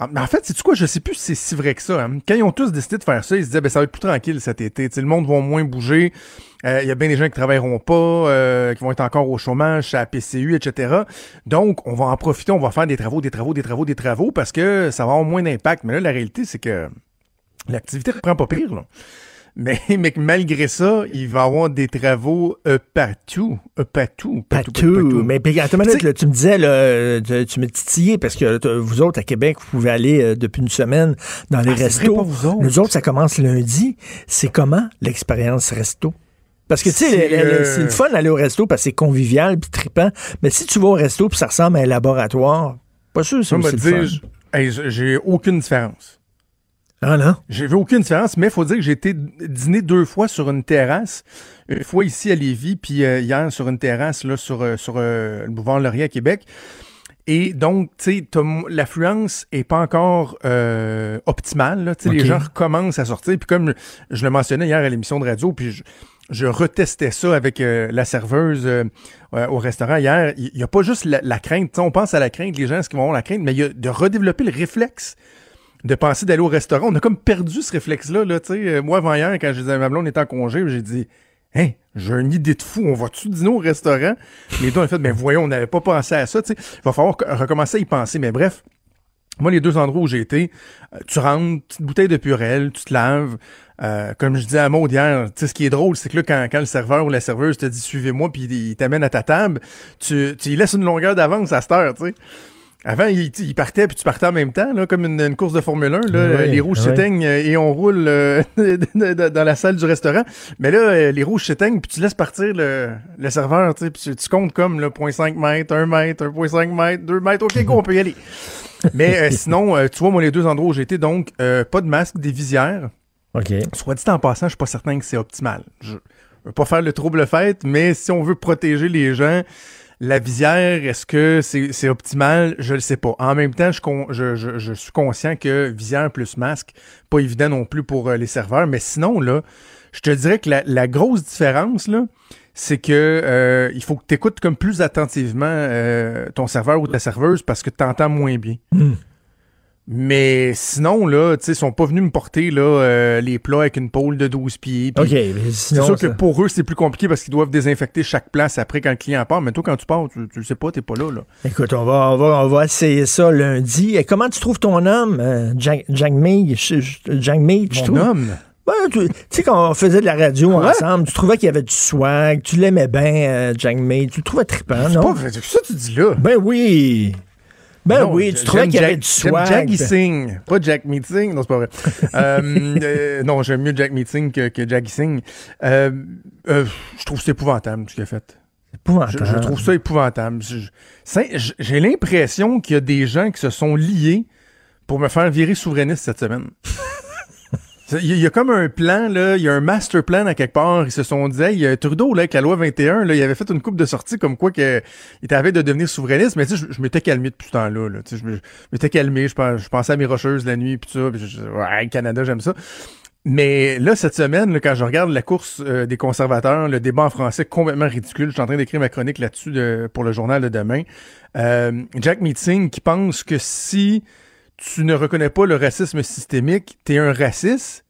en fait, c'est quoi, je sais plus si c'est si vrai que ça. Hein. Quand ils ont tous décidé de faire ça, ils se disaient, ben, ça va être plus tranquille cet été. le monde va moins bouger. Euh, il y a bien des gens qui travailleront pas, euh, qui vont être encore au chômage, à PCU, etc. Donc, on va en profiter, on va faire des travaux, des travaux, des travaux, des travaux, parce que ça va avoir moins d'impact. Mais là, la réalité, c'est que l'activité reprend pas pire. Mais, <laughs> mais malgré ça, il va y avoir des travaux euh, partout. Euh, partout,
partout, partout, Mais puis, attends tu me disais, là, tu, me titillais parce que vous autres, à Québec, vous pouvez aller euh, depuis une semaine dans les ah, restos. Pas vous autres. Nous autres, ça commence lundi. C'est comment l'expérience resto? Parce que, tu sais, c'est le fun d'aller au resto parce que c'est convivial puis trippant. Mais si tu vas au resto puis ça ressemble à un laboratoire, pas sûr c'est le
fun. J'ai aucune différence.
Ah non?
J'ai vu aucune différence, mais il faut dire que j'ai été dîner deux fois sur une terrasse. Une fois ici à Lévis, puis euh, hier sur une terrasse là, sur, euh, sur euh, le boulevard Laurier à Québec. Et donc, tu sais, l'affluence est pas encore optimale. Là. Les gens recommencent à sortir. Puis comme je le mentionnais hier à l'émission de radio, puis je, retestais ça avec la serveuse au restaurant hier. Il n'y a pas juste la, la crainte. on pense à la crainte, les gens, est-ce qu'ils vont avoir la crainte, mais il y a de redévelopper le réflexe de penser d'aller au restaurant. On a comme perdu ce réflexe-là. Là, euh, Moi, avant hier, quand je disais à ma blonde, on était en congé, j'ai dit Hein, j'ai une idée de fou, on va-tu dîner au restaurant? Les deux ont fait, mais voyons, on n'avait pas pensé à ça. Il va falloir recommencer à y penser. Mais bref, moi, les deux endroits où j'ai été, euh, tu rentres, petite bouteille de purelle, tu te laves. Euh, comme je disais à Maud hier, ce qui est drôle, c'est que là, quand, quand, le serveur ou la serveuse te dit suivez-moi, puis il t'amène à ta table, tu, tu laisses une longueur d'avance à cette heure, tu sais. Avant, il, partait puis tu partais en même temps, là, comme une, course de Formule 1. Là, les rouges s'éteignent euh, et on roule euh, <laughs> dans la salle du restaurant. Mais là, euh, les rouges s'éteignent puis tu laisses partir le, le serveur, tu, puis tu comptes comme le 0.5 mètres, 1 mètre, 1.5 mètre, 2 mètres. OK, go, on peut y aller. Mais <laughs> sinon, tu vois, moi, les deux endroits où j'étais, donc, pas de masque, des visières.
OK.
Soit dit en passant, je suis pas certain que c'est optimal. Je veux pas faire le trouble fête, mais si on veut protéger les gens la visière, est-ce que c'est optimal? Je le sais pas. En même temps, je, je, je, suis conscient que visière plus masque, pas évident non plus pour euh, les serveurs. Mais sinon, là, je te dirais que la, la grosse différence, là, c'est que euh, il faut que tu écoutes comme plus attentivement euh, ton serveur ou ta serveuse parce que tu entends moins bien. Hmm. Mais sinon, là, tu sais, ils sont pas venus me porter là, euh, les plats avec une pôle de 12 pieds.
OK,
C'est sûr que pour eux, c'est plus compliqué parce qu'ils doivent désinfecter chaque place après quand le client part. Mais toi, quand tu pars, tu, tu le sais pas, t'es pas là, là.
Écoute, on va, on va, on va essayer ça lundi. Et comment tu trouves ton homme, euh, Jack, Jack May? Jack May, tu
Mon homme?
tu sais, quand on faisait de la radio ensemble, tu trouvais qu'il y avait du swag, tu l'aimais bien, euh, Jack May, tu le trouvais trippant, non?
C'est pas ça tu dis là.
Ben oui. Ben oui, tu trouvais qu'il y avait du swag.
Jack Singh, pas Jack Meeting. Non, c'est pas vrai. <laughs> Euh, euh, non, j'aime mieux Jack Meeting que, que Jack Singh. Euh, je trouve c'est épouvantable ce qu'il a fait.
Épouvantable.
Je, trouve ça épouvantable. J'ai l'impression qu'il y a des gens qui se sont liés pour me faire virer souverainiste cette semaine. <laughs> Il y, a comme un plan, là, il y a un master plan à quelque part. Ils se sont dit, hey, Trudeau, là, avec la loi 21, là, il avait fait une coupe de sortie comme quoi que, il avait de devenir souverainiste, mais tu sais, je, m'étais calmé depuis ce temps-là. Là, je m'étais calmé, je, je, pensais à mes rocheuses la nuit, puis ça, puis ouais, Canada, j'aime ça. Mais là, cette semaine, là, quand je regarde la course euh, des conservateurs, le débat en français complètement ridicule, je suis en train d'écrire ma chronique là-dessus pour le journal de demain. Euh, Jack Meeting qui pense que si tu ne reconnais pas le racisme systémique, t'es un raciste.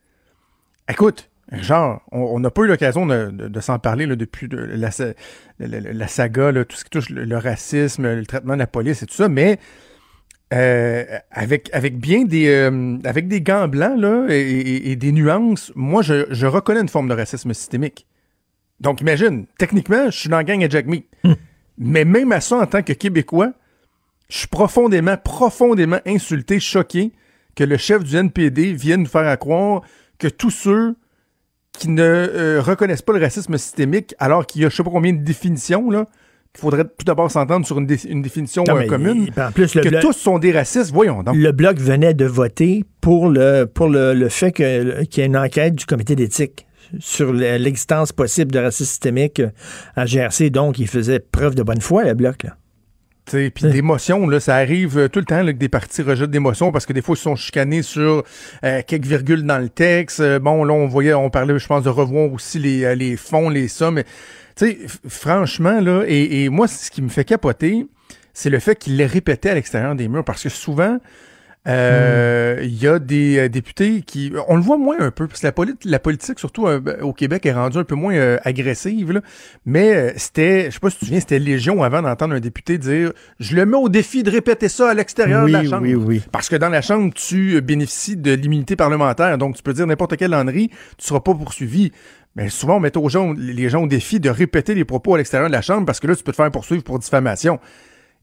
Écoute, genre, on n'a pas eu l'occasion de, s'en parler là, depuis la, la, saga, là, tout ce qui touche le, racisme, le traitement de la police et tout ça, mais euh, avec, avec bien des euh, avec des gants blancs là, et, des nuances, moi je, je, reconnais une forme de racisme systémique. Donc imagine, techniquement, je suis dans la gang à Jack Meat. Hmm. Mais même à ça, en tant que Québécois, je suis profondément, profondément insulté, choqué que le chef du NPD vienne nous faire croire que tous ceux qui ne euh, reconnaissent pas le racisme systémique, alors qu'il y a je sais pas combien de définitions, là, qu'il faudrait tout d'abord s'entendre sur une, définition euh, commune, plus, que tous sont des racistes, voyons donc.
Le Bloc venait de voter pour le, pour le, fait qu'il y ait une enquête du comité d'éthique sur l'existence possible de racisme systémique à GRC, donc il faisait preuve de bonne foi, le Bloc, là.
Puis d'émotion, là, ça arrive euh, tout le temps que des partis rejettent d'émotions parce que des fois, ils sont chicanés sur euh, quelques virgules dans le texte. Euh, bon, là, on voyait, on parlait, je pense, de revoir aussi les, les fonds, les sommes. Tu sais, franchement, là, et, et, moi, ce qui me fait capoter, c'est le fait qu'il les répétait à l'extérieur des murs parce que souvent, Euh, il y a des euh, députés qui... On le voit moins un peu, parce que la, la politique, surtout euh, au Québec, est rendue un peu moins agressive. Là. Mais c'était, je sais pas si tu te souviens, c'était légion avant d'entendre un député dire « Je le mets au défi de répéter ça à l'extérieur de la Chambre. »
Oui, oui,
Parce que dans la Chambre, tu bénéficies de l'immunité parlementaire. Donc, tu peux dire n'importe quelle lannerie, tu seras pas poursuivi. Mais souvent, on met aux gens, les gens au défi de répéter les propos à l'extérieur de la Chambre parce que là, tu peux te faire poursuivre pour diffamation.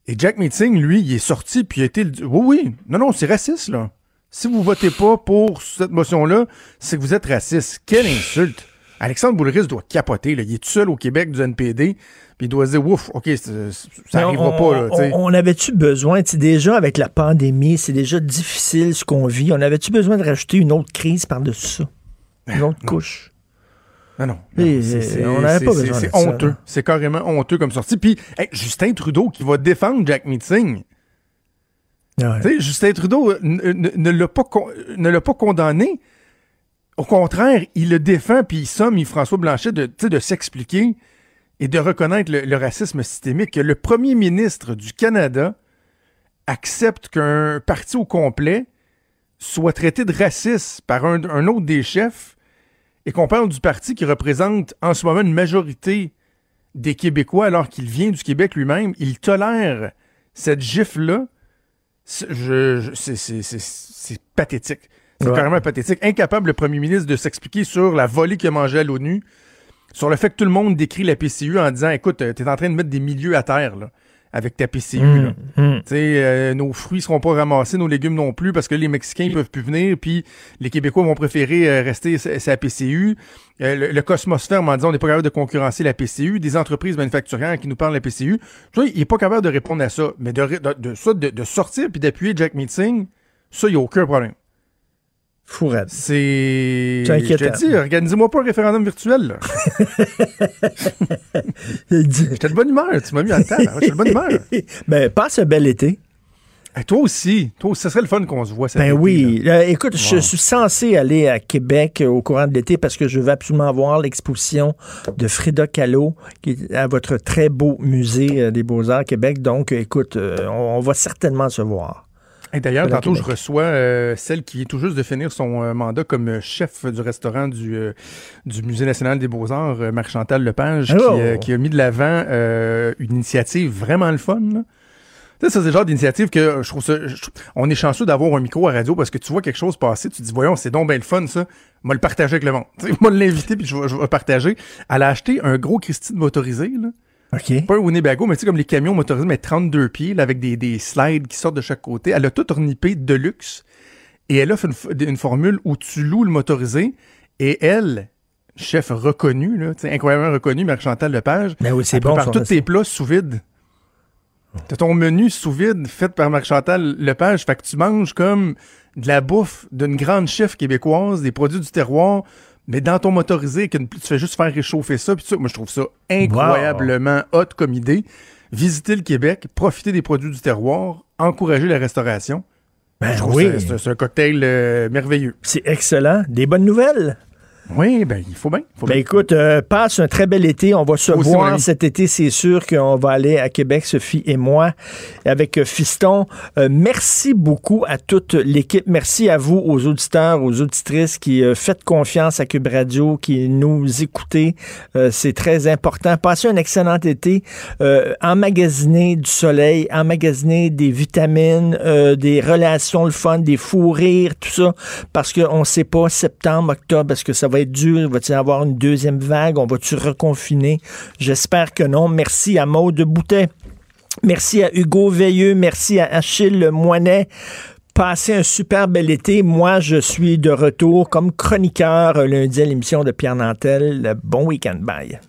Et Jack Meeting, lui, il est sorti puis il a été le... Oui, oui. Non, non, c'est raciste, là. Si vous votez pas pour cette motion-là, c'est que vous êtes raciste. Quelle insulte! Alexandre Boulris doit capoter. Là. Il est tout seul au Québec du NPD. Puis il doit se dire, ouf, OK, ça n'arrivera pas. Là,
on, on avait-tu besoin, déjà avec la pandémie, c'est déjà difficile ce qu'on vit. On avait-tu besoin de rajouter une autre crise par-dessus ça? Une autre couche?
Non, non. C'est honteux. C'est carrément honteux comme sortie. Puis, Justin Trudeau qui va défendre Jack Meeting. Justin Trudeau euh, ne, l'a pas, pas condamné. Au contraire, il le défend, puis il somme François Blanchet de, de s'expliquer et de reconnaître le, racisme systémique. Que le premier ministre du Canada accepte qu'un parti au complet soit traité de raciste par un autre des chefs et qu'on parle du parti qui représente en ce moment une majorité des Québécois alors qu'il vient du Québec lui-même, il tolère cette gifle-là, c'est pathétique. C'est carrément pathétique. Incapable, le premier ministre, de s'expliquer sur la volée qu'il a mangée à l'ONU, sur le fait que tout le monde décrit la PCU en disant Écoute, t'es en train de mettre des milieux à terre. Là avec ta PCU. Hum, hum. Euh, nos fruits seront pas ramassés, nos légumes non plus, parce que les Mexicains peuvent plus venir, puis les Québécois vont préférer euh, rester sa PCU. Euh, le, le, Cosmosphère en disant on n'est pas capable de concurrencer la PCU. Des entreprises manufacturières qui nous parlent de la PCU. Tu vois, il est pas capable de répondre à ça. Mais de, de, de, sortir puis d'appuyer Jack Meeting, ça, il n'y a aucun problème.
Fourette.
C'est. Je te dis, organisez-moi pas un référendum virtuel, là. <laughs> J'étais de bonne humeur, tu m'as mis en temps, J'étais de bonne humeur. <laughs>
ben, passe un bel été.
Et toi aussi, toi aussi, ça serait le fun qu'on se voit.
ben oui. Euh, écoute, je suis censé aller à Québec au courant de l'été parce que je veux absolument voir l'exposition de Frida Kahlo qui est à votre très beau musée euh, des Beaux-Arts Québec. Donc, écoute, euh, on va certainement se voir.
Et d'ailleurs, tantôt, je reçois euh, celle qui est tout juste de finir son euh, mandat comme euh, chef du restaurant du, du Musée national des beaux-arts, Marie-Chantal Lepage, qui, a mis de l'avant une initiative vraiment le fun. Tu sais, c'est le genre d'initiative que je trouve ça. on est chanceux d'avoir un micro à radio parce que tu vois quelque chose passer, tu te dis, voyons, c'est donc bien le fun, ça. Moi, le partager avec le monde. <laughs> Moi, l'inviter, puis je vais, je vais partager. Elle a acheté un gros Christine motorisé, là. Pas un Winnebago, mais tu sais, comme les camions motorisés, mais 32 pieds, avec des, slides qui sortent de chaque côté. Elle a tout ornipé de luxe. Et elle offre une, formule où tu loues le motorisé et elle, chef reconnu, là, incroyablement reconnu, Marie-Chantal Lepage,
ben oui, c'est bon,
tous tes plats sous vide. T'as ton menu sous vide fait par Marie-Chantal Lepage, fait que tu manges comme de la bouffe d'une grande chef québécoise, des produits du terroir, mais dans ton motorisé, tu fais juste faire réchauffer ça, puis moi je trouve ça incroyablement hot comme idée. Visiter le Québec, profiter des produits du terroir, encourager la restauration.
Ben oui.
C'est un cocktail euh, merveilleux.
C'est excellent. Des bonnes nouvelles?
Oui, ben il faut bien.
ben écoute, euh, passe un très bel été. On va se voir cet été, c'est sûr qu'on va aller à Québec, Sophie et moi, avec euh, Fiston. Euh, merci beaucoup à toute l'équipe. Merci à vous, aux auditeurs, aux auditrices qui faites confiance à Cube Radio, qui nous écoutez. c'est très important. Passez un excellent été. emmagasiner du soleil, emmagasiner des vitamines, des relations, le fun, des fous rires, tout ça, parce qu'on ne sait pas septembre, octobre, est-ce que ça va va être dur? Va-t-il avoir une deuxième vague? On va-tu reconfiner? J'espère que non. Merci à Maude Boutet. Merci à Hugo Veilleux. Merci à Achille Moinet. Passez un super bel été. Moi, je suis de retour comme chroniqueur lundi à l'émission de Pierre Nantel. Bon week-end. Bye.